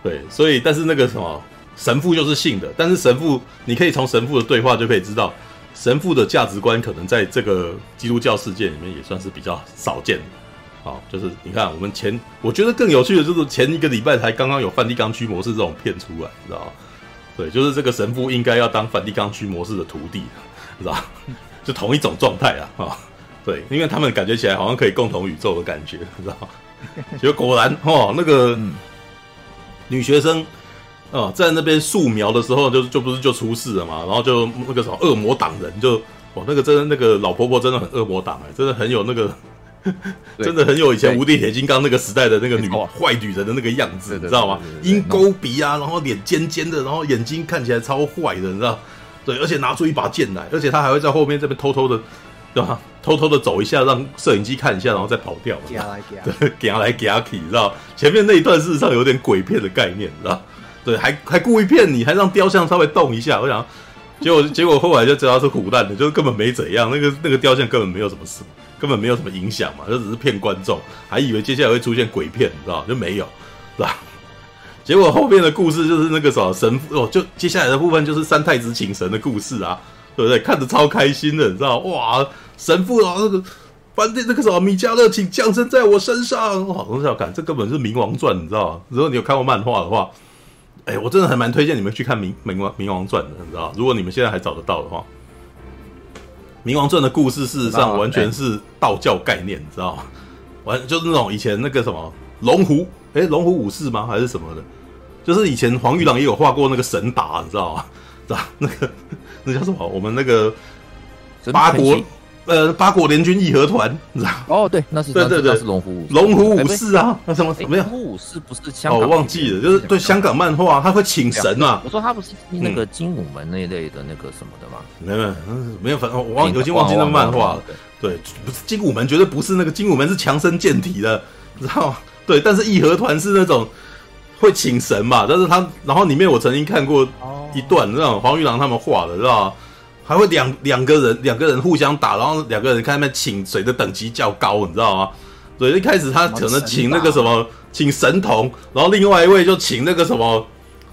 S1: 对，所以但是那个什么神父就是信的，但是神父你可以从神父的对话就可以知道，神父的价值观可能在这个基督教世界里面也算是比较少见的。好，就是你看我们前，我觉得更有趣的就是前一个礼拜才刚刚有梵蒂冈驱魔士这种片出来，你知道吗？对，就是这个神父应该要当梵蒂冈驱魔士的徒弟，*laughs* 你知道吧？*laughs* 就同一种状态啊，啊，对，因为他们感觉起来好像可以共同宇宙的感觉，你知道吗？*laughs* 结果果然哦，那个女学生哦，在那边素描的时候就，就就不是就出事了嘛，然后就那个什么恶魔党人就，哇，那个真的那个老婆婆真的很恶魔党哎，真的很有那个，*laughs* 真的很有以前无敌铁金刚那个时代的那个女坏女人的那个样子，你知道吗？鹰钩鼻啊，然后脸尖尖的，然后眼睛看起来超坏的，你知道？对，而且拿出一把剑来，而且他还会在后面这边偷偷的，对吧？偷偷的走一下，让摄影机看一下，然后再跑掉。
S2: 夹来夹，*laughs*
S1: 对，夹来夹去，你知道？前面那一段事实上有点鬼片的概念，你知道？对，还还故意骗你，还让雕像稍微动一下。我想，结果 *laughs* 结果后来就知道是唬烂的，就是根本没怎样。那个那个雕像根本没有什么事，根本没有什么影响嘛，就只是骗观众，还以为接下来会出现鬼片，你知道？就没有，是吧？结果后面的故事就是那个什么神父哦，就接下来的部分就是三太子请神的故事啊，对不对？看着超开心的，你知道？哇，神父啊，那个班那个什么米迦勒，请降生在我身上。哇，我想看，这根本是《冥王传》，你知道吗？如果你有看过漫画的话。哎、我真的还蛮推荐你们去看冥《冥王冥王传》的，你知道？如果你们现在还找得到的话，《冥王传》的故事事实上完全是道教概念，你知道吗？完就是那种以前那个什么龙虎，哎、龙虎武士吗？还是什么的？就是以前黄玉郎也有画过那个神打，你知道吗？知道那个那叫什么？我们那个八国。呃，八国联军义和团，你知道？
S3: 哦，对，那是对对对，是龙虎
S1: 龙虎武士啊，那什么什么？
S3: 龙虎武士不是香港？
S1: 哦，忘记了，就是对香港漫画，他会请神嘛。
S3: 我说他不是那个精武门那一类的那个什么的吗？
S1: 没有，没有，反正我忘，已经忘记那个漫画了。对，不是精武门，绝对不是那个精武门，是强身健体的，知道吗？对，但是义和团是那种会请神嘛，但是他，然后里面我曾经看过一段那种黄玉郎他们画的，知道吗？还会两两个人两个人互相打，然后两个人看他们请谁的等级较高，你知道吗？所以一开始他可能请那个什么，请神童，然后另外一位就请那个什么，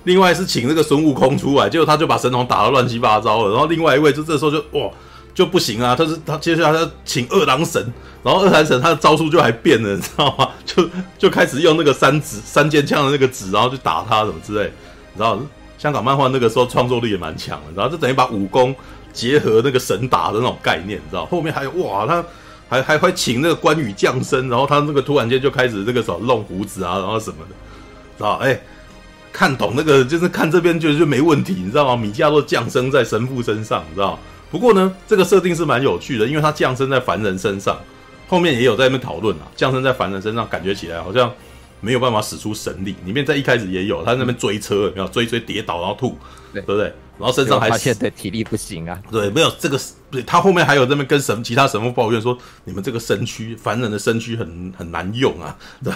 S1: 另外是请那个孙悟空出来，结果他就把神童打得乱七八糟了。然后另外一位就这时候就哇就不行啊，他是他接下来他请二郎神，然后二郎神他的招数就还变了，你知道吗？*laughs* 就就开始用那个三指三尖枪的那个指，然后去打他什么之类，你知道？香港漫画那个时候创作力也蛮强的，然后就等于把武功。结合那个神打的那种概念，你知道？后面还有哇，他还还会请那个关羽降生，然后他那个突然间就开始那个什么弄胡子啊，然后什么的，知道？哎、欸，看懂那个就是看这边就就没问题，你知道吗？米迦勒降生在神父身上，你知道？不过呢，这个设定是蛮有趣的，因为他降生在凡人身上，后面也有在那边讨论啊，降生在凡人身上，感觉起来好像没有办法使出神力。里面在一开始也有他在那边追车，有没有追追跌倒然后吐，对，对不对？然后身上还
S3: 发现的体力不行啊，
S1: 对，没有这个，对他后面还有那边跟神其他神父抱怨说，你们这个身躯凡人的身躯很很难用啊，*laughs* 对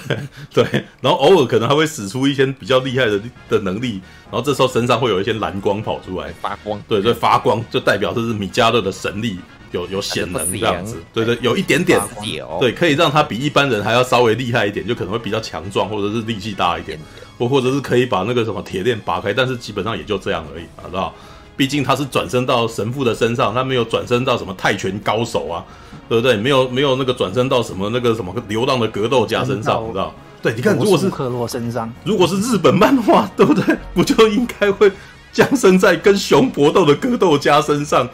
S1: 对，然后偶尔可能还会使出一些比较厉害的的能力，然后这时候身上会有一些蓝光跑出来。
S3: 发光，
S1: 对对，发光就代表这是米迦勒的神力有有显能这样子，对对，有一点点，对，可以让他比一般人还要稍微厉害一点，就可能会比较强壮或者是力气大一点。或或者是可以把那个什么铁链拔开，但是基本上也就这样而已，知道？毕竟他是转身到神父的身上，他没有转身到什么泰拳高手啊，对不对？没有没有那个转身到什么那个什么流浪的格斗家身上，你知道？对，你看，如果是
S2: 克洛身上，
S1: 如果是日本漫画，对不对？不就应该会降生在跟熊搏斗的格斗家身上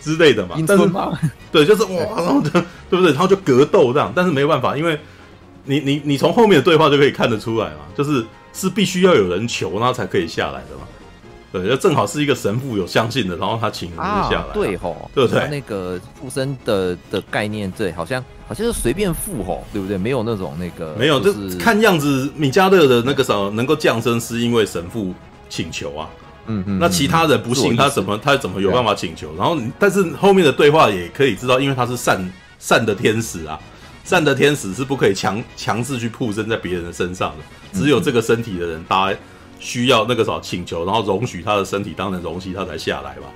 S1: 之类的嘛？但是 *laughs* 对，就是哇，然后对不对？然后就格斗这样，但是没有办法，因为你你你从后面的对话就可以看得出来嘛，就是。是必须要有人求，他才可以下来的嘛？对，就正好是一个神父有相信的，然后他请人下来，啊、
S3: 对吼，
S1: 对不对？
S3: 那个附身的的概念，对，好像好像是随便附吼，对不对？没有那种那个，
S1: 没有，就看样子米迦勒的那个什么能够降生，是因为神父请求啊。嗯嗯，那其他人不信，他怎么他怎么有办法请求？然后，但是后面的对话也可以知道，因为他是善善的天使啊。善的天使是不可以强强制去附身在别人的身上的，只有这个身体的人，他需要那个什么请求，然后容许他的身体当成容器，他才下来吧，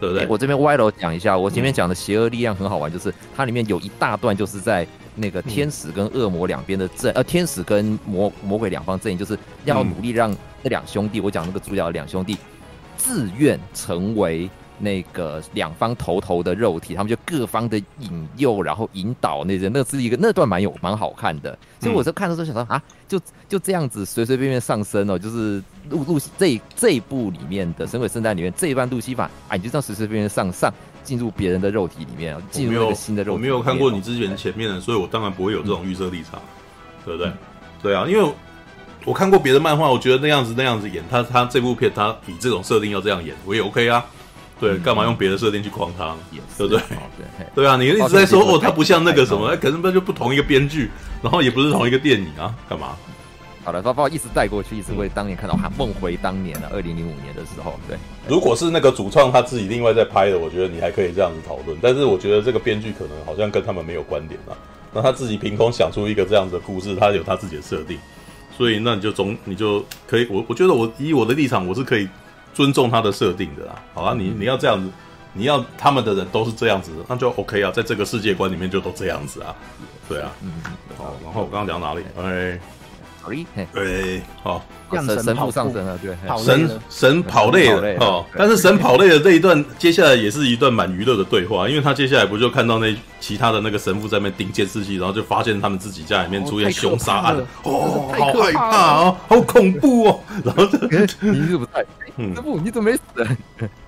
S1: 对不对？欸、我这边歪楼讲一下，我前面讲的邪恶力量很好玩，就是它里面有一大段就是在那个天使跟恶魔两边的阵，呃，天使跟魔魔鬼两方阵营，就是要努力让那两兄弟，我讲那个主角两兄弟自愿成为。那个两方头头的肉体，他们就各方的引诱，然后引导那些，那是一个那段蛮有蛮好看的。所以我就看的时候想到啊，就就这样子随随便便上升哦，就是路路西这这一部里面的《神鬼圣诞》里面这一半路西法，啊，你就这样随随便便上上进入别人的肉体里面，进入那个新的肉体。我没有看过你之前前面的，所以我当然不会有这种预设立场，对不对？对啊，因为我看过别的漫画，我觉得那样子那样子演，他他这部片他以这种设定要这样演，我也 OK 啊。对，干嘛用别的设定去框他？对不对？对对啊，你一直在说哦，他不像那个什么，可能那就不同一个编剧，然后也不是同一个电影啊，干嘛？
S3: 好了，包包一直带过去，一直会当年看到他，梦回当年啊，二零零五年的时候，对。
S1: 如果是那个主创他自己另外在拍的，我觉得你还可以这样子讨论。但是我觉得这个编剧可能好像跟他们没有关联啊。那他自己凭空想出一个这样子的故事，他有他自己的设定，所以那你就总你就可以，我我觉得我以我的立场，我是可以尊重他的设定的啦。好啊，你你要这样子，你要他们的人都是这样子，那就 OK 啊，在这个世界观里面就都这样子啊，对啊，嗯，好，然后我刚刚讲哪里？哎。哎，好，
S3: 神神父上身了，对，
S1: 神神跑累了。哦，但是神跑累了这一段，接下来也是一段蛮娱乐的对话，因为他接下来不就看到那其他的那个神父在那边盯监视器，然后就发现他们自己家里面出现凶杀案，哦，好害怕哦，好恐怖哦，然后这
S3: 你怎么在，神父你怎么没死？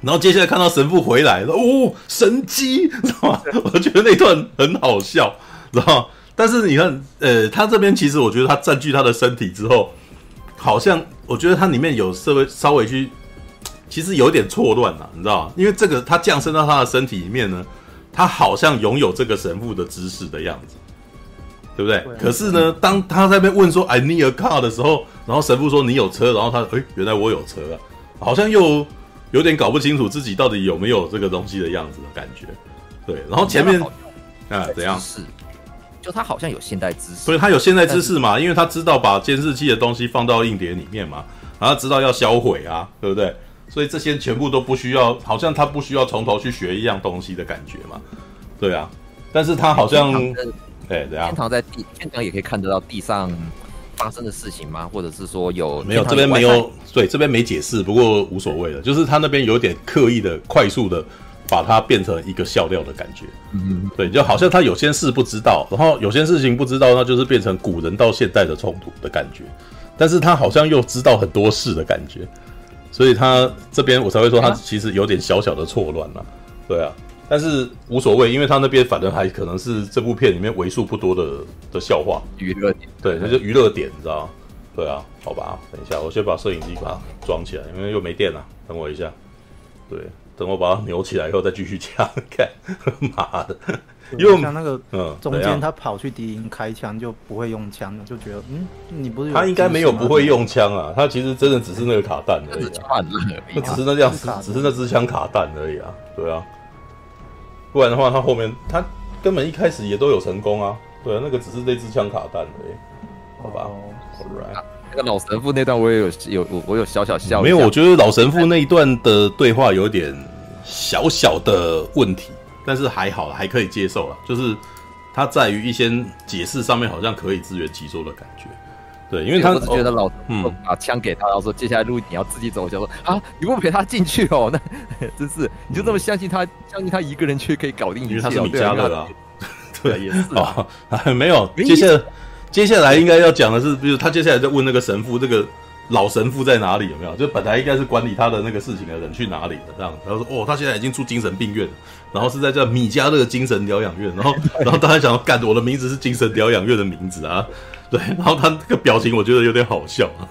S1: 然后接下来看到神父回来了，哦，神机，知道吗？*laughs* 我觉得那段很好笑，知道吗？但是你看，呃，他这边其实我觉得他占据他的身体之后，好像我觉得它里面有稍微稍微去，其实有点错乱了，你知道吗？因为这个他降生到他的身体里面呢，他好像拥有这个神父的知识的样子，对不对？对啊，可是呢，当他在那边问说 “I need a car” 的时候，然后神父说你有车，然后他哎，原来我有车啊，好像又有点搞不清楚自己到底有没有这个东西的样子的感觉。对，然后前面啊怎样？
S3: 就他好像有现代知识，
S1: 所以他有现代知识嘛，因为他知道把监视器的东西放到硬碟里面嘛，然后知道要销毁啊，对不对？所以这些全部都不需要，好像他不需要从头去学一样东西的感觉嘛，对啊。但是他好像，哎，怎样？
S3: 天堂在地，天堂也可以看得到地上发生的事情吗？或者是说有？
S1: 没有，这边没有，对，这边没解释，不过无所谓了，就是他那边有点刻意的、快速的。把它变成一个笑料的感觉，嗯，对，就好像他有些事不知道，然后有些事情不知道，那就是变成古人到现代的冲突的感觉。但是他好像又知道很多事的感觉，所以他这边我才会说他其实有点小小的错乱了，对啊，但是无所谓，因为他那边反正还可能是这部片里面为数不多的的笑话
S3: 娱乐点，
S1: 对，那就娱乐点，你知道吗？对啊，好吧，等一下，我先把摄影机把它装起来，因为又没电了，等我一下，对。等我把它扭起来以后再继续加，*laughs* 看，*laughs* 妈的！因为
S2: 像那个，嗯，中间他跑去敌营开枪就不会用枪了，就觉得，嗯，你不是
S1: 他应该没有不会用枪啊，他其实真的只是那个卡弹而已，啊那只是那这样，只是那支枪卡弹而已啊，对啊，不然的话他后面他根本一开始也都有成功啊，对啊，那个只是那支枪卡弹而已，好吧，Alright。
S3: 那个老神父那段我也有有我我有小小笑，
S1: 没有，我觉得老神父那一段的对话有点小小的问题，但是还好还可以接受了，就是它在于一些解释上面好像可以自圆其说的感觉，对，因为他只觉得老嗯。把枪给他，然后说接下来路你要自己走，就说啊你不陪他进去哦，*laughs* 那真是你就这么相信他，相信他一个人去可以搞定一切，他是米迦勒啊，对，*laughs* 也是啊，*laughs* 没有接下来。接下来应该要讲的是，比如他接下来在问那个神父，这个老神父在哪里？有没有？就本来应该是管理他的那个事情的人去哪里了？这样，然后说哦，他现在已经住精神病院了，然后是在这米加勒精神疗养院。然后，*laughs* 然后大家想要干，我的名字是精神疗养院的名字啊，*laughs* 对。然后他这个表情我觉得有点好笑啊，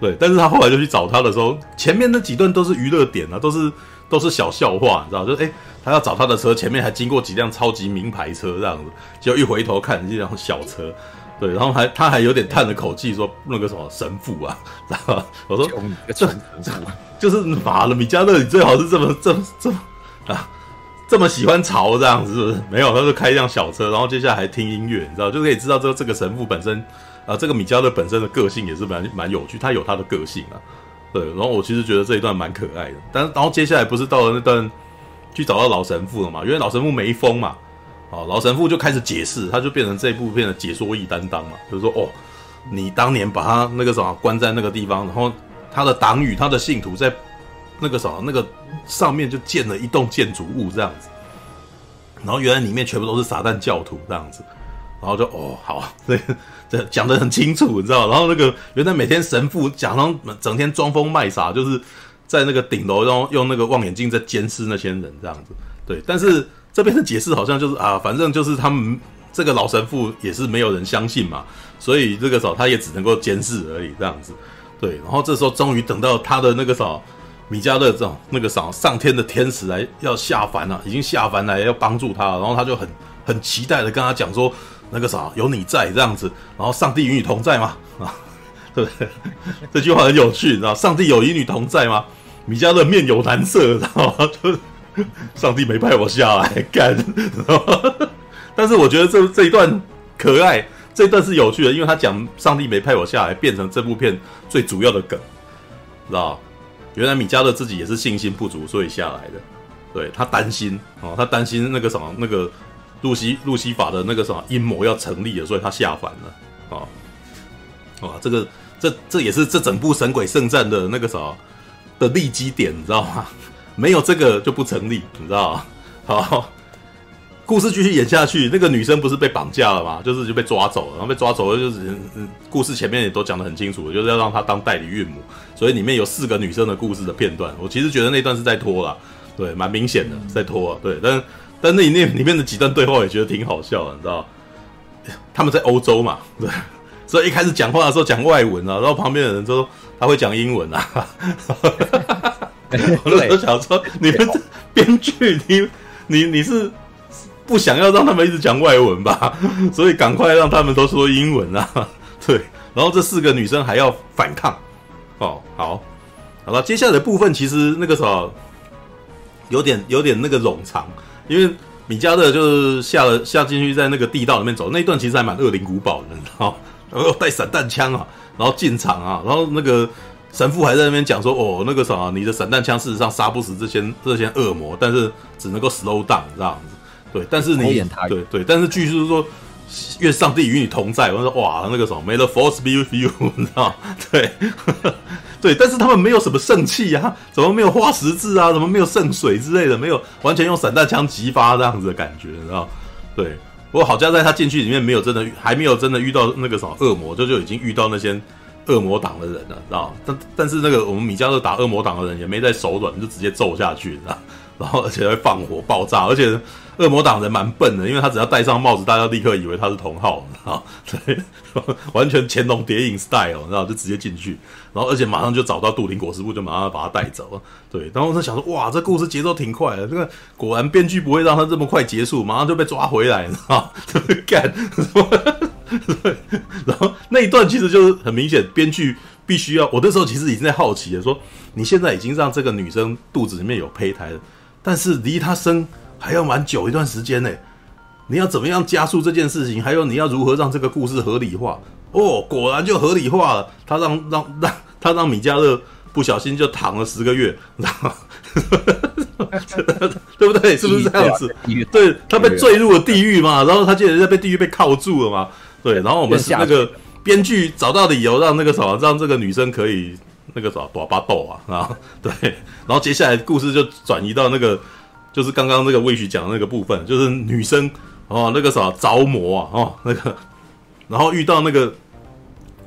S1: 对。但是他后来就去找他的时候，前面那几段都是娱乐点啊，都是都是小笑话，你知道？就诶、欸，他要找他的车，前面还经过几辆超级名牌车这样子，结果一回头看这辆小车。对，然后还他还有点叹了口气说那个什么神父啊，然后我说这这就是马了米迦勒，你最好是这么这么这么啊这么喜欢潮这样子是不是？没有，他就开一辆小车，然后接下来还听音乐，你知道就可以知道这个这个神父本身啊，这个米迦勒本身的个性也是蛮蛮有趣，他有他的个性啊。对，然后我其实觉得这一段蛮可爱的，但然后接下来不是到了那段去找到老神父了嘛？因为老神父没疯嘛。哦，老神父就开始解释，他就变成这部片的解说役担当嘛，就是说，哦，你当年把他那个什么关在那个地方，然后他的党羽、他的信徒在那个什么那个上面就建了一栋建筑物这样子，然后原来里面全部都是撒旦教徒这样子，然后就哦好，*laughs* 这这讲的很清楚，你知道，然后那个原来每天神父假装整天装疯卖傻，就是在那个顶楼然后用那个望远镜在监视那些人这样子，对，但是。这边的解释好像就是啊，反正就是他们这个老神父也是没有人相信嘛，所以这个时候他也只能够监视而已，这样子。对，然后这时候终于等到他的那个什么米迦勒这种那个什么上天的天使来要下凡了，已经下凡来要帮助他了，然后他就很很期待的跟他讲说，那个啥有你在这样子，然后上帝与你同在吗？啊，对不对？这句话很有趣，你知道上帝有与你同在吗？米迦勒面有难色，知道吗？就 *laughs* *laughs* 上帝没派我下来 *laughs* 干，*laughs* 但是我觉得这这一段可爱，这一段是有趣的，因为他讲上帝没派我下来，变成这部片最主要的梗，知道？原来米迦勒自己也是信心不足，所以下来的。对，他担心哦，他担心那个什么那个路西路西法的那个什么阴谋要成立了，所以他下凡了啊。哇，这个这这也是这整部神鬼圣战的那个什么的立基点，你知道吗？没有这个就不成立，你知道吗？*laughs* 好，故事继续演下去，那个女生不是被绑架了嘛？就是就被抓走了，然后被抓走了，就是嗯，故事前面也都讲得很清楚，就是要让她当代理孕母，所以里面有四个女生的故事的片段。我其实觉得那段是在拖了，对，蛮明显的在拖啊，对，但但那里面里面的几段对话也觉得挺好笑的，你知道？他们在欧洲嘛，对，所以一开始讲话的时候讲外文啊，然后旁边的人说他会讲英文啊。*laughs* 我都想说，你们这编剧，你你你是不想要让他们一直讲外文吧？*laughs* 所以赶快让他们都说英文啊！*laughs* 对，然后这四个女生还要反抗。哦，好，好了，接下来的部分其实那个时候有点有点那个冗长，因为米迦勒就是下了下进去在那个地道里面走那一段，其实还蛮恶灵古堡的，你知道？*laughs* 然后带散弹枪啊，然后进场啊，然后那个。神父还在那边讲说：“哦，那个啥，你的散弹枪事实上杀不死这些这些恶魔，但是只能够 slow down 这样子。对，但是你对对，但是据说说，愿上帝与你同在。我说哇，那个什么，May the force be with you，*laughs* 你知道？对 *laughs* 对，但是他们没有什么圣器啊，怎么没有画十字啊？怎么没有圣水之类的？没有完全用散弹枪击发这样子的感觉，你知道？对，不过好在在他进去里面没有真的还没有真的遇到那个什么恶魔，就就已经遇到那些。”恶魔党的人呢，知道？但但是那个我们米迦勒打恶魔党的人也没在手软，就直接揍下去，知道？*laughs* 然后而且会放火爆炸，而且恶魔党人蛮笨的，因为他只要戴上帽子，大家立刻以为他是同号，啊，*laughs* 对，*laughs* 完全潜龙谍影 style，然后就直接进去，然后而且马上就找到杜林果实部，就马上把他带走了，对。然后我在想说，哇，这故事节奏挺快的，这个果然编剧不会让他这么快结束，马上就被抓回来，啊，干。*laughs* 对，然后那一段其实就是很明显，编剧必须要。我那时候其实已经在好奇了，说你现在已经让这个女生肚子里面有胚胎了，但是离她生还要蛮久一段时间呢。你要怎么样加速这件事情？还有你要如何让这个故事合理化？哦，果然就合理化了。他让让让他让米迦勒不小心就躺了十个月，然后 *laughs* 对不对？是不是这样子？对，他被坠入了地狱嘛，然后他竟然在被地狱被铐住了嘛。对，然后我们是那个编剧找到理由让那个什么，让这个女生可以那个什么躲巴斗啊啊，对，然后接下来故事就转移到那个，就是刚刚那个魏许讲的那个部分，就是女生哦那个什么着魔啊哦那个，然后遇到那个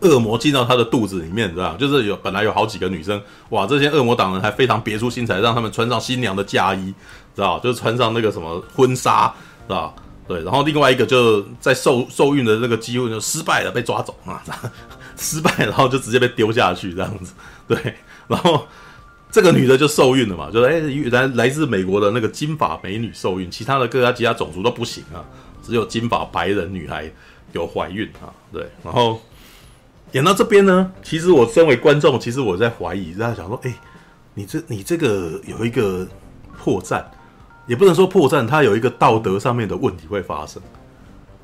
S1: 恶魔进到她的肚子里面，知道就是有本来有好几个女生，哇，这些恶魔党人还非常别出心裁，让他们穿上新娘的嫁衣，知道就是穿上那个什么婚纱，知道对，然后另外一个就在受受孕的那个机会就失败了，被抓走啊，*laughs* 失败，然后就直接被丢下去这样子。对，然后这个女的就受孕了嘛，就是哎，来来自美国的那个金发美女受孕，其他的各家其他种族都不行啊，只有金发白人女孩有怀孕啊。对，然后演到这边呢，其实我身为观众，其实我在怀疑，在想说，哎，你这你这个有一个破绽。也不能说破绽，它有一个道德上面的问题会发生。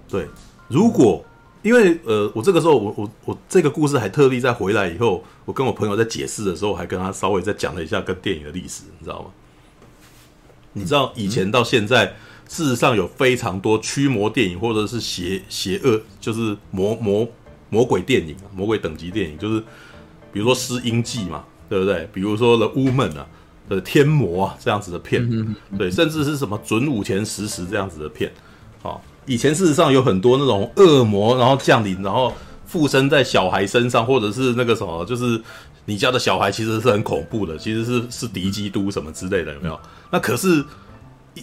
S1: 对，如果因为呃，我这个时候我我我这个故事还特地在回来以后，我跟我朋友在解释的时候，还跟他稍微再讲了一下跟电影的历史，你知道吗？你知道以前到现在，事实上有非常多驱魔电影或者是邪邪恶，就是魔魔魔鬼电影啊，魔鬼等级电影，就是比如说《失音记》嘛，对不对？比如说《The Woman》啊。的天魔啊，这样子的片，对，甚至是什么准五前十时这样子的片，啊，以前事实上有很多那种恶魔，然后降临，然后附身在小孩身上，或者是那个什么，就是你家的小孩其实是很恐怖的，其实是是敌基督什么之类的，有没有？那可是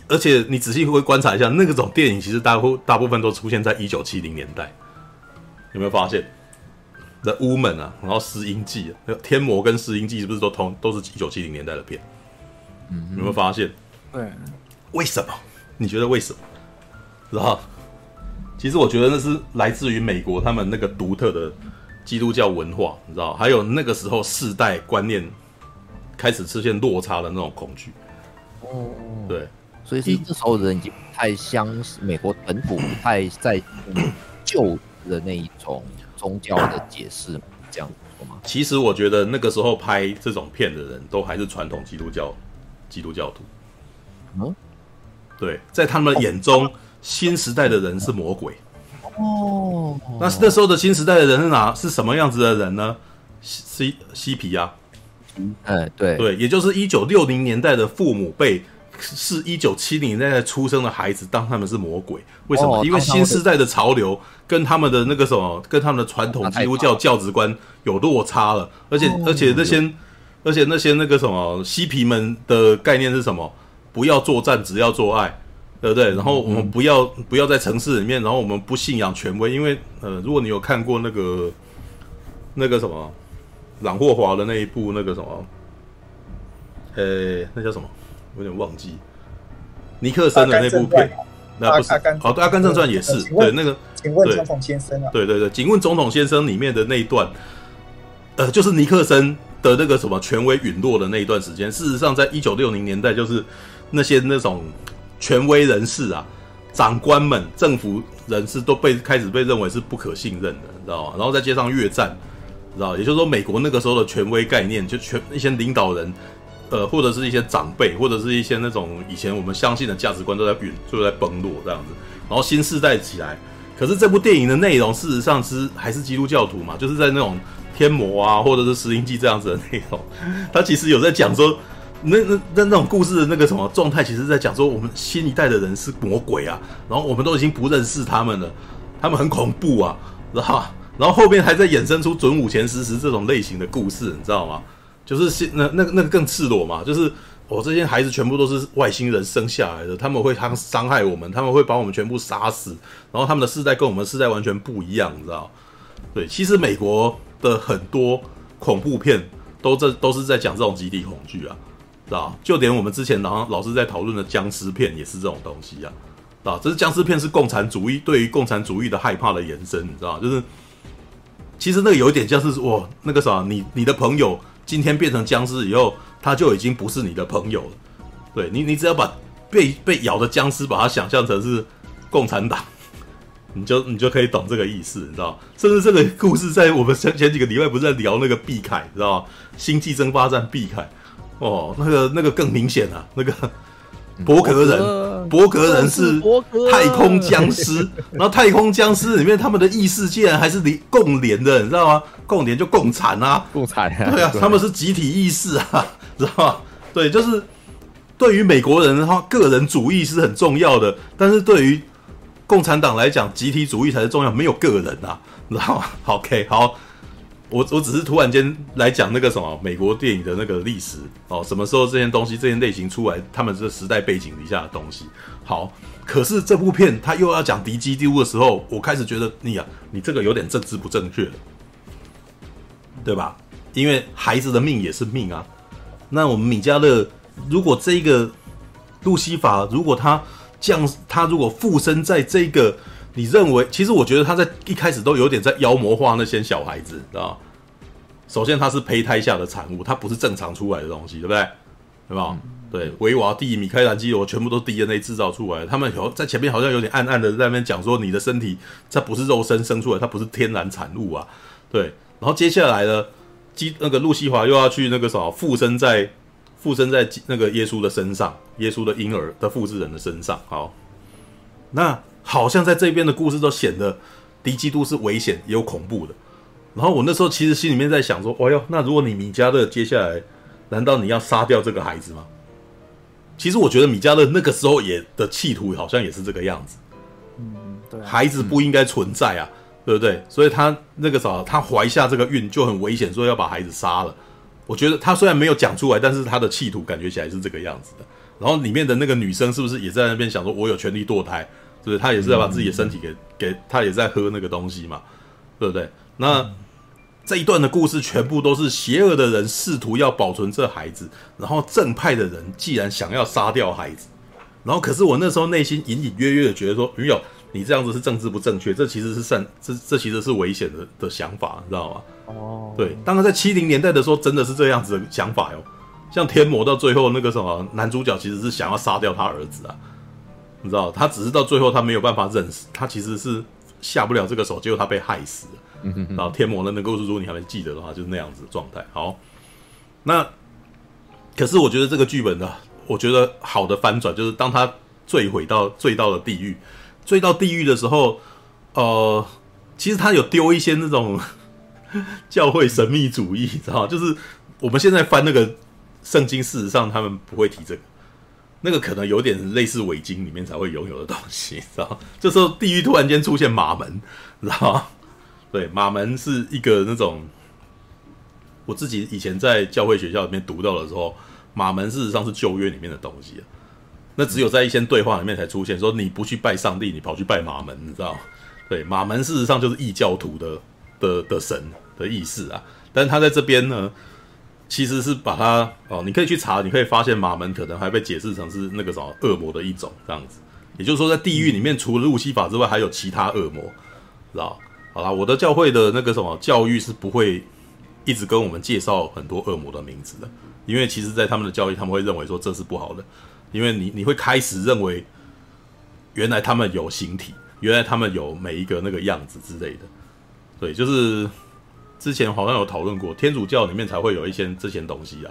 S1: 而且你仔细会观察一下，那个种电影其实大部大部分都出现在一九七零年代，有没有发现？The Woman 啊，然后《石英记》啊，《天魔》跟《石英记》是不是都同都是一九七零年代的片？嗯，有没有发现？
S2: 对，
S1: 为什么？你觉得为什么？然后，其实我觉得那是来自于美国他们那个独特的基督教文化，你知道，还有那个时候世代观念开始出现落差的那种恐惧。
S3: 哦，
S1: 对，
S3: 所以是这时候人也不太相信美国本土不太在旧的那一种宗教的解释，这样子说吗？
S1: 其实我觉得那个时候拍这种片的人都还是传统基督教基督教徒。
S3: 嗯。
S1: 对，在他们眼中，新时代的人是魔鬼。
S3: 哦，
S1: 那那时候的新时代的人是哪？是什么样子的人呢？嬉嬉皮啊，
S3: 嗯，对
S1: 对，也就是一九六零年代的父母辈，是一九七零年代出生的孩子，当他们是魔鬼。为什么？哦、因为新时代的潮流跟他们的那个什么，跟他们的传统基督教教职观有落差了。而且，哦、而且那些，而且那些那个什么嬉皮们的概念是什么？不要作战，只要做爱，对不对？然后我们不要不要在城市里面，然后我们不信仰权威，因为呃，如果你有看过那个那个什么朗霍华的那一部那个什么，呃，那叫什么？我有点忘记。尼克森的那部片，那不是好，对，《阿甘正传》也是对那个。
S5: 请问总统先生啊？
S1: 对对对，请问总统先生里面的那一段，呃，就是尼克森的那个什么权威陨落的那一段时间。事实上，在一九六零年代，就是。那些那种权威人士啊，长官们、政府人士都被开始被认为是不可信任的，你知道吗？然后再加上越战，知道？也就是说，美国那个时候的权威概念，就全一些领导人，呃，或者是一些长辈，或者是一些那种以前我们相信的价值观都在陨，就在崩落这样子。然后新世代起来，可是这部电影的内容事实上是还是基督教徒嘛，就是在那种天魔啊，或者是石英记这样子的内容，他其实有在讲说。那那那那种故事的那个什么状态，其实在讲说我们新一代的人是魔鬼啊，然后我们都已经不认识他们了，他们很恐怖啊，然后然后后面还在衍生出准五前十十这种类型的故事，你知道吗？就是新那那那个更赤裸嘛，就是我、哦、这些孩子全部都是外星人生下来的，他们会伤伤害我们，他们会把我们全部杀死，然后他们的世代跟我们世代完全不一样，你知道？对，其实美国的很多恐怖片都这都是在讲这种集体恐惧啊。啊，就连我们之前老老师在讨论的僵尸片也是这种东西啊，啊，这是僵尸片是共产主义对于共产主义的害怕的延伸，你知道？就是其实那个有一点像是哇，那个啥，你你的朋友今天变成僵尸以后，他就已经不是你的朋友了。对你，你只要把被被咬的僵尸把它想象成是共产党，你就你就可以懂这个意思，你知道？甚至这个故事在我们前前几个礼拜不是在聊那个毕凯，你知道吗？星际争霸战毕凯。哦，那个那个更明显啊，那个伯格人，伯格人是太空僵尸，然后太空僵尸里面他们的意识竟然还是连共联的，你知道吗？共联就共产啊，
S3: 共产啊，
S1: 对啊，他们是集体意识啊，知道吗？对，就是对于美国人的话，个人主义是很重要的，但是对于共产党来讲，集体主义才是重要，没有个人啊，知道吗？OK，好。我我只是突然间来讲那个什么美国电影的那个历史哦，什么时候这件东西这件类型出来，他们这时代背景底下的东西。好，可是这部片他又要讲敌基督的时候，我开始觉得你呀、啊，你这个有点政治不正确，对吧？因为孩子的命也是命啊。那我们米迦勒，如果这个路西法，如果他降，他如果附身在这个。你认为，其实我觉得他在一开始都有点在妖魔化那些小孩子，知道？首先，他是胚胎下的产物，他不是正常出来的东西，对不对？对吧？对，维瓦蒂、米开朗基罗全部都 DNA 制造出来的，他们有在前面好像有点暗暗的在那边讲说，你的身体它不是肉身生出来，它不是天然产物啊。对，然后接下来呢，基那个路西华又要去那个什么附身在附身在那个耶稣的身上，耶稣的婴儿的复制人的身上。好，那。好像在这边的故事都显得敌基督是危险也有恐怖的。然后我那时候其实心里面在想说：“哎呦，那如果你米迦勒接下来，难道你要杀掉这个孩子吗？”其实我觉得米迦勒那个时候也的企图好像也是这个样子。
S2: 嗯，对，
S1: 孩子不应该存在啊，对不对？所以他那个时候他怀下这个孕就很危险，所以要把孩子杀了。我觉得他虽然没有讲出来，但是他的企图感觉起来是这个样子的。然后里面的那个女生是不是也在那边想说，我有权利堕胎？是不是？她也是要把自己的身体给给，她也在喝那个东西嘛，对不对？那这一段的故事全部都是邪恶的人试图要保存这孩子，然后正派的人既然想要杀掉孩子，然后可是我那时候内心隐隐约约的觉得说，女友，你这样子是政治不正确，这其实是善，这这其实是危险的的想法，你知道吗？哦，对，当然在七零年代的时候，真的是这样子的想法哟。像天魔到最后那个什么男主角，其实是想要杀掉他儿子啊，你知道，他只是到最后他没有办法认识，他其实是下不了这个手，结果他被害死了。嗯哼，然后天魔的那个故事，如果你还没记得的话，就是那样子的状态。好，那可是我觉得这个剧本呢，我觉得好的翻转就是当他坠毁到坠到了地狱，坠到地狱的时候，呃，其实他有丢一些那种 *laughs* 教会神秘主义，知道？就是我们现在翻那个。圣经事实上他们不会提这个，那个可能有点类似伪经里面才会拥有的东西，知道？这时候地狱突然间出现马门，知道？*laughs* 对，马门是一个那种我自己以前在教会学校里面读到的时候，马门事实上是旧约里面的东西。那只有在一些对话里面才出现，说你不去拜上帝，你跑去拜马门，你知道？对，马门事实上就是异教徒的的的神的意思啊。但他在这边呢？其实是把它哦，你可以去查，你可以发现马门可能还被解释成是那个什么恶魔的一种这样子。也就是说，在地狱里面，除了路西法之外，还有其他恶魔，知道？好啦，我的教会的那个什么教育是不会一直跟我们介绍很多恶魔的名字的，因为其实，在他们的教育，他们会认为说这是不好的，因为你你会开始认为原来他们有形体，原来他们有每一个那个样子之类的，对，就是。之前好像有讨论过，天主教里面才会有一些这些东西啊，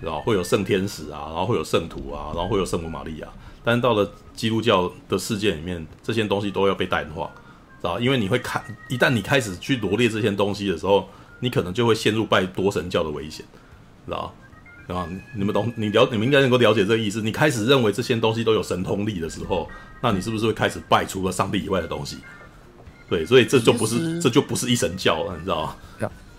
S1: 然后会有圣天使啊，然后会有圣徒啊，然后会有圣母玛利亚。但是到了基督教的世界里面，这些东西都要被淡化，知道？因为你会看，一旦你开始去罗列这些东西的时候，你可能就会陷入拜多神教的危险，知道？啊，你们懂？你了，你们应该能够了解这个意思。你开始认为这些东西都有神通力的时候，那你是不是会开始拜除了上帝以外的东西？对，所以这就不是，这就不是一神教了，你知道吗？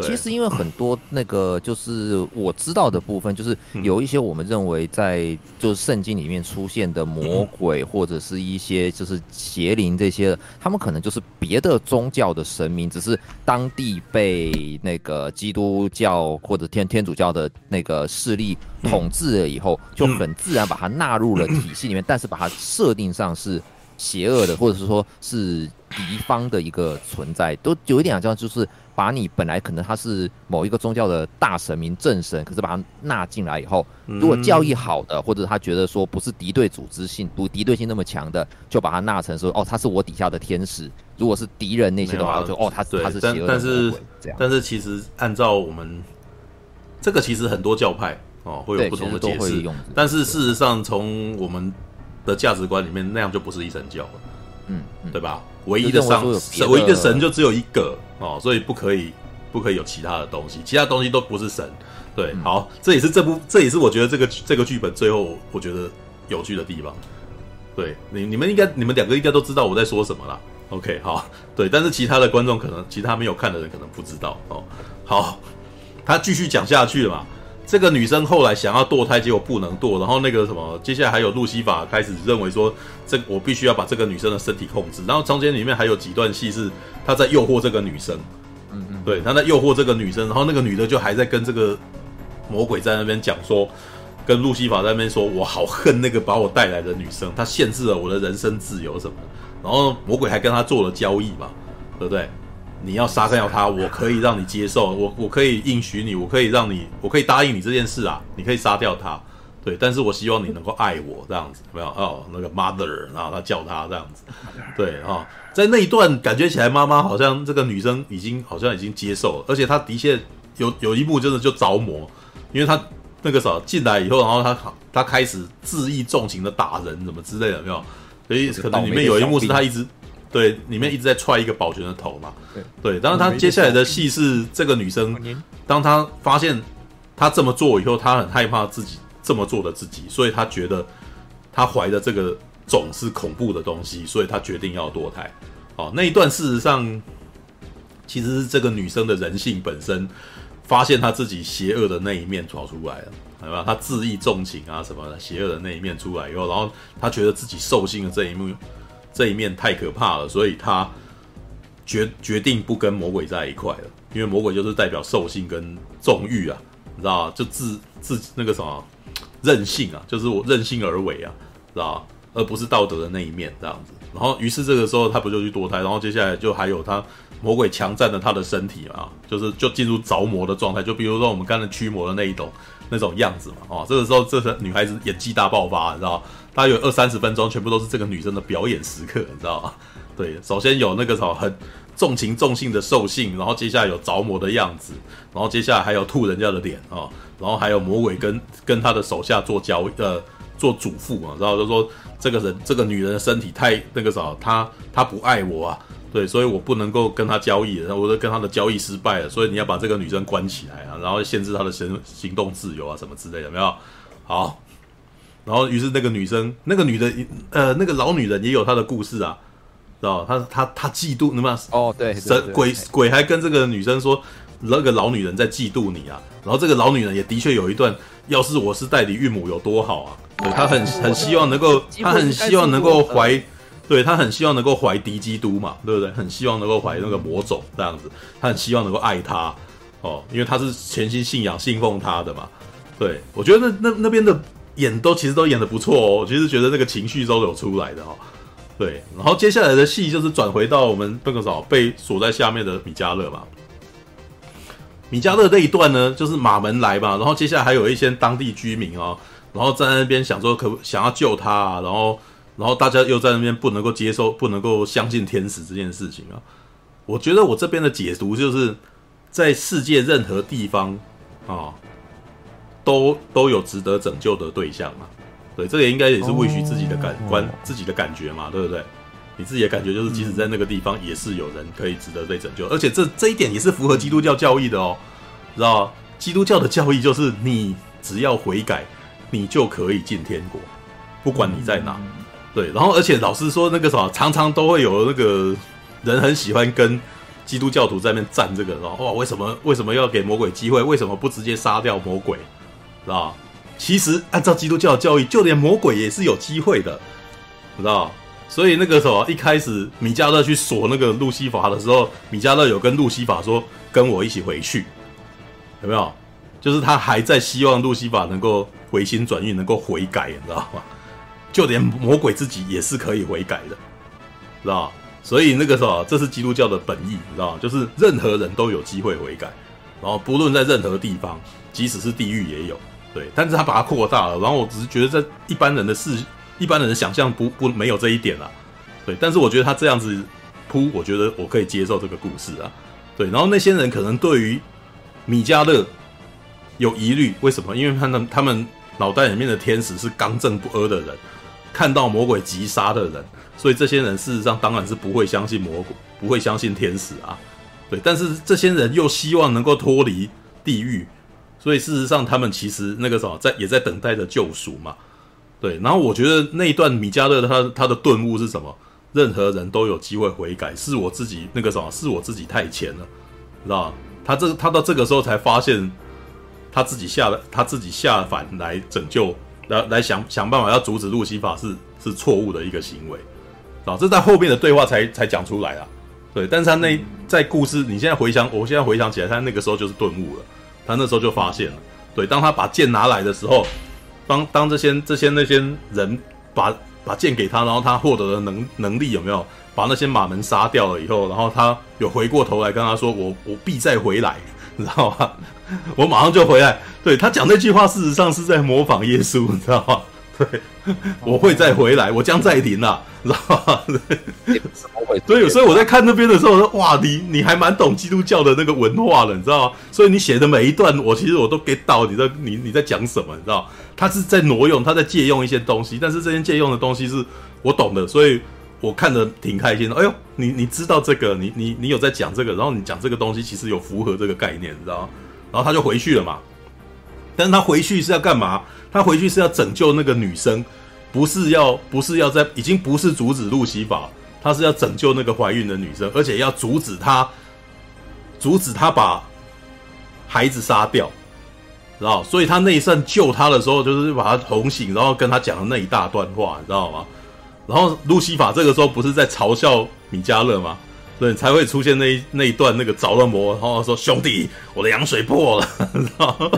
S3: 其实因为很多那个就是我知道的部分，就是有一些我们认为在就是圣经里面出现的魔鬼或者是一些就是邪灵这些，他们可能就是别的宗教的神明，只是当地被那个基督教或者天天主教的那个势力统治了以后，就很自然把它纳入了体系里面，但是把它设定上是。邪恶的，或者是说是敌方的一个存在，都有一点像，就是把你本来可能他是某一个宗教的大神明正神，可是把他纳进来以后，如果教义好的，或者他觉得说不是敌对组织性，不敌对性那么强的，就把他纳成说哦，他是我底下的天使。如果是敌人那些的话，就哦，他他是邪恶的。
S1: 但是但是其实按照我们这个，其实很多教派哦会有不同的解释，但是事实上从我们。的价值观里面，那样就不是一神教了，嗯，嗯，对吧？唯一的上，唯一的神就只有一个哦，所以不可以，不可以有其他的东西，其他东西都不是神。对，嗯、好，这也是这部，这也是我觉得这个这个剧本最后我觉得有趣的地方。对，你你们应该，你们两个应该都知道我在说什么啦。OK，好，对，但是其他的观众可能，其他没有看的人可能不知道哦。好，他继续讲下去了嘛。这个女生后来想要堕胎，结果不能堕。然后那个什么，接下来还有路西法开始认为说，这我必须要把这个女生的身体控制。然后中间里面还有几段戏是他在诱惑这个女生，嗯嗯，对，他在诱惑这个女生。然后那个女的就还在跟这个魔鬼在那边讲说，跟路西法在那边说，我好恨那个把我带来的女生，她限制了我的人身自由什么。然后魔鬼还跟他做了交易嘛，对不对？你要杀掉他，我可以让你接受，我我可以应许你，我可以让你，我可以答应你这件事啊，你可以杀掉他，对，但是我希望你能够爱我这样子，没有？哦，那个 mother，然后他叫他这样子，对啊、哦，在那一段感觉起来，妈妈好像这个女生已经好像已经接受了，而且她的确有有一幕真的就着魔，因为她那个啥进来以后，然后她她开始恣意纵情的打人，什么之类的，没有，所以可能里面有一幕是她一直。对，里面一直在踹一个保全的头嘛。对，对。当然，他接下来的戏是这个女生，当她发现她这么做以后，她很害怕自己这么做的自己，所以她觉得她怀的这个种是恐怖的东西，所以她决定要堕胎。哦，那一段事实上其实是这个女生的人性本身发现她自己邪恶的那一面跑出来了。对吧？他恣意纵情啊什么的，邪恶的那一面出来以后，然后他觉得自己兽性的这一幕这一面太可怕了，所以他决决定不跟魔鬼在一块了，因为魔鬼就是代表兽性跟纵欲啊，你知道就自自那个什么任性啊，就是我任性而为啊，知道而不是道德的那一面这样子。然后，于是这个时候他不就去堕胎？然后接下来就还有他魔鬼强占了他的身体嘛，就是就进入着魔的状态。就比如说我们刚才驱魔的那一种那种样子嘛，哦，这个时候这个女孩子演技大爆发，你知道？大概有二三十分钟，全部都是这个女生的表演时刻，你知道吗？*laughs* 对，首先有那个什么很重情重性的兽性，然后接下来有着魔的样子，然后接下来还有吐人家的脸啊，然后还有魔鬼跟跟他的手下做交呃做主妇嘛，然后就说。这个人，这个女人的身体太那个啥，她她不爱我啊，对，所以我不能够跟她交易，然后我就跟她的交易失败了，所以你要把这个女生关起来啊，然后限制她的行行动自由啊，什么之类的，没有？好，然后于是那个女生，那个女的，呃，那个老女人也有她的故事啊，知道她她她嫉妒，那么
S3: 哦，对，
S1: 神鬼鬼还跟这个女生说，那个老女人在嫉妒你啊，然后这个老女人也的确有一段，要是我是代理孕母有多好啊。对，她很很希望能够，她很希望能够怀，对，她很希望能够怀敌基督嘛，对不对？很希望能够怀那个魔种这样子，她很希望能够爱他哦，因为她是全心信仰信奉他的嘛。对，我觉得那那那边的演都其实都演得不错哦，其实觉得那个情绪都有出来的哦。对，然后接下来的戏就是转回到我们那个啥被锁在下面的米迦勒嘛。米迦勒这一段呢，就是马门来嘛，然后接下来还有一些当地居民哦。然后在那边想说可不想要救他啊，然后然后大家又在那边不能够接受，不能够相信天使这件事情啊。我觉得我这边的解读就是，在世界任何地方啊，都都有值得拯救的对象嘛。对，这个应该也是魏许自己的感官、自己的感觉嘛，对不对？你自己的感觉就是，即使在那个地方，也是有人可以值得被拯救，而且这这一点也是符合基督教教义的哦，知道基督教的教义就是，你只要悔改。你就可以进天国，不管你在哪，对。然后，而且老师说，那个什么，常常都会有那个人很喜欢跟基督教徒在那边站这个，然后哇，为什么为什么要给魔鬼机会？为什么不直接杀掉魔鬼？知道？其实按照基督教的教义，就连魔鬼也是有机会的，知道？所以那个什么，一开始米迦勒去锁那个路西法的时候，米迦勒有跟路西法说：“跟我一起回去。”有没有？就是他还在希望路西法能够回心转意，能够悔改，你知道吗？就连魔鬼自己也是可以悔改的，知道？所以那个时候，这是基督教的本意，你知道？就是任何人都有机会悔改，然后不论在任何地方，即使是地狱也有，对。但是他把它扩大了，然后我只是觉得在一般人的视，一般人的想象不不没有这一点啊，对。但是我觉得他这样子铺，我觉得我可以接受这个故事啊，对。然后那些人可能对于米迦勒。有疑虑，为什么？因为他们他们脑袋里面的天使是刚正不阿的人，看到魔鬼击杀的人，所以这些人事实上当然是不会相信魔鬼，不会相信天使啊。对，但是这些人又希望能够脱离地狱，所以事实上他们其实那个什么，在也在等待着救赎嘛。对，然后我觉得那一段米迦勒他他的顿悟是什么？任何人都有机会悔改，是我自己那个什么，是我自己太浅了，知道？他这他到这个时候才发现。他自己下了，他自己下凡来拯救，来来想想办法要阻止路西法是是错误的一个行为，啊，这在后面的对话才才讲出来啊，对，但是他那在故事，你现在回想，我现在回想起来，他那个时候就是顿悟了，他那时候就发现了，对，当他把剑拿来的时候，当当这些这些那些人把把剑给他，然后他获得的能能力有没有把那些马门杀掉了以后，然后他有回过头来跟他说，我我必再回来。你知道吗？*laughs* 我马上就回来。对，他讲那句话，事实上是在模仿耶稣，你知道吗？对，我会再回来，我将再临了，知道吗？所以，所以我在看那边的时候，说哇，你你还蛮懂基督教的那个文化的，你知道吗？所以你写的每一段，我其实我都 get 到你在你你在讲什么，你知道？他是在挪用，他在借用一些东西，但是这些借用的东西是我懂的，所以。我看的挺开心的。哎呦，你你知道这个，你你你有在讲这个，然后你讲这个东西其实有符合这个概念，你知道吗？然后他就回去了嘛。但是他回去是要干嘛？他回去是要拯救那个女生，不是要不是要在，已经不是阻止路西法，他是要拯救那个怀孕的女生，而且要阻止他，阻止他把孩子杀掉。知道？所以他那一阵救他的时候，就是把他哄醒，然后跟他讲的那一大段话，你知道吗？然后路西法这个时候不是在嘲笑米迦勒吗？对，才会出现那一那一段那个着了魔，然后说兄弟，我的羊水破了，*laughs* 知道？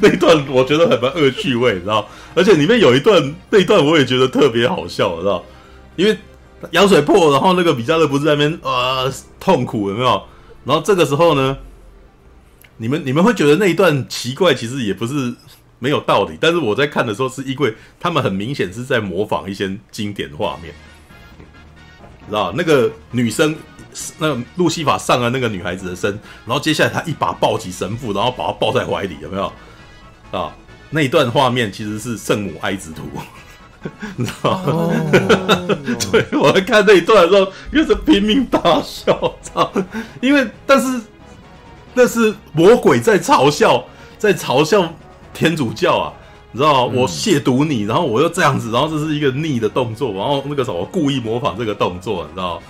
S1: 那一段我觉得很蛮恶趣味，知道？而且里面有一段那一段我也觉得特别好笑，知道？因为羊水破，然后那个米迦勒不是在那边呃痛苦有没有？然后这个时候呢，你们你们会觉得那一段奇怪，其实也不是没有道理。但是我在看的时候，是因为他们很明显是在模仿一些经典画面。知道那个女生，那个路西法上了那个女孩子的身，然后接下来他一把抱起神父，然后把她抱在怀里，有没有？啊，那一段画面其实是圣母哀子图，你知道吗？哦、*laughs* 对，我在看那一段的时候，又是拼命大笑，操！因为但是那是魔鬼在嘲笑，在嘲笑天主教啊。你知道吗？我亵渎你，然后我又这样子，然后这是一个逆的动作，然后那个什么，我故意模仿这个动作，你知道吗？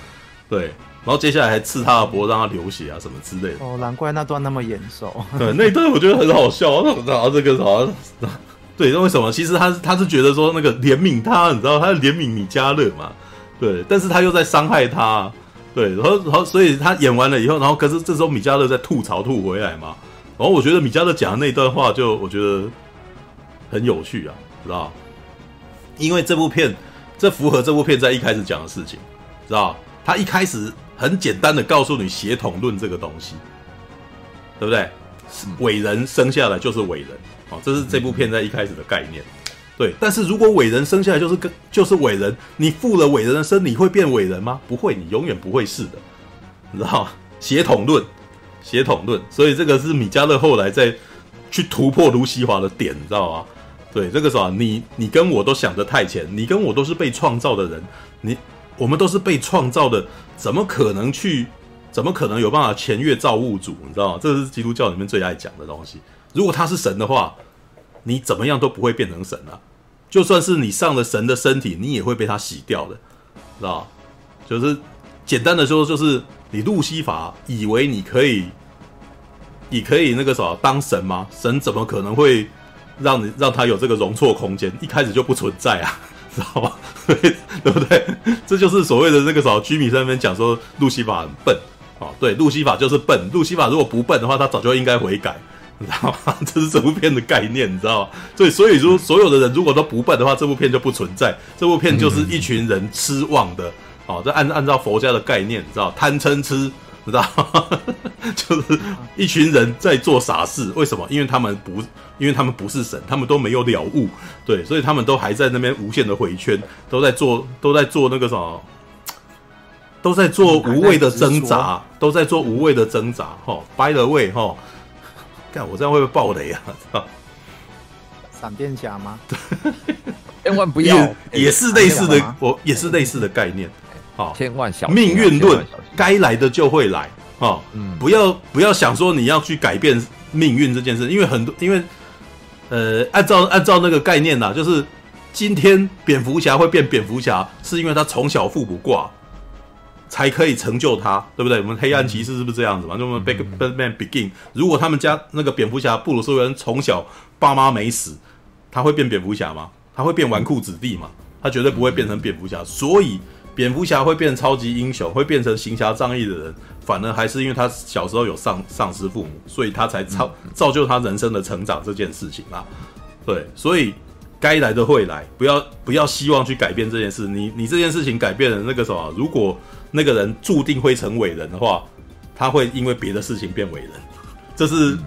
S1: 对，然后接下来还刺他的脖，让他流血啊，什么之类的。
S2: 哦，难怪那段那么眼熟。*laughs*
S1: 对，那一段我觉得很好笑。然后这个好像，对，那为什么？其实他是他是觉得说那个怜悯他，你知道，他怜悯米迦勒嘛。对，但是他又在伤害他。对，然后然后所以他演完了以后，然后可是这时候米迦勒在吐槽吐回来嘛。然后我觉得米迦勒讲的那一段话，就我觉得。很有趣啊，知道？因为这部片，这符合这部片在一开始讲的事情，知道？他一开始很简单的告诉你血统论这个东西，对不对？伟人生下来就是伟人，哦，这是这部片在一开始的概念。对，但是如果伟人生下来就是跟就是伟人，你负了伟人的身，你会变伟人吗？不会，你永远不会是的，你知道？血统论，血统论，所以这个是米迦勒后来在去突破卢西华的点，你知道吗？对，这个时候你你跟我都想得太浅，你跟我都是被创造的人，你我们都是被创造的，怎么可能去，怎么可能有办法僭越造物主？你知道吗？这是基督教里面最爱讲的东西。如果他是神的话，你怎么样都不会变成神啊！就算是你上了神的身体，你也会被他洗掉的，知道吗？就是简单的说，就是你路西法以为你可以，你可以那个什么当神吗？神怎么可能会？让你让他有这个容错空间，一开始就不存在啊，知道吧？*laughs* 对不对？这就是所谓的那个什么居米在那边讲说路西法很笨啊，对，路西法就是笨。路西法如果不笨的话，他早就应该悔改，你知道吗？*laughs* 这是这部片的概念，你知道吗？所以，所以说所有的人如果都不笨的话，这部片就不存在。这部片就是一群人痴妄的，哦，这按按照佛家的概念，你知道贪嗔痴。知道，*laughs* 就是一群人在做傻事。为什么？因为他们不，因为他们不是神，他们都没有了悟，对，所以他们都还在那边无限的回圈，都在做，都在做那个什么，都在做无谓的挣扎，都在做无谓的挣扎。哈，by the way，哈，看我这样会不会爆雷啊？*laughs*
S2: 闪电侠吗？
S3: 千万不要，
S1: 也是类似的，我也是类似的概念。好，
S3: 千万小
S1: 命运论，该来的就会来。哦，嗯，不要不要想说你要去改变命运这件事，因为很多，因为呃，按照按照那个概念呐，就是今天蝙蝠侠会变蝙蝠侠，是因为他从小父母挂，才可以成就他，对不对？我们黑暗骑士是不是这样子嘛？那么 Big Batman Begin，如果他们家那个蝙蝠侠布鲁斯韦恩从小爸妈没死，他会变蝙蝠侠吗？他会变纨绔子弟吗？他绝对不会变成蝙蝠侠，所以。蝙蝠侠会变成超级英雄，会变成行侠仗义的人，反而还是因为他小时候有丧丧失父母，所以他才造造就他人生的成长这件事情啊。对，所以该来的会来，不要不要希望去改变这件事。你你这件事情改变了那个什么，如果那个人注定会成伟人的话，他会因为别的事情变伟人。这是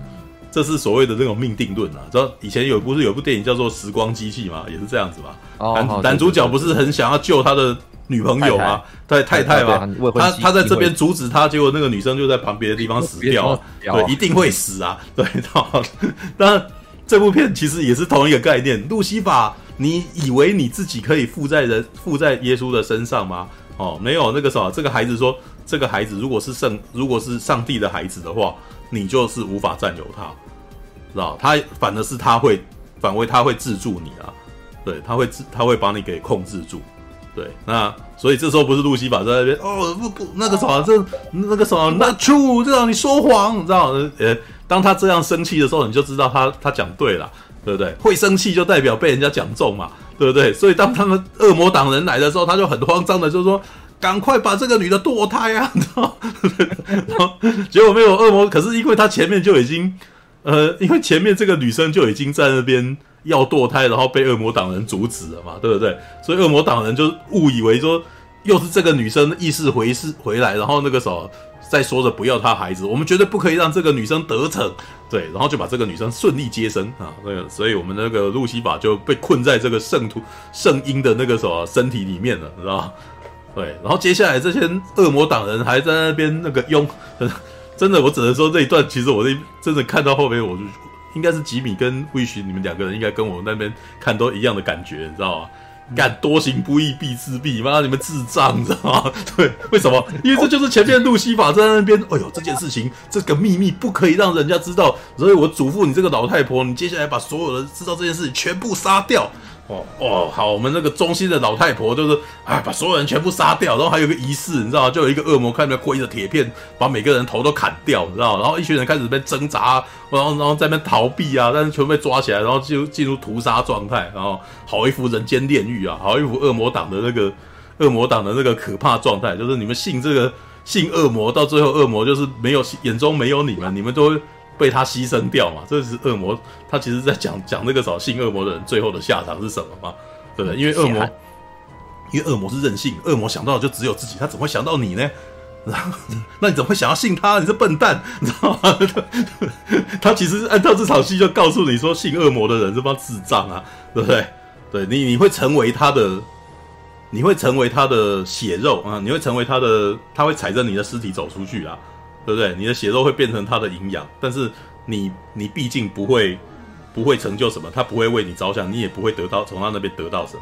S1: 这是所谓的那种命定论啊。知道以前有不是有部电影叫做《时光机器》嘛，也是这样子嘛。男男主角不是很想要救他的。女朋友吗？对，太太嘛，他他在这边阻止他，结果那个女生就在旁边的地方死掉，*laughs* 对，一定会死啊，*laughs* 对。当然，这部片其实也是同一个概念。路西法，你以为你自己可以附在人附在耶稣的身上吗？哦，没有那个什么，这个孩子说，这个孩子如果是圣，如果是上帝的孩子的话，你就是无法占有他，知道？他反而是他会反为他会制住你啊，对，他会制他会把你给控制住。对，那所以这时候不是路西法在那边哦，不不，那个什么，这那个什么，那 true，这样你说谎，你知道？呃，当他这样生气的时候，你就知道他他讲对了，对不对？会生气就代表被人家讲中嘛，对不对？所以当他们恶魔党人来的时候，他就很慌张的就说：“赶快把这个女的堕胎啊！”你知道？然后结果没有恶魔，可是因为他前面就已经，呃，因为前面这个女生就已经在那边要堕胎，然后被恶魔党人阻止了嘛，对不对？所以恶魔党人就误以为说又是这个女生意识回事回来，然后那个时候。在说着不要她孩子，我们绝对不可以让这个女生得逞，对，然后就把这个女生顺利接生啊，那个，所以我们那个路西法就被困在这个圣徒圣婴的那个什么身体里面了，你知道吗？对，然后接下来这些恶魔党人还在那边那个拥，*laughs* 真的，我只能说这一段，其实我这 *laughs* 真的看到后面，我就应该是吉米跟魏巡你们两个人应该跟我那边看都一样的感觉，你知道吗？敢多行不义必自毙，妈你们智障，你知道吗？对，为什么？因为这就是前面路西法在那边。哎呦，这件事情，这个秘密不可以让人家知道，所以我嘱咐你这个老太婆，你接下来把所有的知道这件事情全部杀掉。哦哦，好，我们那个忠心的老太婆就是，哎，把所有人全部杀掉，然后还有个仪式，你知道吗？就有一个恶魔看着挥着铁片，把每个人头都砍掉，你知道吗？然后一群人开始在挣扎，然后然后在那边逃避啊，但是全被抓起来，然后就进入屠杀状态，然后好一副人间炼狱啊，好一副恶魔党的那个恶魔党的那个可怕状态，就是你们信这个信恶魔，到最后恶魔就是没有眼中没有你们，你们都。被他牺牲掉嘛？这是恶魔，他其实在讲讲那个找性恶魔的人最后的下场是什么嘛？对不对？因为恶魔，因为恶魔是任性，恶魔想到的就只有自己，他怎么会想到你呢？然后，那你怎么会想要信他？你是笨蛋，*laughs* 你知道吗？*laughs* 他其实按照这场戏就告诉你说，信恶魔的人这帮智障啊，对不对？对你，你会成为他的，你会成为他的血肉啊，你会成为他的，他会踩着你的尸体走出去啊。对不对？你的血肉会变成他的营养，但是你你毕竟不会不会成就什么，他不会为你着想，你也不会得到从他那边得到什么。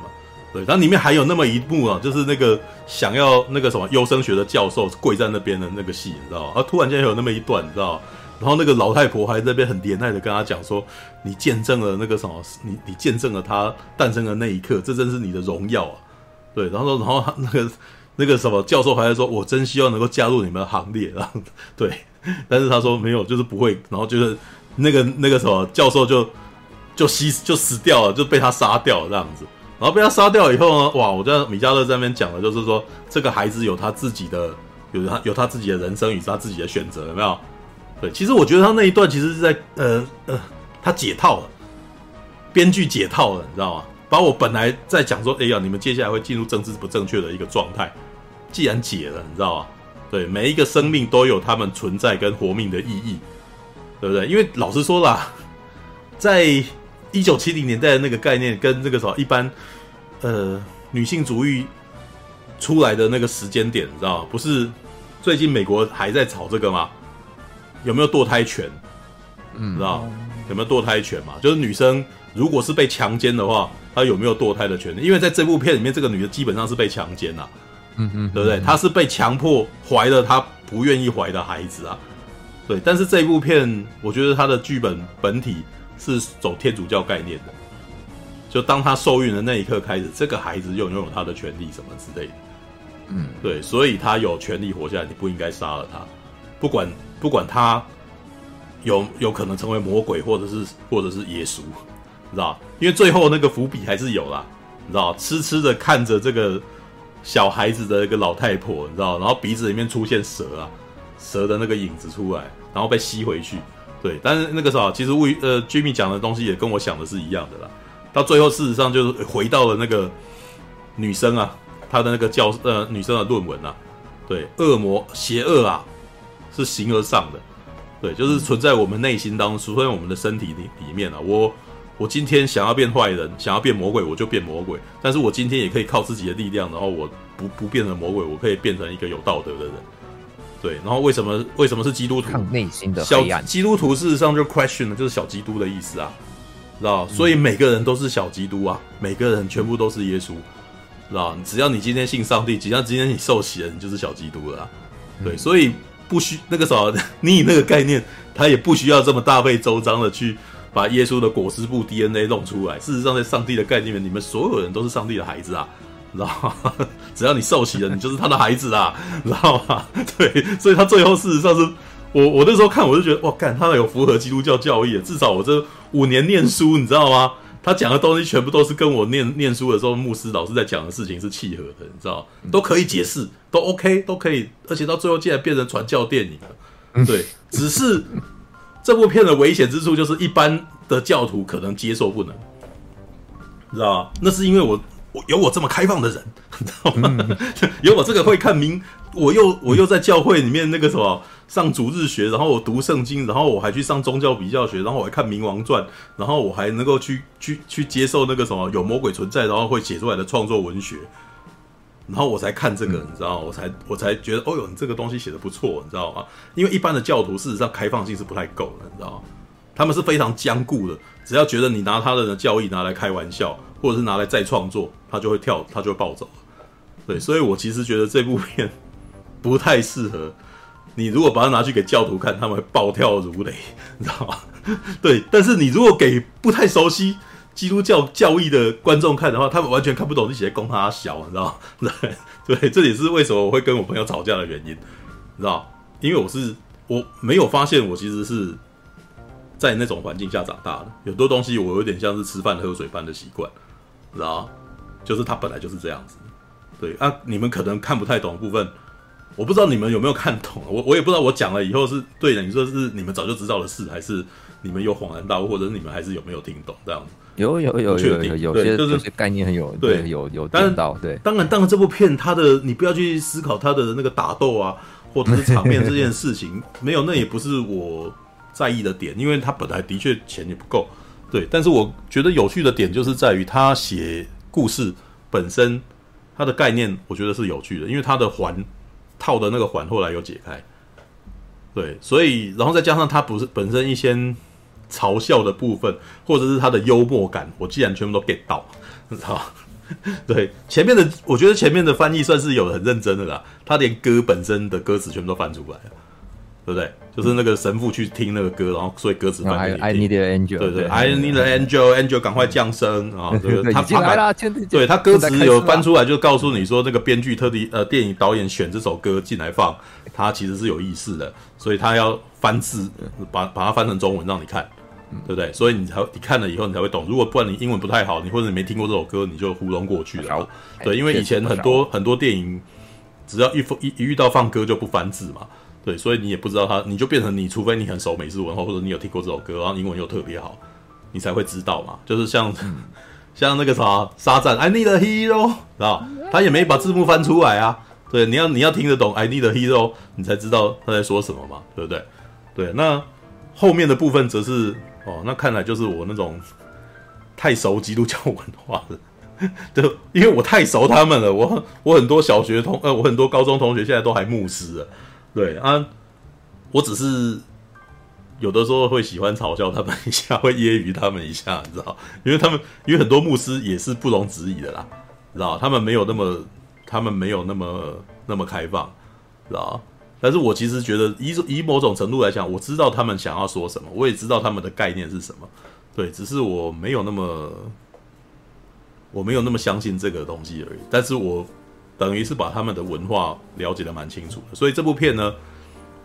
S1: 对，然后里面还有那么一幕啊，就是那个想要那个什么优生学的教授跪在那边的那个戏，你知道吗？啊，突然间有那么一段，你知道吗？然后那个老太婆还在那边很怜爱的跟他讲说：“你见证了那个什么，你你见证了他诞生的那一刻，这真是你的荣耀啊！”对，然后然后那个。那个什么教授还在说，我真希望能够加入你们的行列啊！*laughs* 对，但是他说没有，就是不会。然后就是那个那个什么教授就就死就死掉了，就被他杀掉了这样子。然后被他杀掉以后呢，哇！我在米迦勒在那边讲的就是说，这个孩子有他自己的，有他有他自己的人生与他自己的选择，有没有？对，其实我觉得他那一段其实是在呃呃，他解套了，编剧解套了，你知道吗？把我本来在讲说，哎呀，你们接下来会进入政治不正确的一个状态。既然解了，你知道吗？对，每一个生命都有他们存在跟活命的意义，对不对？因为老实说啦，在一九七零年代的那个概念，跟那个时候一般，呃，女性主义出来的那个时间点，你知道吗？不是最近美国还在吵这个吗？有没有堕胎权？嗯，知道有没有堕胎权嘛？就是女生如果是被强奸的话，她有没有堕胎的权利？因为在这部片里面，这个女的基本上是被强奸了。嗯嗯，对不对？他是被强迫怀了他不愿意怀的孩子啊，对。但是这部片，我觉得他的剧本本体是走天主教概念的，就当他受孕的那一刻开始，这个孩子又拥有他的权利什么之类的。嗯，对，所以他有权利活下来，你不应该杀了他，不管不管他有有可能成为魔鬼，或者是或者是耶稣，你知道？因为最后那个伏笔还是有啦，你知道？痴痴的看着这个。小孩子的一个老太婆，你知道，然后鼻子里面出现蛇啊，蛇的那个影子出来，然后被吸回去。对，但是那个时候，其实魏呃 Jimmy 讲的东西也跟我想的是一样的啦。到最后，事实上就是回到了那个女生啊，她的那个教呃女生的论文啊，对，恶魔邪恶啊，是形而上的，对，就是存在我们内心当中，存在我们的身体里里面啊，我。我今天想要变坏人，想要变魔鬼，我就变魔鬼。但是我今天也可以靠自己的力量，然后我不不变成魔鬼，我可以变成一个有道德的人。对，然后为什么为什么是基督徒？
S3: 抗内心的
S1: 小基督徒，事实上就 question 了，就是小基督的意思啊，知道？所以每个人都是小基督啊，每个人全部都是耶稣，知道？只要你今天信上帝，只要今天你受洗了，你就是小基督了啊。对，所以不需那个时候 *laughs* 你以那个概念，他也不需要这么大费周章的去。把耶稣的裹尸布 DNA 弄出来。事实上，在上帝的概念里面，你们所有人都是上帝的孩子啊，知道吗？只要你受洗了，你就是他的孩子啊，知道吗？*laughs* 对，所以他最后事实上是我我那时候看我就觉得哇，干他有符合基督教教义，至少我这五年念书，你知道吗？他讲的东西全部都是跟我念念书的时候牧师老师在讲的事情是契合的，你知道，都可以解释，都 OK，都可以，而且到最后竟然变成传教电影了。对，只是这部片的危险之处就是一般的教徒可能接受不能，你知道吗？那是因为我。有我这么开放的人，你知道吗？嗯、*laughs* 有我这个会看明，我又我又在教会里面那个什么上主日学，然后我读圣经，然后我还去上宗教比较学，然后我还看《冥王传》，然后我还能够去去去接受那个什么有魔鬼存在，然后会写出来的创作文学，然后我才看这个，你知道吗？我才我才觉得，哦哟，你这个东西写的不错，你知道吗？因为一般的教徒事实上开放性是不太够的，你知道吗？他们是非常僵固的，只要觉得你拿他的教义拿来开玩笑，或者是拿来再创作，他就会跳，他就会暴走。对，所以我其实觉得这部片 *laughs* 不太适合你。如果把它拿去给教徒看，他们会暴跳如雷，你知道吗？*laughs* 对，但是你如果给不太熟悉基督教教义的观众看的话，他们完全看不懂这些供他小，你知道吗？*laughs* 对，对，这也是为什么我会跟我朋友吵架的原因，你知道？因为我是我没有发现，我其实是。在那种环境下长大的，有多东西我有点像是吃饭喝水般的习惯，知道就是他本来就是这样子。对啊，你们可能看不太懂的部分，我不知道你们有没有看懂。我我也不知道我讲了以后是对的，你说是你们早就知道的事，还是你们有恍然大悟，或者是你们还是有没有听懂这样子？
S3: 有有有有有有些就是概念很有对，对有有听到对。
S1: 当然当然这部片它的你不要去思考它的那个打斗啊，或者是场面这件事情，没有，那也不是我。在意的点，因为他本来的确钱也不够，对。但是我觉得有趣的点就是在于他写故事本身，他的概念我觉得是有趣的，因为他的环套的那个环后来有解开，对。所以然后再加上他不是本身一些嘲笑的部分，或者是他的幽默感，我既然全部都 get 到，你知道？*laughs* 对。前面的我觉得前面的翻译算是有很认真的啦，他连歌本身的歌词全部都翻出来了。对不对？就是那个神父去听那个歌，然后所以歌词翻给你听。
S3: I need an angel。
S1: 对对，I need an angel，angel 赶快降生啊！*laughs* 对，他
S3: 进来了，
S1: 对他歌词有翻出来，就告诉你说，那个编剧特地呃，电影导演选这首歌进来放，他其实是有意思的，所以他要翻字，把把它翻成中文让你看，对不对？所以你才你看了以后你才会懂。如果不然你英文不太好，你或者你没听过这首歌，你就糊弄过去了。对，因为以前很多很多电影，只要一一一遇到放歌就不翻字嘛。对，所以你也不知道他，你就变成你，除非你很熟美式文化，或者你有听过这首歌，然后英文又特别好，你才会知道嘛。就是像、嗯、*laughs* 像那个啥沙赞，I need a hero，知道？他也没把字幕翻出来啊。对，你要你要听得懂 I need a hero，你才知道他在说什么嘛，对不对？对，那后面的部分则是哦，那看来就是我那种太熟基督教文化了，*laughs* 对，因为我太熟他们了。我我很多小学同呃，我很多高中同学现在都还牧师了。对啊，我只是有的时候会喜欢嘲笑他们一下，会揶揄他们一下，*laughs* 你知道？因为他们因为很多牧师也是不容置疑的啦，知道？他们没有那么，他们没有那么那么开放，知道？但是我其实觉得，以以某种程度来讲，我知道他们想要说什么，我也知道他们的概念是什么。对，只是我没有那么，我没有那么相信这个东西而已。但是我。等于是把他们的文化了解的蛮清楚的，所以这部片呢，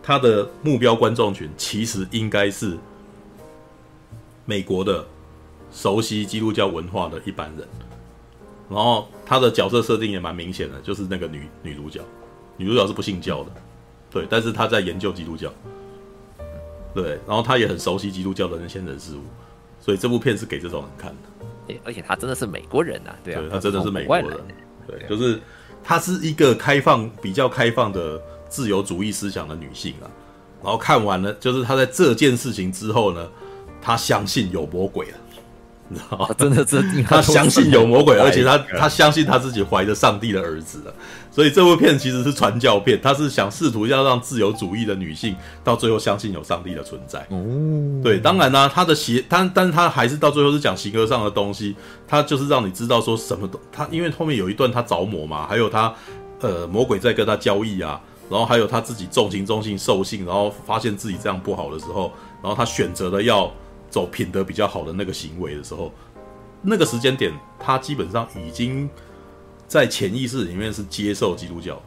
S1: 它的目标观众群其实应该是美国的熟悉基督教文化的一般人。然后他的角色设定也蛮明显的，就是那个女女主角，女主角是不信教的，对，但是她在研究基督教，对，然后她也很熟悉基督教的那些人事物，所以这部片是给这种人看的。
S3: 而且他真的是美国人呐、啊，对啊，
S1: 她真的是美国人，对，就是。她是一个开放、比较开放的自由主义思想的女性啊，然后看完了，就是她在这件事情之后呢，她相信有魔鬼了。你知道吗？
S3: 真的，真的，
S1: 他相信有魔鬼，而且她，她相信她自己怀着上帝的儿子了。所以这部片其实是传教片，他是想试图要让自由主义的女性到最后相信有上帝的存在。哦，对，当然呢，他的邪，但但是他还是到最后是讲形而上的东西，他就是让你知道说什么都他，因为后面有一段他着魔嘛，还有他呃魔鬼在跟他交易啊，然后还有他自己重情重性兽性，然后发现自己这样不好的时候，然后他选择了要。走品德比较好的那个行为的时候，那个时间点，他基本上已经在潜意识里面是接受基督教，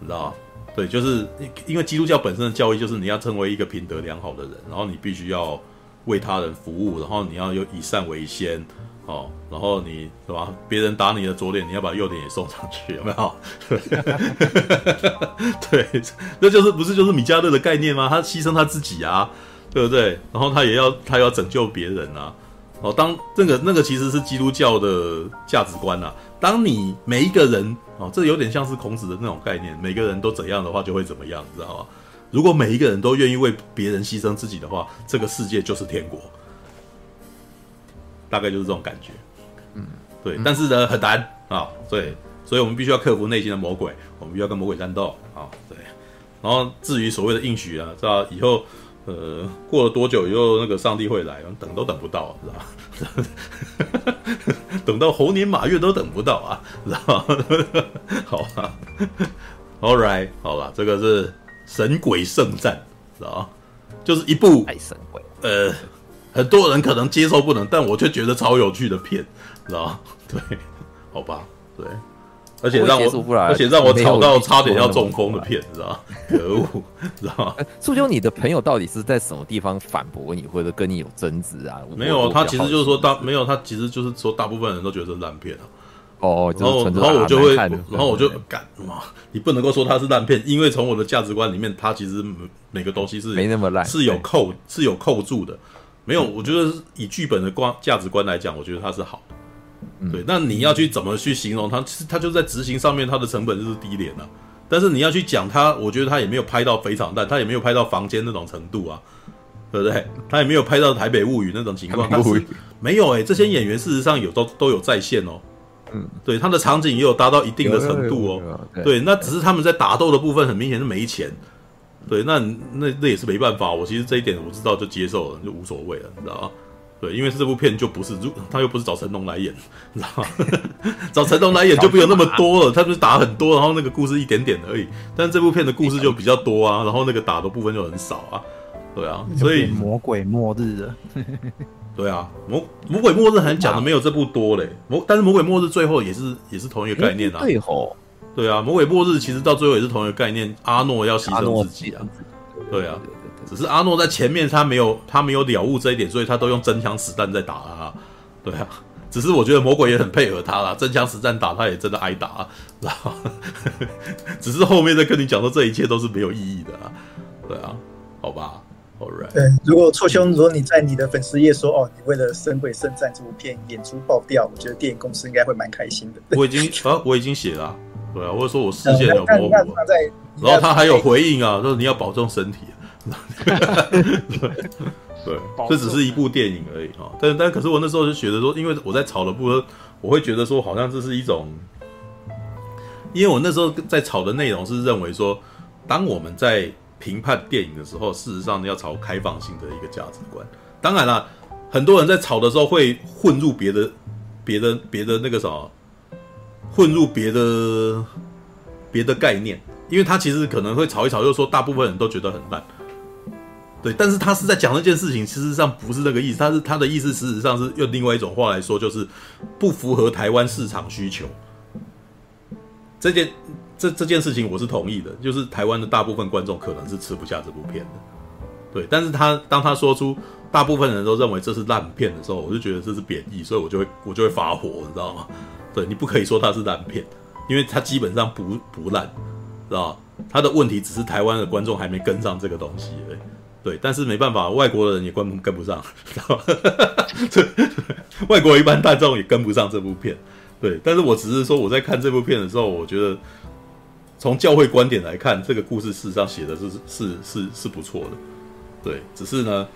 S1: 你知道吗？对，就是因为基督教本身的教义就是你要成为一个品德良好的人，然后你必须要为他人服务，然后你要有以善为先，哦，然后你是吧？别人打你的左脸，你要把右脸也送上去，有没有？*laughs* 对，那就是不是就是米迦勒的概念吗？他牺牲他自己啊，对不对？然后他也要他要拯救别人啊，哦，当那个那个其实是基督教的价值观啊。当你每一个人哦，这有点像是孔子的那种概念，每个人都怎样的话，就会怎么样，知道吗？如果每一个人都愿意为别人牺牲自己的话，这个世界就是天国，大概就是这种感觉。嗯，对。但是呢，很难啊，对，所以我们必须要克服内心的魔鬼，我们必须要跟魔鬼战斗啊，对。然后至于所谓的应许啊，知道以后呃过了多久以后，那个上帝会来，等都等不到，知道吗？*laughs* 等到猴年马月都等不到啊，知道吗？*laughs* 好吧，All right，好了，这个是神鬼圣战，知道吗？就是一部
S3: 爱神鬼，
S1: 呃，很多人可能接受不能，但我却觉得超有趣的片，知道吗？*laughs* 对，好吧，对。而且让我，而且让我吵到差点要中风的片，知道吗？*laughs* 可恶，知道吗？
S3: 素秋，你的朋友到底是在什么地方反驳你，或者跟你有争执啊？
S1: 没有，他其实就是说大没有，他其实就是说大部分人都觉得是烂片啊。
S3: 哦，
S1: 然后然后我就会，然后我就干嘛？你不能够说它是烂片，因为从我的价值观里面，它其实每个东西是
S3: 没那么烂，
S1: 是有扣是有扣住的。没有，我觉得以剧本的观价值观来讲，我觉得它是好的。对，那你要去怎么去形容它？其实它就在执行上面，它的成本就是低廉啊。但是你要去讲它，我觉得它也没有拍到非常烂，它也没有拍到房间那种程度啊，对不对？它也没有拍到台北物语那种情况。它是没有哎、欸，这些演员事实上有都都有在线哦。嗯，对，他的场景也有达到一定的程度哦。对，那只是他们在打斗的部分很明显是没钱。对，那那那也是没办法。我其实这一点我知道就接受了，就无所谓了，你知道吗？对，因为这部片就不是，他又不是找成龙来演，你知道吗？*laughs* 找成龙来演就没有那么多了，他就是打很多，然后那个故事一点点而已。但这部片的故事就比较多啊，然后那个打的部分就很少啊。对啊，所以
S2: 魔鬼末日的，*laughs*
S1: 对啊，魔魔鬼末日好像讲的没有这部多嘞。魔，但是魔鬼末日最后也是也是同一个概念啊。
S3: 对吼，
S1: 对啊，魔鬼末日其实到最后也是同一个概念，阿诺要牺牲自己啊。对啊。只是阿诺在前面，他没有他没有了悟这一点，所以他都用真枪实弹在打他。对啊，只是我觉得魔鬼也很配合他啦，真枪实弹打他也真的挨打，然后只是后面再跟你讲说这一切都是没有意义的啊。对啊，好吧，All right。
S5: 对，如果错兄，如果你在你的粉丝页说哦，你为了《神鬼圣战》这部片演出爆掉，我觉得电影公司应该会蛮开心的。
S1: 我已经啊，我已经写了，对啊，或者说我视线有模糊，然后他还有回应啊，说你要保重身体。*laughs* 对，这只是一部电影而已哈。但但可是我那时候就觉得说，因为我在炒的部分，我会觉得说，好像这是一种，因为我那时候在炒的内容是认为说，当我们在评判电影的时候，事实上要朝开放性的一个价值观。当然了，很多人在炒的时候会混入别的、别的、别的那个什么，混入别的、别的概念，因为他其实可能会炒一炒，就是说大部分人都觉得很烂。对，但是他是在讲那件事情，事实上不是那个意思。他是他的意思，事实上是用另外一种话来说，就是不符合台湾市场需求。这件这这件事情我是同意的，就是台湾的大部分观众可能是吃不下这部片的。对，但是他当他说出大部分人都认为这是烂片的时候，我就觉得这是贬义，所以我就会我就会发火，你知道吗？对，你不可以说它是烂片，因为它基本上不不烂，知道吗？他的问题只是台湾的观众还没跟上这个东西而已。对，但是没办法，外国的人也跟跟不上，知道吗？*laughs* 外国一般大众也跟不上这部片。对，但是我只是说，我在看这部片的时候，我觉得从教会观点来看，这个故事事实上写的是是是是不错的。对，只是呢，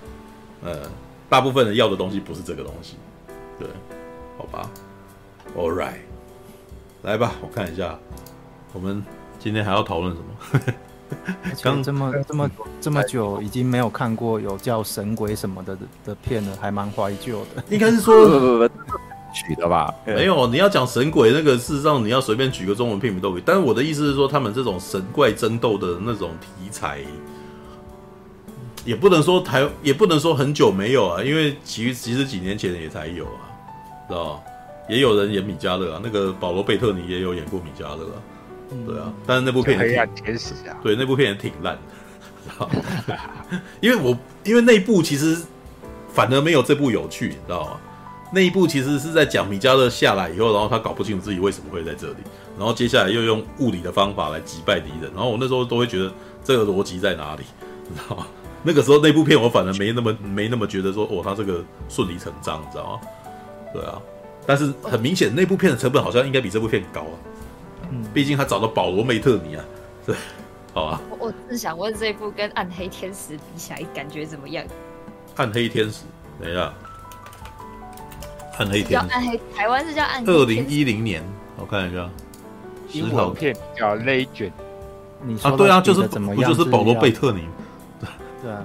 S1: 呃，大部分人要的东西不是这个东西。对，好吧，All right，来吧，我看一下，我们今天还要讨论什么？
S2: 刚这么这么这么久，已经没有看过有叫神鬼什么的的片了，还蛮怀旧的。*laughs*
S1: 应该是说 *laughs*
S3: 取的吧？
S1: 没有，你要讲神鬼那个，事实上你要随便举个中文片名都可以。但是我的意思是说，他们这种神怪争斗的那种题材，也不能说台，也不能说很久没有啊。因为其实其实几年前也才有啊，知道也有人演米迦勒啊，那个保罗贝特尼也有演过米迦勒啊。对啊，但是那部片也挺
S6: 黑暗天使啊，
S1: 对，那部片也挺烂的，*laughs* 因为我因为那部其实反而没有这部有趣，你知道吗？那一部其实是在讲米迦勒下来以后，然后他搞不清楚自己为什么会在这里，然后接下来又用物理的方法来击败敌人，然后我那时候都会觉得这个逻辑在哪里，你知道吗？那个时候那部片我反而没那么没那么觉得说哦，他这个顺理成章，你知道吗？对啊，但是很明显那部片的成本好像应该比这部片高啊，嗯，毕竟他找到保罗·梅特尼啊，*laughs* 对，好啊。
S7: 我我是想问这一部跟《暗黑天使》比起来感觉怎么样？
S1: 暗黑天使，等一下。暗黑天使，
S7: 叫暗黑，台湾是叫暗黑。
S1: 二零一零年，我看一下，
S6: 英文片叫《Legend》。
S2: 你说
S1: 啊，对啊，就是不就是保罗贝特尼？
S2: 对啊，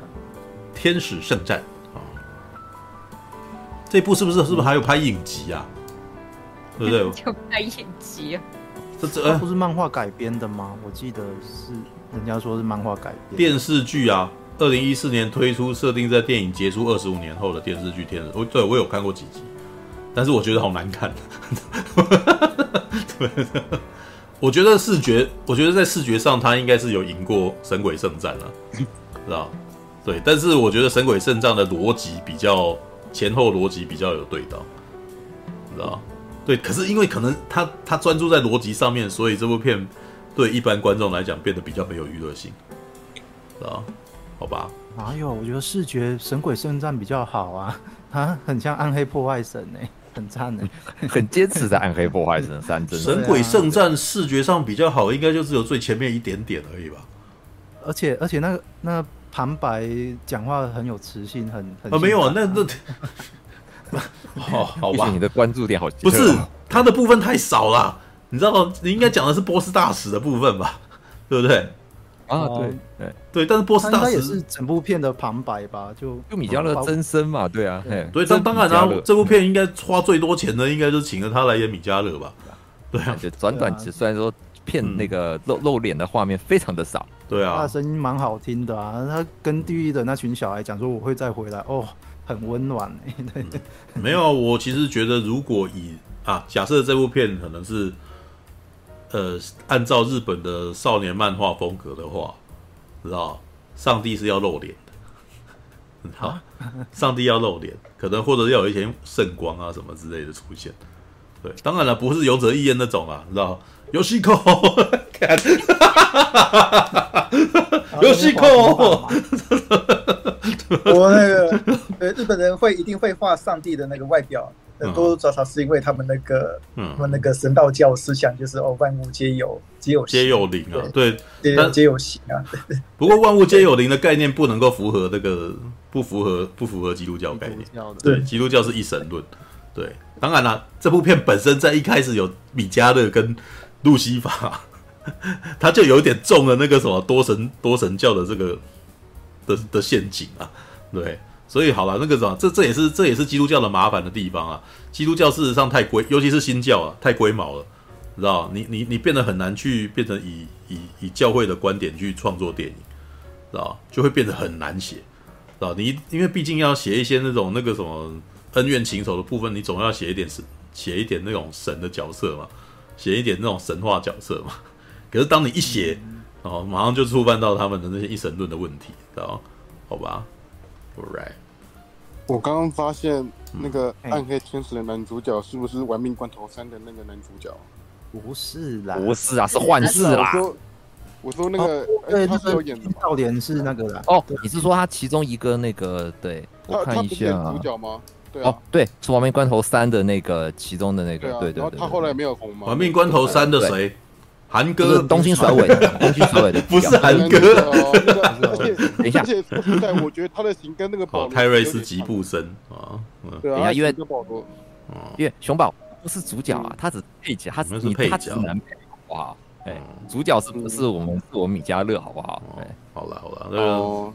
S1: 天使圣战啊，这部是不是是不是还有拍影集啊？对不对？*laughs*
S7: 就拍影集啊？
S2: 这这不是漫画改编的吗？我记得是人家说是漫画改编
S1: 电视剧啊。二零一四年推出，设定在电影结束二十五年后的电视剧《天使》。我对我有看过几集。但是我觉得好难看，对，*laughs* 我觉得视觉，我觉得在视觉上，它应该是有赢过《神鬼圣战》了，知道？对，但是我觉得《神鬼圣战》的逻辑比较前后逻辑比较有对到，知道？对，可是因为可能他他专注在逻辑上面，所以这部片对一般观众来讲变得比较没有娱乐性，知道？好吧？
S2: 哪有？我觉得视觉《神鬼圣战》比较好啊，*laughs* 啊，很像《暗黑破坏神》哎。*laughs* 很赞呢，
S3: 很坚持的暗黑破坏神三真。
S1: 神鬼圣战视觉上比较好，应该就只有最前面一点点而已吧。
S2: 而且而且那个那旁白讲话很有磁性，很很
S1: 啊没有啊，那那好 *laughs* 好吧，
S3: 你的关注点好
S1: 不是他的部分太少了，你知道吗？你应该讲的是波斯大使的部分吧，对不对？
S3: 啊，对对
S1: 对，但是波斯大使
S2: 也是整部片的旁白吧？就
S3: 就米迦勒真身嘛，对啊，
S1: 对，这当然啊，这部片应该花最多钱的，应该就是请了他来演米迦勒吧？对啊，
S3: 就短短虽然说片那个露露脸的画面非常的少，
S1: 对啊，
S2: 他的声音蛮好听的啊，他跟地狱的那群小孩讲说我会再回来，哦，很温暖。对，
S1: 没有，我其实觉得如果以啊，假设这部片可能是。呃，按照日本的少年漫画风格的话，知道上帝是要露脸的，好，*laughs* 上帝要露脸，可能或者要有一些圣光啊什么之类的出现。对，当然了，不是勇者义彦那种啊，你知道？Yoshiko，看，*laughs* Yoshiko，
S5: 我那个，呃，日本人会一定会画上帝的那个外表。多多少少是因为他们那个，嗯，他们那个神道教思想就是哦，万物皆有皆有
S1: 皆有灵啊，对，
S5: 但皆有形啊。*laughs*
S1: 不过万物皆有灵的概念不能够符合那个，不符合不符合基督教概念。对，基督教是一神论。对，当然了，这部片本身在一开始有米迦勒跟路西法，*laughs* 他就有点中了那个什么多神多神教的这个的的陷阱啊，对。所以好了，那个什么，这这也是这也是基督教的麻烦的地方啊。基督教事实上太龟，尤其是新教啊，太龟毛了，知道你你你变得很难去变成以以以教会的观点去创作电影，知道就会变得很难写，知道你因为毕竟要写一些那种那个什么恩怨情仇的部分，你总要写一点神，写一点那种神的角色嘛，写一点那种神话角色嘛。*laughs* 可是当你一写，哦，马上就触犯到他们的那些一神论的问题，知道好吧？Right。
S8: 我刚刚发现那个暗黑天使的男主角是不是《玩命关头三》的那个男主角？
S2: 不是啦，
S3: 不是啊，是幻视啦。
S8: 我说，我说那个，对，他是有演的。
S2: 少年是那个的。
S3: 哦，你是说他其中一个那个？对，我看一下啊。
S8: 主角吗？对
S3: 哦，对，是《亡命关头三》的那个其中的那个。对对对。
S8: 他后来没有红吗？
S1: 《亡命关头三》的谁？韩哥，
S3: 东京甩尾的，*laughs* 东京甩尾的，*laughs*
S1: 不是韩哥。
S3: 等一下，
S8: 而且现在我觉得他的型跟那个
S1: 宝泰瑞斯吉布森啊，
S8: 对啊，
S3: 等一下，因为因为熊宝不是主角啊，他只配角，他只是配角，男配，好不好？哎，主角是不是我们？是我们米加勒，好不好？哎，
S1: 好了好了，那个，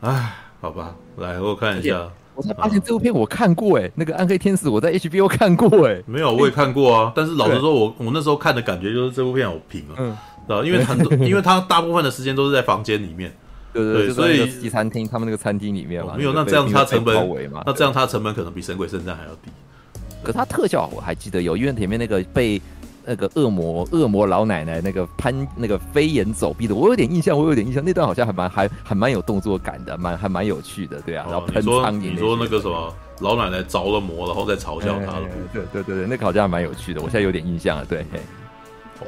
S1: 哎，好吧，来我看一下。
S3: 我才发现这部片我看过哎，那个暗黑天使我在 HBO 看过哎，
S1: 没有我也看过啊，但是老实说，我我那时候看的感觉就是这部片好平啊，嗯，啊因为很多，*laughs* 因为他大部分的时间都是在房间里面，
S3: 对对，所以西餐厅他们那个餐厅里面嘛，
S1: 没有，那这样它成本，那这样它成本可能比神鬼圣战还要低，
S3: 可是他特效我还记得有，因为前面那个被那个恶魔恶魔老奶奶那个攀那个飞檐走壁的，我有点印象，我有点印象，那段好像还蛮还还蛮有动作感的，蛮还蛮有趣的，对啊。然后喷苍蝇，
S1: 你说那个什么老奶奶着了魔，然后再嘲笑他了，
S3: 对对对对，那个好像还蛮有趣的，我现在有点印象了，对。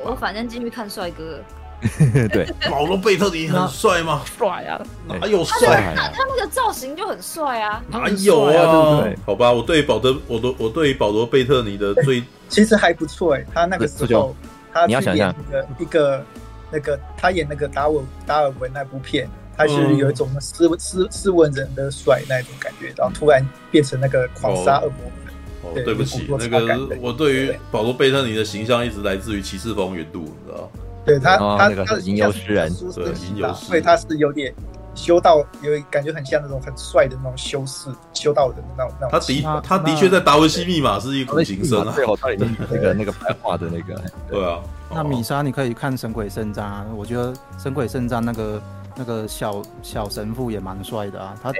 S7: 我反正进去看帅哥。*laughs*
S3: 对，
S1: 保罗贝特尼很帅吗？
S7: 帅啊，
S1: 哪有帅？
S7: 他他那个造型就很帅啊，
S1: 哪有啊？对对，好吧，我对保德，我都我对保罗贝特尼的最
S5: 其实还不错哎，他那个时候他
S3: 你要想象
S5: 一个一个那个他演那个达尔达尔文那部片，他是有一种斯斯斯文人的帅那种感觉，然后突然变成那个狂杀恶魔。
S1: 哦，对不起，那个我对于保罗贝特尼的形象一直来自于骑士风云度，你知道。
S5: 对他，
S3: 哦、
S5: 他
S3: 他的吟游诗人，
S1: 对。吟游诗，
S5: 所以他是有点修道，有感觉很像那种很帅的那种修士、修道人的那种那种。
S1: 他的他的确在达文西密码是一苦行僧啊，
S3: 最后他已经那个那个白话的那个，*laughs*
S1: 对啊。
S2: 那米莎，你可以看《神鬼圣战》啊，我觉得《神鬼圣战》那个那个小小神父也蛮帅的啊，他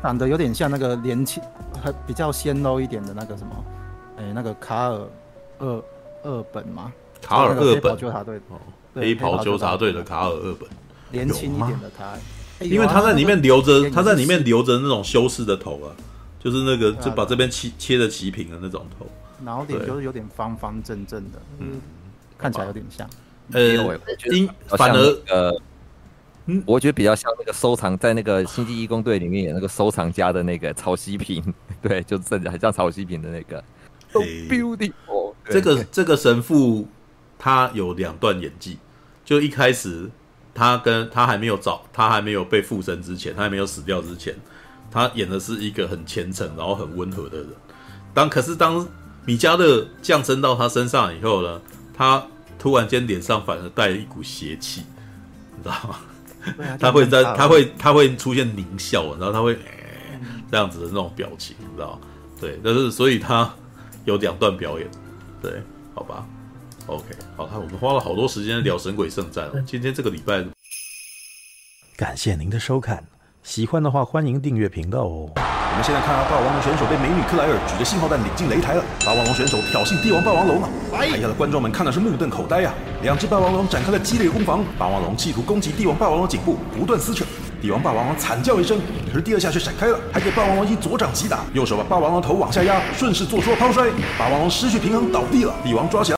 S2: 长得有点像那个年轻，还比较鲜肉一点的那个什么，哎，那个卡尔二二本嘛，
S1: 卡尔二本
S2: 纠察队。
S1: 黑袍纠察队的卡尔二本，
S2: 年轻一点的他，
S1: 因为他在里面留着，他在里面留着那种修饰的头啊，就是那个就把这边切切的齐平的那种头，
S2: 然后脸就是有点方方正正的，嗯，看起来有点像，
S1: 呃，因反而呃，
S3: 嗯，我觉得比较像那个收藏在那个星际义工队里面演那个收藏家的那个曹希平，对，就甚至还像曹希平的那个，so beautiful，
S1: 这个这个神父他有两段演技。就一开始，他跟他还没有找，他还没有被附身之前，他还没有死掉之前，他演的是一个很虔诚，然后很温和的人。当可是当米迦勒降生到他身上以后呢，他突然间脸上反而带了一股邪气，你知道吗？啊、他会在，他会，他会出现狞笑，然后他会、欸、这样子的那种表情，你知道吗？对，但是所以他有两段表演，对，好吧。OK，好，我们花了好多时间聊《神鬼圣战》哦。今天这个礼拜，
S9: 感谢您的收看，喜欢的话欢迎订阅频道哦。我们现在看到霸王龙选手被美女克莱尔举着信号弹领进擂台了。霸王龙选手挑衅帝王霸王龙啊，台下的观众们看的是目瞪口呆呀、啊。两只霸王龙展开了激烈攻防，霸王龙企图攻击帝王霸王龙颈部，不断撕扯。帝王霸王龙惨叫一声，可是第二下却闪开了，还给霸王龙一左掌击打，右手把霸王龙头往下压，顺势做出了抛摔，霸王龙失去平衡倒地了。帝王抓起来。